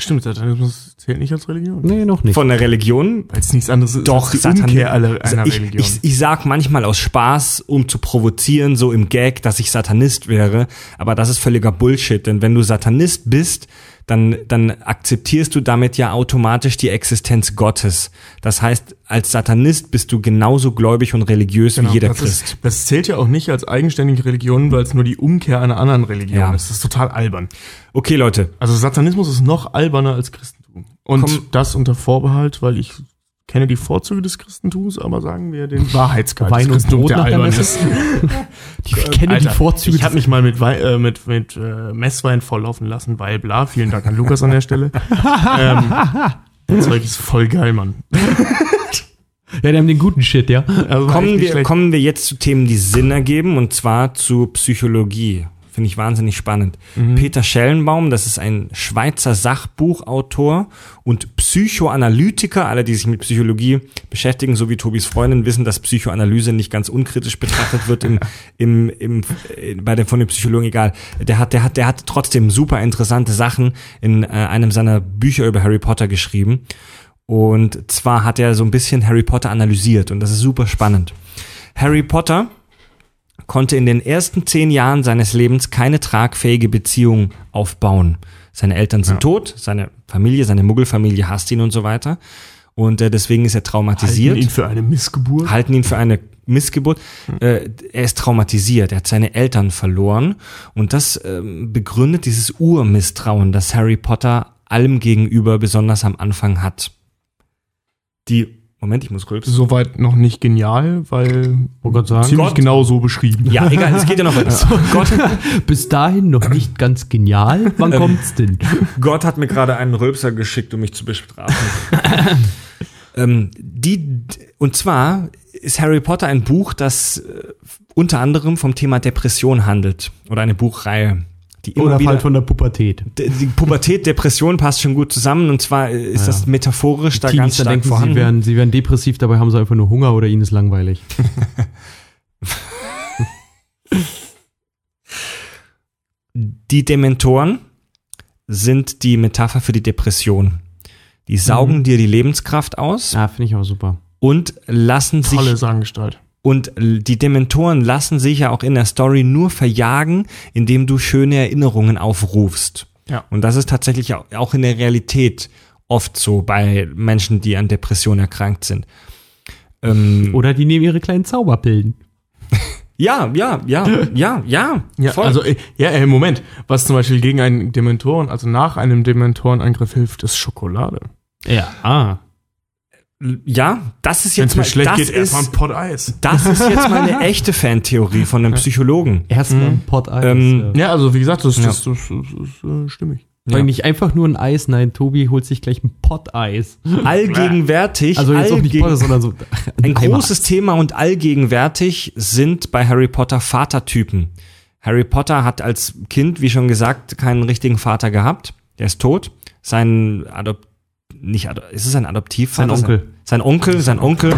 Stimmt, Satanismus zählt nicht als Religion.
Nee, noch nicht.
Von der Religion
Weil es nichts anderes ist
Doch,
als die
Satan-
Umkehr aller, einer
ich,
Religion.
Ich, ich sag manchmal aus Spaß, um zu provozieren, so im Gag, dass ich Satanist wäre, aber das ist völliger Bullshit, denn wenn du Satanist bist, dann, dann akzeptierst du damit ja automatisch die Existenz Gottes. Das heißt, als Satanist bist du genauso gläubig und religiös
Genau,
wie jeder
das
Christ.
Ist, das zählt ja auch nicht als eigenständige Religion, weil es nur die Umkehr einer anderen Religion
Ja.
ist. Das ist total albern.
Okay, Leute,
Also Satanismus ist noch alberner als Christentum. Und
Komm.
das unter Vorbehalt, weil ich kenne die Vorzüge des Christentums, aber sagen wir den *laughs* Wahrheitsgehalt
Wein
des
und Brot nach der
albern
Messe?
ist. *laughs*
Ich kenne die
Alter,
Vorzüge.
Ich habe mich mal mit, Wei äh, mit, mit äh, Messwein volllaufen lassen, weil bla. Vielen Dank an Lukas an der Stelle. *laughs* ähm, das Zeug ist voll geil, Mann.
ja, die haben den guten Shit, ja.
Also
kommen wir, kommen wir jetzt zu Themen, die Sinn ergeben, und zwar zu Psychologie. Finde ich wahnsinnig spannend.
Mhm.
Peter Schellenbaum, das ist ein Schweizer Sachbuchautor und Psychoanalytiker. Alle, die sich mit Psychologie beschäftigen, so wie Tobis Freundin, wissen, dass Psychoanalyse nicht ganz unkritisch betrachtet wird im, *laughs* im, im, äh, bei den, von den Psychologen, egal. Der hat, der hat, der hat trotzdem super interessante Sachen in äh, einem seiner Bücher über Harry Potter geschrieben. Und zwar hat er so ein bisschen Harry Potter analysiert und das ist super spannend. Harry Potter konnte in den ersten zehn Jahren seines Lebens keine tragfähige Beziehung aufbauen. Seine Eltern sind tot, seine Familie, seine Muggelfamilie hasst ihn und so weiter. Und äh, deswegen ist er traumatisiert
Halten ihn für eine Missgeburt.
halten ihn für eine Missgeburt. Äh, er ist traumatisiert, er hat seine Eltern verloren und das ähm, begründet dieses Urmisstrauen, das Harry Potter allem gegenüber besonders am Anfang hat. Die Moment, ich muss rülpsen.
Soweit noch nicht genial, weil
Wollte gerade sagen.
ziemlich
Gott.
genau so beschrieben.
Ja, egal, es geht ja noch weiter. *laughs* *laughs* Gott,
Bis dahin noch nicht ganz genial. Wann kommt's denn?
Gott hat mir gerade einen Rülpser geschickt, um mich zu bestrafen. *laughs* ähm, die, und zwar ist Harry Potter ein Buch, das äh, unter anderem vom Thema Depression handelt. Oder eine Buchreihe. Die immer
Oder
wieder,
halt von der Pubertät.
Die Pubertät, Depression passt schon gut zusammen. Und zwar ist das metaphorisch da
Teenies
ganz stark
denken,
vorhanden.
sie wären, sie wären depressiv, dabei haben sie einfach nur Hunger oder ihnen ist langweilig. *laughs*
Die Dementoren sind die Metapher für die Depression. Die saugen
Mhm.
dir die Lebenskraft aus
Ja, finde ich auch super.
und lassen sich
Tolle Sangestalt.
Und die Dementoren lassen sich ja auch in der Story nur verjagen, indem du schöne Erinnerungen aufrufst.
Ja.
Und das ist tatsächlich auch- in der Realität oft so bei Menschen, die an Depressionen erkrankt sind. Ähm,
Oder die nehmen ihre kleinen Zauberpillen. *laughs*
ja, ja, ja, ja, ja.
Ja,
voll.
also äh, ja, äh, Moment. Was zum Beispiel gegen einen Dementoren, also nach einem Dementorenangriff hilft, ist Schokolade.
Ja. Ah.
Ja, das ist jetzt mal,
schlecht
das
geht,
ist,
ein Pot Eis.
das ist jetzt mal eine *laughs* echte Fantheorie von einem Psychologen.
Erstmal ein Pot Eis.
Ähm,
ja.
Ja, also wie gesagt, das,
Ja.
das, das, das, ist äh, stimmig.
Vor allem nicht einfach nur ein Eis, nein, Tobi holt sich gleich ein Pot-Eis. *laughs*
Allgegenwärtig,
Also jetzt auch nicht
allgegen-
Pot, sondern so
Ein
Eimer.
großes Thema und allgegenwärtig sind bei Harry Potter Vatertypen. Harry Potter hat als Kind, wie schon gesagt, keinen richtigen Vater gehabt. Der ist tot. Sein Adop nicht ist es ein Adoptivvater?
Sein Onkel.
Sein Onkel, sein Onkel.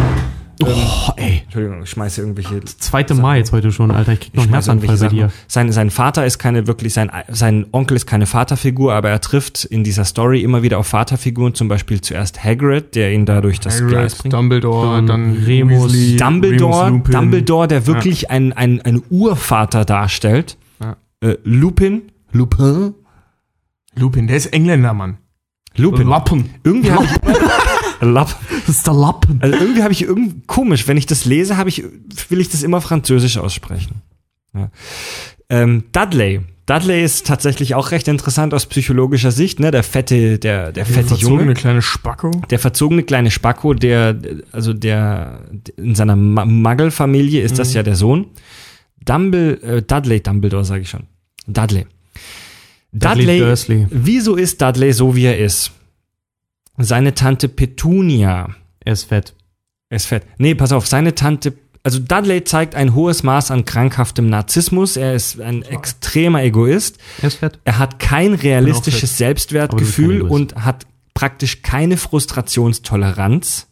Oh, ey.
Entschuldigung, ich schmeiße irgendwelche
2. Mai jetzt heute schon, Alter. Ich krieg noch
ich
einen Herzanfall bei dir.
Sein, sein Vater ist keine wirklich, sein, sein Onkel ist keine Vaterfigur, aber er trifft in dieser Story immer wieder auf Vaterfiguren, zum Beispiel zuerst Hagrid, der ihn da durch das Gleis
Hagrid,
bringt.
Dumbledore,
Dann
dann,
Remus,
Weasley,
Dumbledore,
Remus.
Dumbledore, der wirklich ein, ein, ein Urvater darstellt.
Ja.
Äh, Lupin, Lupin,
Lupin, der ist Engländer, Mann.
Lupin.
Lappen.
Irgendwie habe ich Lapp. *laughs*
Das ist der Lappen.
Also irgendwie habe ich irgendwie komisch, wenn ich das lese, habe ich will ich das immer französisch aussprechen. Ja. Ähm, Dudley. Dudley ist tatsächlich auch recht interessant aus psychologischer Sicht, ne? Der fette, der, der fette
Verzogene
Junge.
kleine Spacko.
Der verzogene kleine Spacko, der, also der, in seiner Muggle-Familie ist das ja der Sohn. Dumble, äh, Dudley, Dumbledore sage ich schon. Dudley.
Dudley Dursley.
Wieso ist Dudley so, wie er ist? Seine Tante Petunia
Er ist fett.
er ist fett. Nee, pass auf, seine Tante, also Dudley zeigt ein hohes Maß an krankhaftem Narzissmus. Er ist ein extremer Egoist.
Er ist fett.
Er hat kein realistisches Selbstwertgefühl und hat praktisch keine Frustrationstoleranz.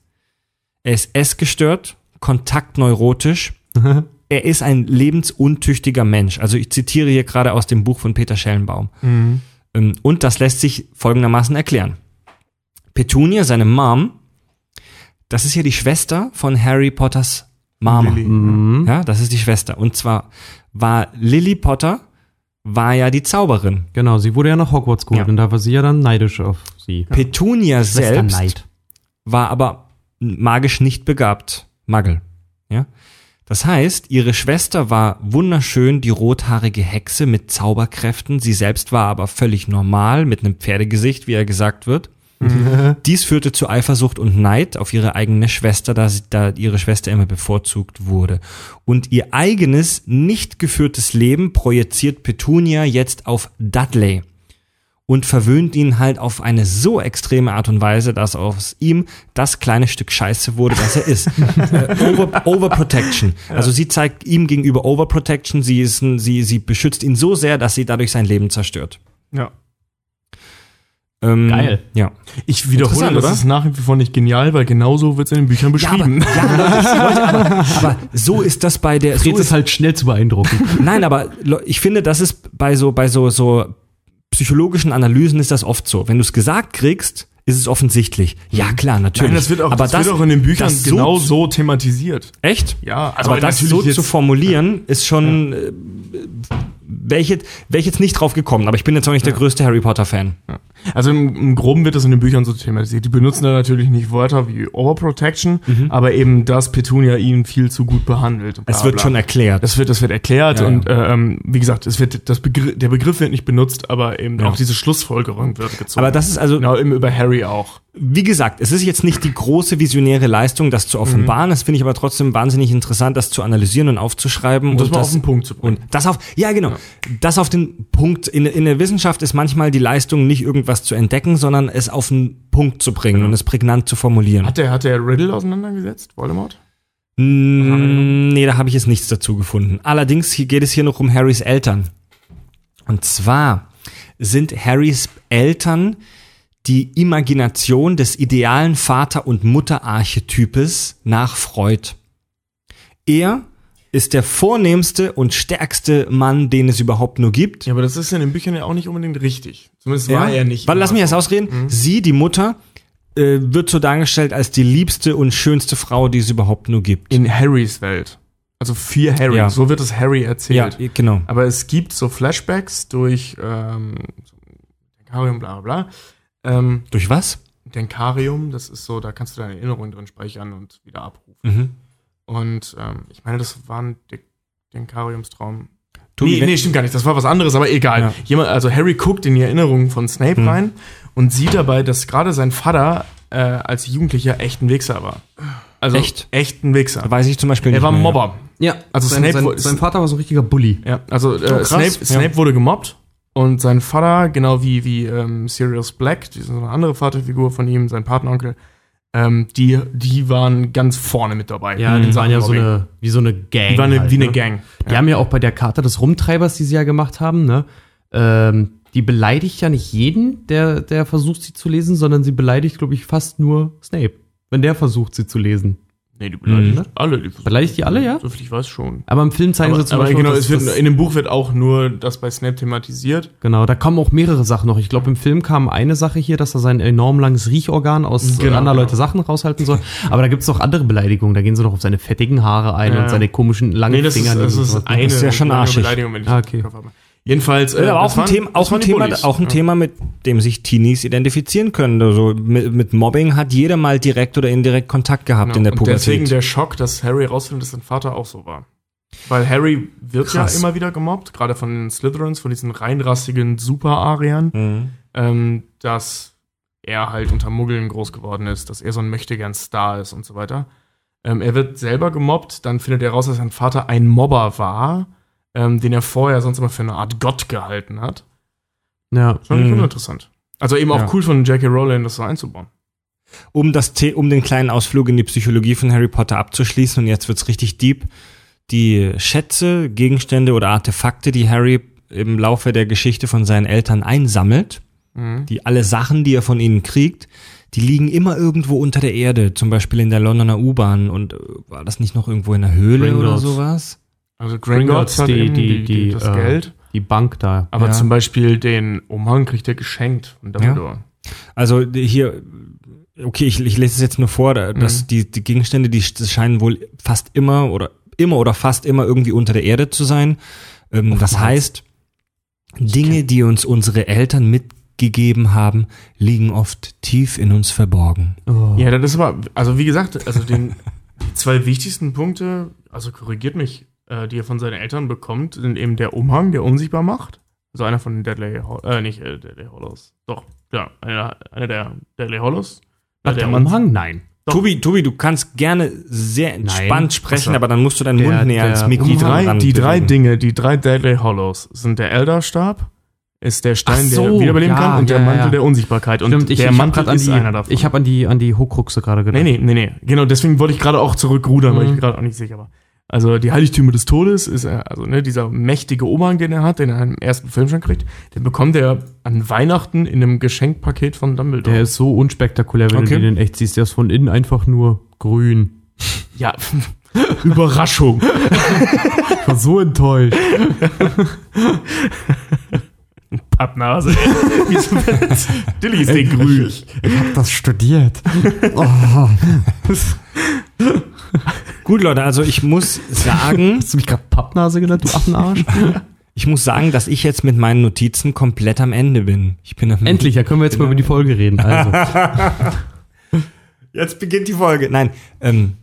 Er ist essgestört, kontaktneurotisch. *laughs* er ist ein lebensuntüchtiger Mensch. Also ich zitiere hier gerade aus dem Buch von Peter Schellenbaum.
Mhm.
Ähm, Und das lässt sich folgendermaßen erklären. Petunia, seine Mom, das ist ja die Schwester von Harry Potters Mama.
Lily.
Mhm.
Ja, das ist die Schwester. Und zwar war Lily Potter, war ja die Zauberin.
Genau, sie wurde ja nach Hogwarts geholt
Ja.
und da war sie ja dann neidisch auf sie.
Petunia selbst
Schwesterneid.
war aber magisch nicht begabt. Muggel. Ja. Das heißt, ihre Schwester war wunderschön, die rothaarige Hexe mit Zauberkräften. Sie selbst war aber völlig normal, mit einem Pferdegesicht, wie er gesagt wird. *laughs* Dies führte zu Eifersucht und Neid auf ihre eigene Schwester, da, sie, da ihre Schwester immer bevorzugt wurde. Und ihr eigenes, nicht geführtes Leben projiziert Petunia jetzt auf Dudley und verwöhnt ihn halt auf eine so extreme Art und Weise, dass aus ihm das kleine Stück Scheiße wurde, das er ist. *laughs* äh, over, Overprotection. Also sie zeigt ihm gegenüber Overprotection, sie, ist sie, sie beschützt ihn so sehr, dass sie dadurch sein Leben zerstört.
Ja.
Ähm,
Geil.
Ja.
Ich wiederhole, das
oder?
ist nach wie vor nicht genial, weil genauso wird es in den Büchern beschrieben.
Ja, aber, ja, Leute, aber, aber so ist das bei der. So ist,
ist halt schnell zu beeindrucken.
Nein, aber ich finde, das ist bei so, bei so, so psychologischen Analysen ist das oft so. Wenn du es gesagt kriegst, ist es offensichtlich. Ja, klar, natürlich.
Nein, das wird auch,
aber
das wird auch in den Büchern
das
genau
so,
so thematisiert.
Echt?
Ja, also
aber das so
jetzt-
zu formulieren, ist schon. Äh, wäre ich, jetzt- wär ich jetzt nicht drauf gekommen, aber ich bin jetzt auch nicht der größte Harry Potter-Fan.
Also im, im Groben wird das in den Büchern so thematisiert. Die benutzen da natürlich nicht Wörter wie Overprotection, aber eben, dass Petunia ihn viel zu gut behandelt. bla,
Mhm. Es wird
bla.
schon erklärt.
Das wird, das wird erklärt
Ja,
und Äh, ähm, wie gesagt, es wird das Begr der Begriff wird nicht benutzt, aber eben
Ja.
auch diese Schlussfolgerung wird gezogen.
aber das ist also.
genau eben über Harry auch.
Wie gesagt, es ist jetzt nicht die große visionäre Leistung, das zu offenbaren. Das finde ich aber trotzdem wahnsinnig interessant, das zu analysieren und aufzuschreiben.
Und das mal auf den Punkt zu bringen.
Und das auf, ja genau, das auf den Punkt, in, in der Wissenschaft ist manchmal die Leistung nicht irgendwas zu entdecken, sondern es auf den Punkt zu bringen und es prägnant zu formulieren.
Hat der, hat der Riddle auseinandergesetzt, Voldemort?
Mm, Nee, da habe ich jetzt nichts dazu gefunden. Allerdings geht es hier noch um Harrys Eltern. Und zwar sind Harrys Eltern die Imagination des idealen Vater- und Mutterarchetypes nach Freud. Er ist der vornehmste und stärkste Mann, den es überhaupt nur gibt.
Ja, aber das ist ja in den Büchern ja auch nicht unbedingt richtig. Zumindest war er nicht.
Warte, lass mich erst ausreden. Sie, die Mutter, äh, wird so dargestellt als die liebste und schönste Frau, die es überhaupt nur gibt.
In Harrys Welt. Also für Harry.
Ja.
So wird es Harry erzählt.
Ja, genau.
Aber es gibt so Flashbacks durch ähm, Denkarium, bla bla bla. Ähm,
Durch was?
Denkarium, das ist so, da kannst du deine Erinnerungen drin speichern und wieder abrufen.
Mhm.
Und ähm, ich meine, das war ein De Denkariumstraum.
Tobi,
nee, nee, stimmt gar nicht. Das war was anderes, aber egal.
Ja.
Jemand, also Harry guckt in die Erinnerungen von Snape
Hm.
rein und sieht dabei, dass gerade sein Vater äh, als Jugendlicher echt ein Wichser war. Also
Echt?
echt ein Wichser.
Weiß ich zum Beispiel
Er
nicht
war ein
mehr.
Mobber.
Ja,
Also
sein,
Snape
sein,
wurde-
sein Vater war so ein richtiger Bully.
Ja, also äh,
krass.
Snape,
Ja.
Snape wurde gemobbt und sein Vater, genau wie, wie ähm, Sirius Black, die ist eine andere Vaterfigur von ihm, sein Patenonkel, ähm, die, die waren ganz vorne mit dabei.
Ja, die waren ja so eine, wie so eine Gang.
Die waren eine,
halt,
wie eine
ne?
Gang.
Die haben ja auch bei der Karte des Rumtreibers, die sie ja gemacht haben, ne, ähm, die beleidigt ja nicht jeden, der, der versucht, sie zu lesen, sondern sie beleidigt, glaube ich, fast nur Snape, wenn der versucht, sie zu lesen.
Nee, die beleidigt
Mhm.
alle. Die
Beleidigt die alle, ja?
Soviel ich weiß schon.
Aber im Film zeigen
Aber,
sie zum
aber
Beispiel,
genau, es wird, in dem Buch wird auch nur das bei Snape thematisiert.
Genau, da kommen auch mehrere Sachen noch. Ich glaube, im Film kam eine Sache hier, dass er sein enorm langes Riechorgan aus
Genau,
anderer
genau.
Leute Sachen raushalten soll. Aber da gibt's noch andere Beleidigungen. Da gehen sie noch auf seine fettigen Haare ein
Ja.
und seine komischen langen
Nee, das ist,
Finger.
das ist eine
Das ist ja schon arschig.
Beleidigung, wenn ich
Ah,
das
okay.
im Kopf habe. Jedenfalls. äh,
Ja, aber auch ein,
waren-
Thema, auch, ein Thema,
Bullies.
auch ein
Ja.
Thema, mit dem sich Teenies identifizieren können. Also mit, mit Mobbing hat jeder mal direkt oder indirekt Kontakt gehabt
Genau.
in der
Und deswegen
Pubertät.
der Schock, dass Harry rausfindet, dass sein Vater auch so war. Weil Harry wird
Krass.
ja immer wieder gemobbt, gerade von den Slytherins, von diesen reinrassigen Super-Ariern,
Mhm.
ähm, dass er halt unter Muggeln groß geworden ist, dass er so ein Möchtegern-Star ist und so weiter. Ähm, er wird selber gemobbt, dann findet er raus, dass sein Vater ein Mobber war, ähm, den er vorher sonst immer für eine Art Gott gehalten hat.
Ja.
Schon
Mhm.
uninteressant. Also eben auch
Ja.
cool von J.K. Rowling, das so einzubauen.
Um, das The um den kleinen Ausflug in die Psychologie von Harry Potter abzuschließen, und jetzt wird's richtig deep, die Schätze, Gegenstände oder Artefakte, die Harry im Laufe der Geschichte von seinen Eltern einsammelt,
Mhm.
die alle Sachen, die er von ihnen kriegt, die liegen immer irgendwo unter der Erde, zum Beispiel in der Londoner U-Bahn. Und äh, war das nicht noch irgendwo in der Höhle oder
Gringotts.
sowas?
Also
Gringotts,
Gringotts hat
die-
eben
die- die,
das
äh,
Geld.
Die Bank da.
Aber
Ja.
zum Beispiel den Umhang kriegt er geschenkt von Dumbledore.
Also die- hier, okay, ich, ich lese es jetzt nur vor, da- dass
Mhm.
die, die Gegenstände, die sch- scheinen wohl fast immer oder immer oder fast immer irgendwie unter der Erde zu sein. Ähm, das heißt, Dinge, die uns unsere Eltern mitgegeben haben, liegen oft tief in uns verborgen.
Oh.
Ja, das ist aber, also wie gesagt, also den *laughs* die zwei wichtigsten Punkte, also korrigiert mich, äh, die er von seinen Eltern bekommt, sind eben der Umhang, der unsichtbar macht. Also einer von den Deadly, Hol- äh, nicht äh, Deadly Hollows. Doch, ja, einer, einer der Deadly Hollows.
Ach, der
uns-
Umhang? Nein.
Doch.
Tobi, Tobi, du kannst gerne sehr entspannt
Nein.
sprechen, aber dann musst du deinen
Der-
Mund näher
der-
ans
Die
Mikrofon
drei,
ran
die drei. Dinge, die drei Deadly Hollows sind der Elderstab, ist der Stein,
so,
der wiederbeleben
ja,
kann, und
ja,
der Mantel
ja.
der Unsichtbarkeit. Und
Stimmt, ich,
der
ich
Mantel
habe an
ist
die,
einer davon.
ich habe an die an die Hochkruxe gerade gedacht.
Nee, nee, nee, nee. Genau, deswegen wollte ich gerade auch zurückrudern, weil ich
Mhm.
mir gerade auch nicht sicher war. Also die Heiligtümer des Todes ist äh, also ne, dieser mächtige Umhang, den er hat, den er im ersten Film schon kriegt, den bekommt er an Weihnachten in einem Geschenkpaket von Dumbledore.
Der ist so unspektakulär, wenn
Okay.
du den in echt siehst. Der ist von innen einfach nur grün.
ja *laughs* Überraschung.
Ich war so enttäuscht.
Pappnase. *laughs* Dilly ist den grün.
Ich habe das studiert. *laughs*
Gut, Leute, also ich muss sagen, *laughs*
Hast du mich gerade Pappnase genannt, du Affenarsch? *laughs*
ich muss sagen, dass ich jetzt mit meinen Notizen komplett am Ende bin. Ich bin am
Endlich, ja können wir jetzt mal über die Folge reden. Also, *laughs*
Jetzt beginnt die Folge. Nein, ähm,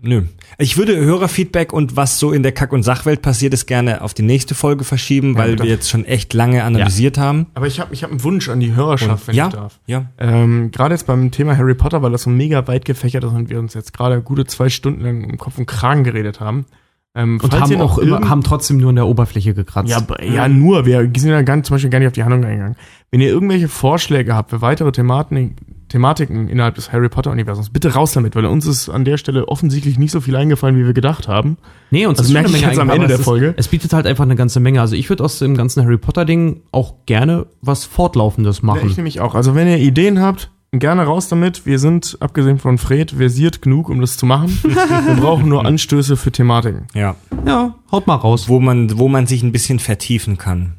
Nö. Ich würde Hörerfeedback und was so in der Kack- und Sachwelt passiert ist, gerne auf die nächste Folge verschieben, weil
bitte.
wir jetzt schon echt lange analysiert haben.
Aber ich habe ich hab einen Wunsch an die Hörerschaft, wenn
ja,
ich darf.
ja.
Ähm, gerade jetzt beim Thema Harry Potter, weil das so mega weit gefächert ist und wir uns jetzt gerade gute zwei Stunden lang im Kopf und Kragen geredet haben. Ähm,
Und haben auch immer, haben trotzdem nur in der Oberfläche gekratzt.
Ja, ja, nur. Wir sind ja ganz, zum Beispiel gar nicht auf die Handlung eingegangen. Wenn ihr irgendwelche Vorschläge habt für weitere Thematiken, Thematiken innerhalb des Harry Potter-Universums, bitte raus damit, weil uns ist an der Stelle offensichtlich nicht so viel eingefallen, wie wir gedacht haben.
Nee, uns
Also
ist
merke ich jetzt am Ende der Folge.
Ist, es bietet halt einfach eine ganze Menge. Also ich würde aus dem ganzen Harry Potter-Ding auch gerne was Fortlaufendes
Ja,
machen.
ich nämlich auch. Also wenn ihr Ideen habt, gerne raus damit. Wir sind, abgesehen von Fred, versiert genug, um das zu machen. *laughs* wir brauchen nur Anstöße für Thematiken.
Ja.
ja, haut mal raus.
Wo man, wo man sich ein bisschen vertiefen kann.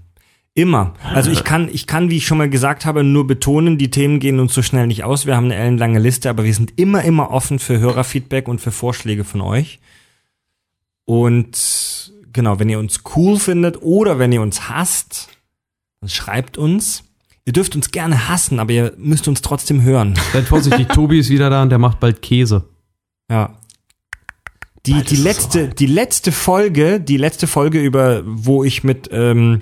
Immer. Also ich kann, ich kann, wie ich schon mal gesagt habe, nur betonen, die Themen gehen uns so schnell nicht aus. Wir haben eine ellenlange Liste, aber wir sind immer, immer offen für Hörerfeedback und für Vorschläge von euch. Und genau, wenn ihr uns cool findet oder wenn ihr uns hasst, dann schreibt uns. Ihr dürft uns gerne hassen, aber ihr müsst uns trotzdem hören.
Seid vorsichtig, Tobi ist wieder da und der macht bald Käse.
Ja. Die, die letzte, die letzte Folge, die letzte Folge über, wo ich mit, ähm,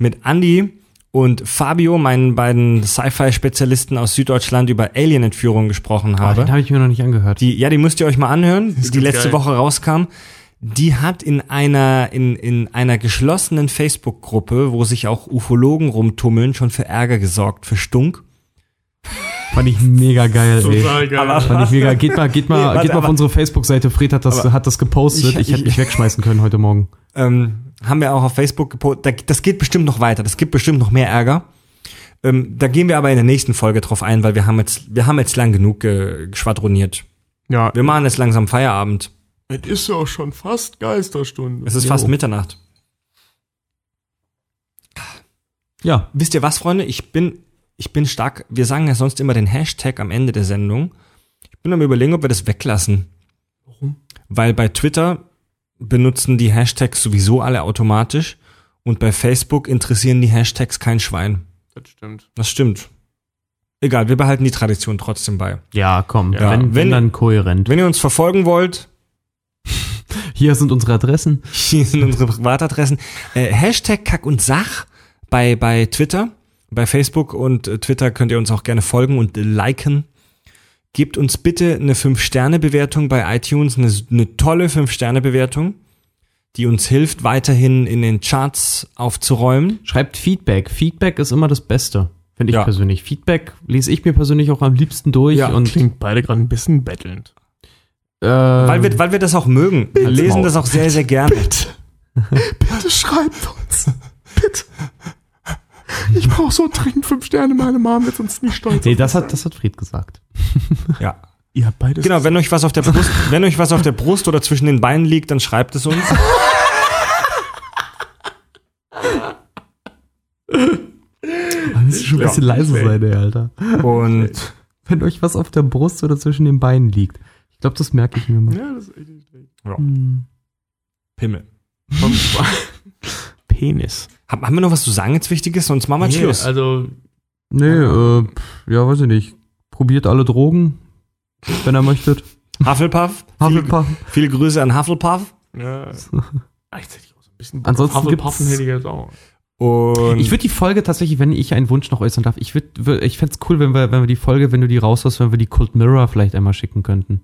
mit Andy und Fabio, meinen beiden Sci-Fi-Spezialisten aus Süddeutschland, über Alien-Entführung gesprochen
Aber
habe.
den habe ich mir noch nicht angehört.
Die, ja, die müsst ihr euch mal anhören, die letzte
geil.
Woche rauskam. Die hat in einer, in, in einer geschlossenen Facebook-Gruppe, wo sich auch Ufologen rumtummeln, schon für Ärger gesorgt, für Stunk.
Fand ich mega geil, ey.
geil.
Fand ich mega. Geht mal, geht mal,
Nee, warte,
geht mal auf unsere Facebook-Seite. Fred hat das,
Aber-
hat das gepostet.
Ich-
Ich, hätte
ich-
mich wegschmeißen können heute Morgen.
ähm, haben wir auch auf Facebook gepostet. Da- Das geht bestimmt noch weiter. Das gibt bestimmt noch mehr Ärger. Ähm, da gehen wir aber in der nächsten Folge drauf ein, weil wir haben jetzt, wir haben jetzt lang genug ge geschwadroniert.
Ja,
Wir machen jetzt langsam Feierabend.
es ist ja auch schon fast Geisterstunde.
Es ist fast Mitternacht.
Ja,
Wisst ihr was, Freunde? Ich bin, ich bin stark. Wir sagen ja sonst immer den Hashtag am Ende der Sendung. Ich bin am überlegen, ob wir das weglassen.
Warum?
Weil bei Twitter benutzen die Hashtags sowieso alle automatisch und bei Facebook interessieren die Hashtags kein Schwein.
Das stimmt.
Das stimmt. Egal, wir behalten die Tradition trotzdem bei.
ja, komm.
Ja,
wenn,
wenn-
wenn, dann kohärent.
Wenn ihr uns verfolgen wollt, *laughs*
Hier sind unsere Adressen.
hier sind unsere Privatadressen. Äh, Hashtag Kack und Sach bei, bei Twitter. Bei Facebook und äh, Twitter könnt ihr uns auch gerne folgen und äh, liken. Gebt uns bitte eine 5-Sterne-Bewertung bei iTunes, eine, eine tolle 5-Sterne-Bewertung, die uns hilft, weiterhin in den Charts aufzuräumen.
Schreibt Feedback. Feedback ist immer das Beste. Finde ich
Ja.
persönlich. Feedback lese ich mir persönlich auch am liebsten durch.
Ja,
und,
Klingt beide gerade ein bisschen bettelnd.
äh,
Weil wir, weil wir das auch mögen. Wir lesen
Maul.
das auch sehr, sehr gerne.
Bitte schreibt uns. Bitte. *laughs* Ich brauche so dringend fünf Sterne. Meine Mom wird uns nicht stolz.
nee, das hat, das hat Fried gesagt.
Ja. *laughs*
Ihr habt beides.
Genau, wenn euch was auf der Brust, *laughs* wenn euch was auf der Brust oder zwischen den Beinen liegt, dann schreibt es uns.
Da müsst ihr schon ein bisschen leise sein, ey, Alter.
Und
Wenn euch was auf der Brust oder zwischen den Beinen liegt. Ich glaube, das merke ich mir mal.
Ja, das ist echt nicht schlecht.
Hm.
Pimmel.
Penis.
Hab- Haben wir noch was zu sagen jetzt Wichtiges? Sonst machen wir jetzt Schluss.
Also,
Nee, äh, ja, weiß ich nicht. Probiert alle Drogen, wenn ihr möchtet. *laughs*
Hufflepuff.
Hufflepuff.
Viele, viele Grüße an Hufflepuff.
ja. Eigentlich hätte ich auch so ein bisschen
Ansonsten
Hufflepuffen
gibt's-
hätte ich jetzt auch.
Und
Ich würde die Folge tatsächlich, wenn ich einen Wunsch noch äußern darf, ich würde, ich fände es cool, wenn wir, wenn wir die Folge, wenn du die raushaust, wenn wir die Cold Mirror vielleicht einmal schicken könnten.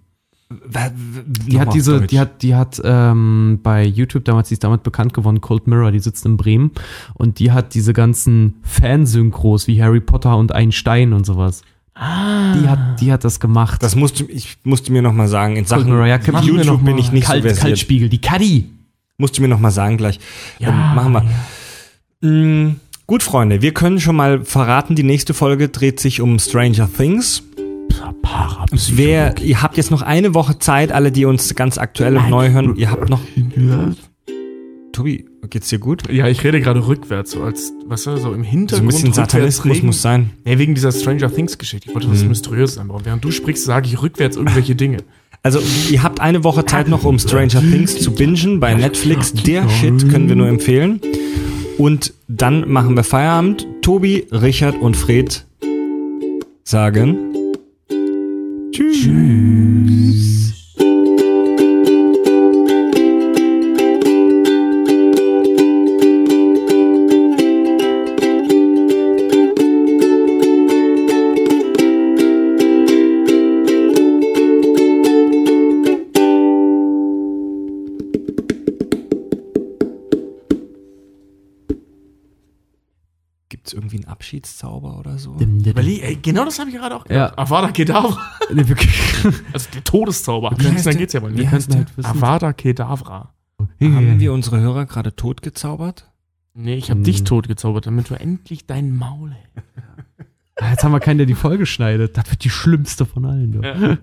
Die hat diese, die hat, die hat ähm, bei YouTube damals, die ist damit bekannt geworden, Cold Mirror, die sitzt in Bremen und die hat diese ganzen Fansynchros wie Harry Potter und Einstein und sowas. Die hat, die hat das gemacht.
das musste ich musste mir noch mal sagen. In
Cold
Sachen
Mirror, ja,
YouTube bin ich nicht
Kalt,
so versiert.
Kaltspiegel, die Caddy.
Musst du mir noch mal sagen gleich. ähm, machen wir. Mm, gut, Freunde, wir können schon mal verraten, die nächste Folge dreht sich um Stranger Things. Wer, ihr habt jetzt noch eine Woche Zeit, alle, die uns ganz aktuell und neu hören. Ihr habt noch. Tobi, geht's dir gut?
Ja, ich rede gerade rückwärts, so als, weißt du, so im
So
Hintergrund.
ein bisschen Satanismus muss sein.
Nee, wegen dieser Stranger Things Geschichte. Ich wollte was Mysteriöses einbauen. Während du sprichst, sage ich rückwärts irgendwelche Dinge.
Also, ihr habt eine Woche Zeit noch, um Stranger Things zu bingen bei Netflix. Der Shit können wir nur empfehlen. Und dann machen wir Feierabend. Tobi, Richard und Fred sagen Tschüss.
Genau das habe ich gerade auch gedacht.
Ja.
Avada Kedavra. *laughs*
Nee, wirklich. *laughs*
Also der Todeszauber.
Wie heißt
Dann geht's ja mal
Wie
nicht.
heißt der?
halt wissen.
Avada Kedavra.
Haben wir unsere Hörer gerade tot gezaubert?
Nee, ich habe
Hm.
dich tot gezaubert, damit du endlich dein Maul *laughs* hältst.
Jetzt haben wir keinen, der die Folge schneidet. Das wird die schlimmste von allen. Du.
Ja.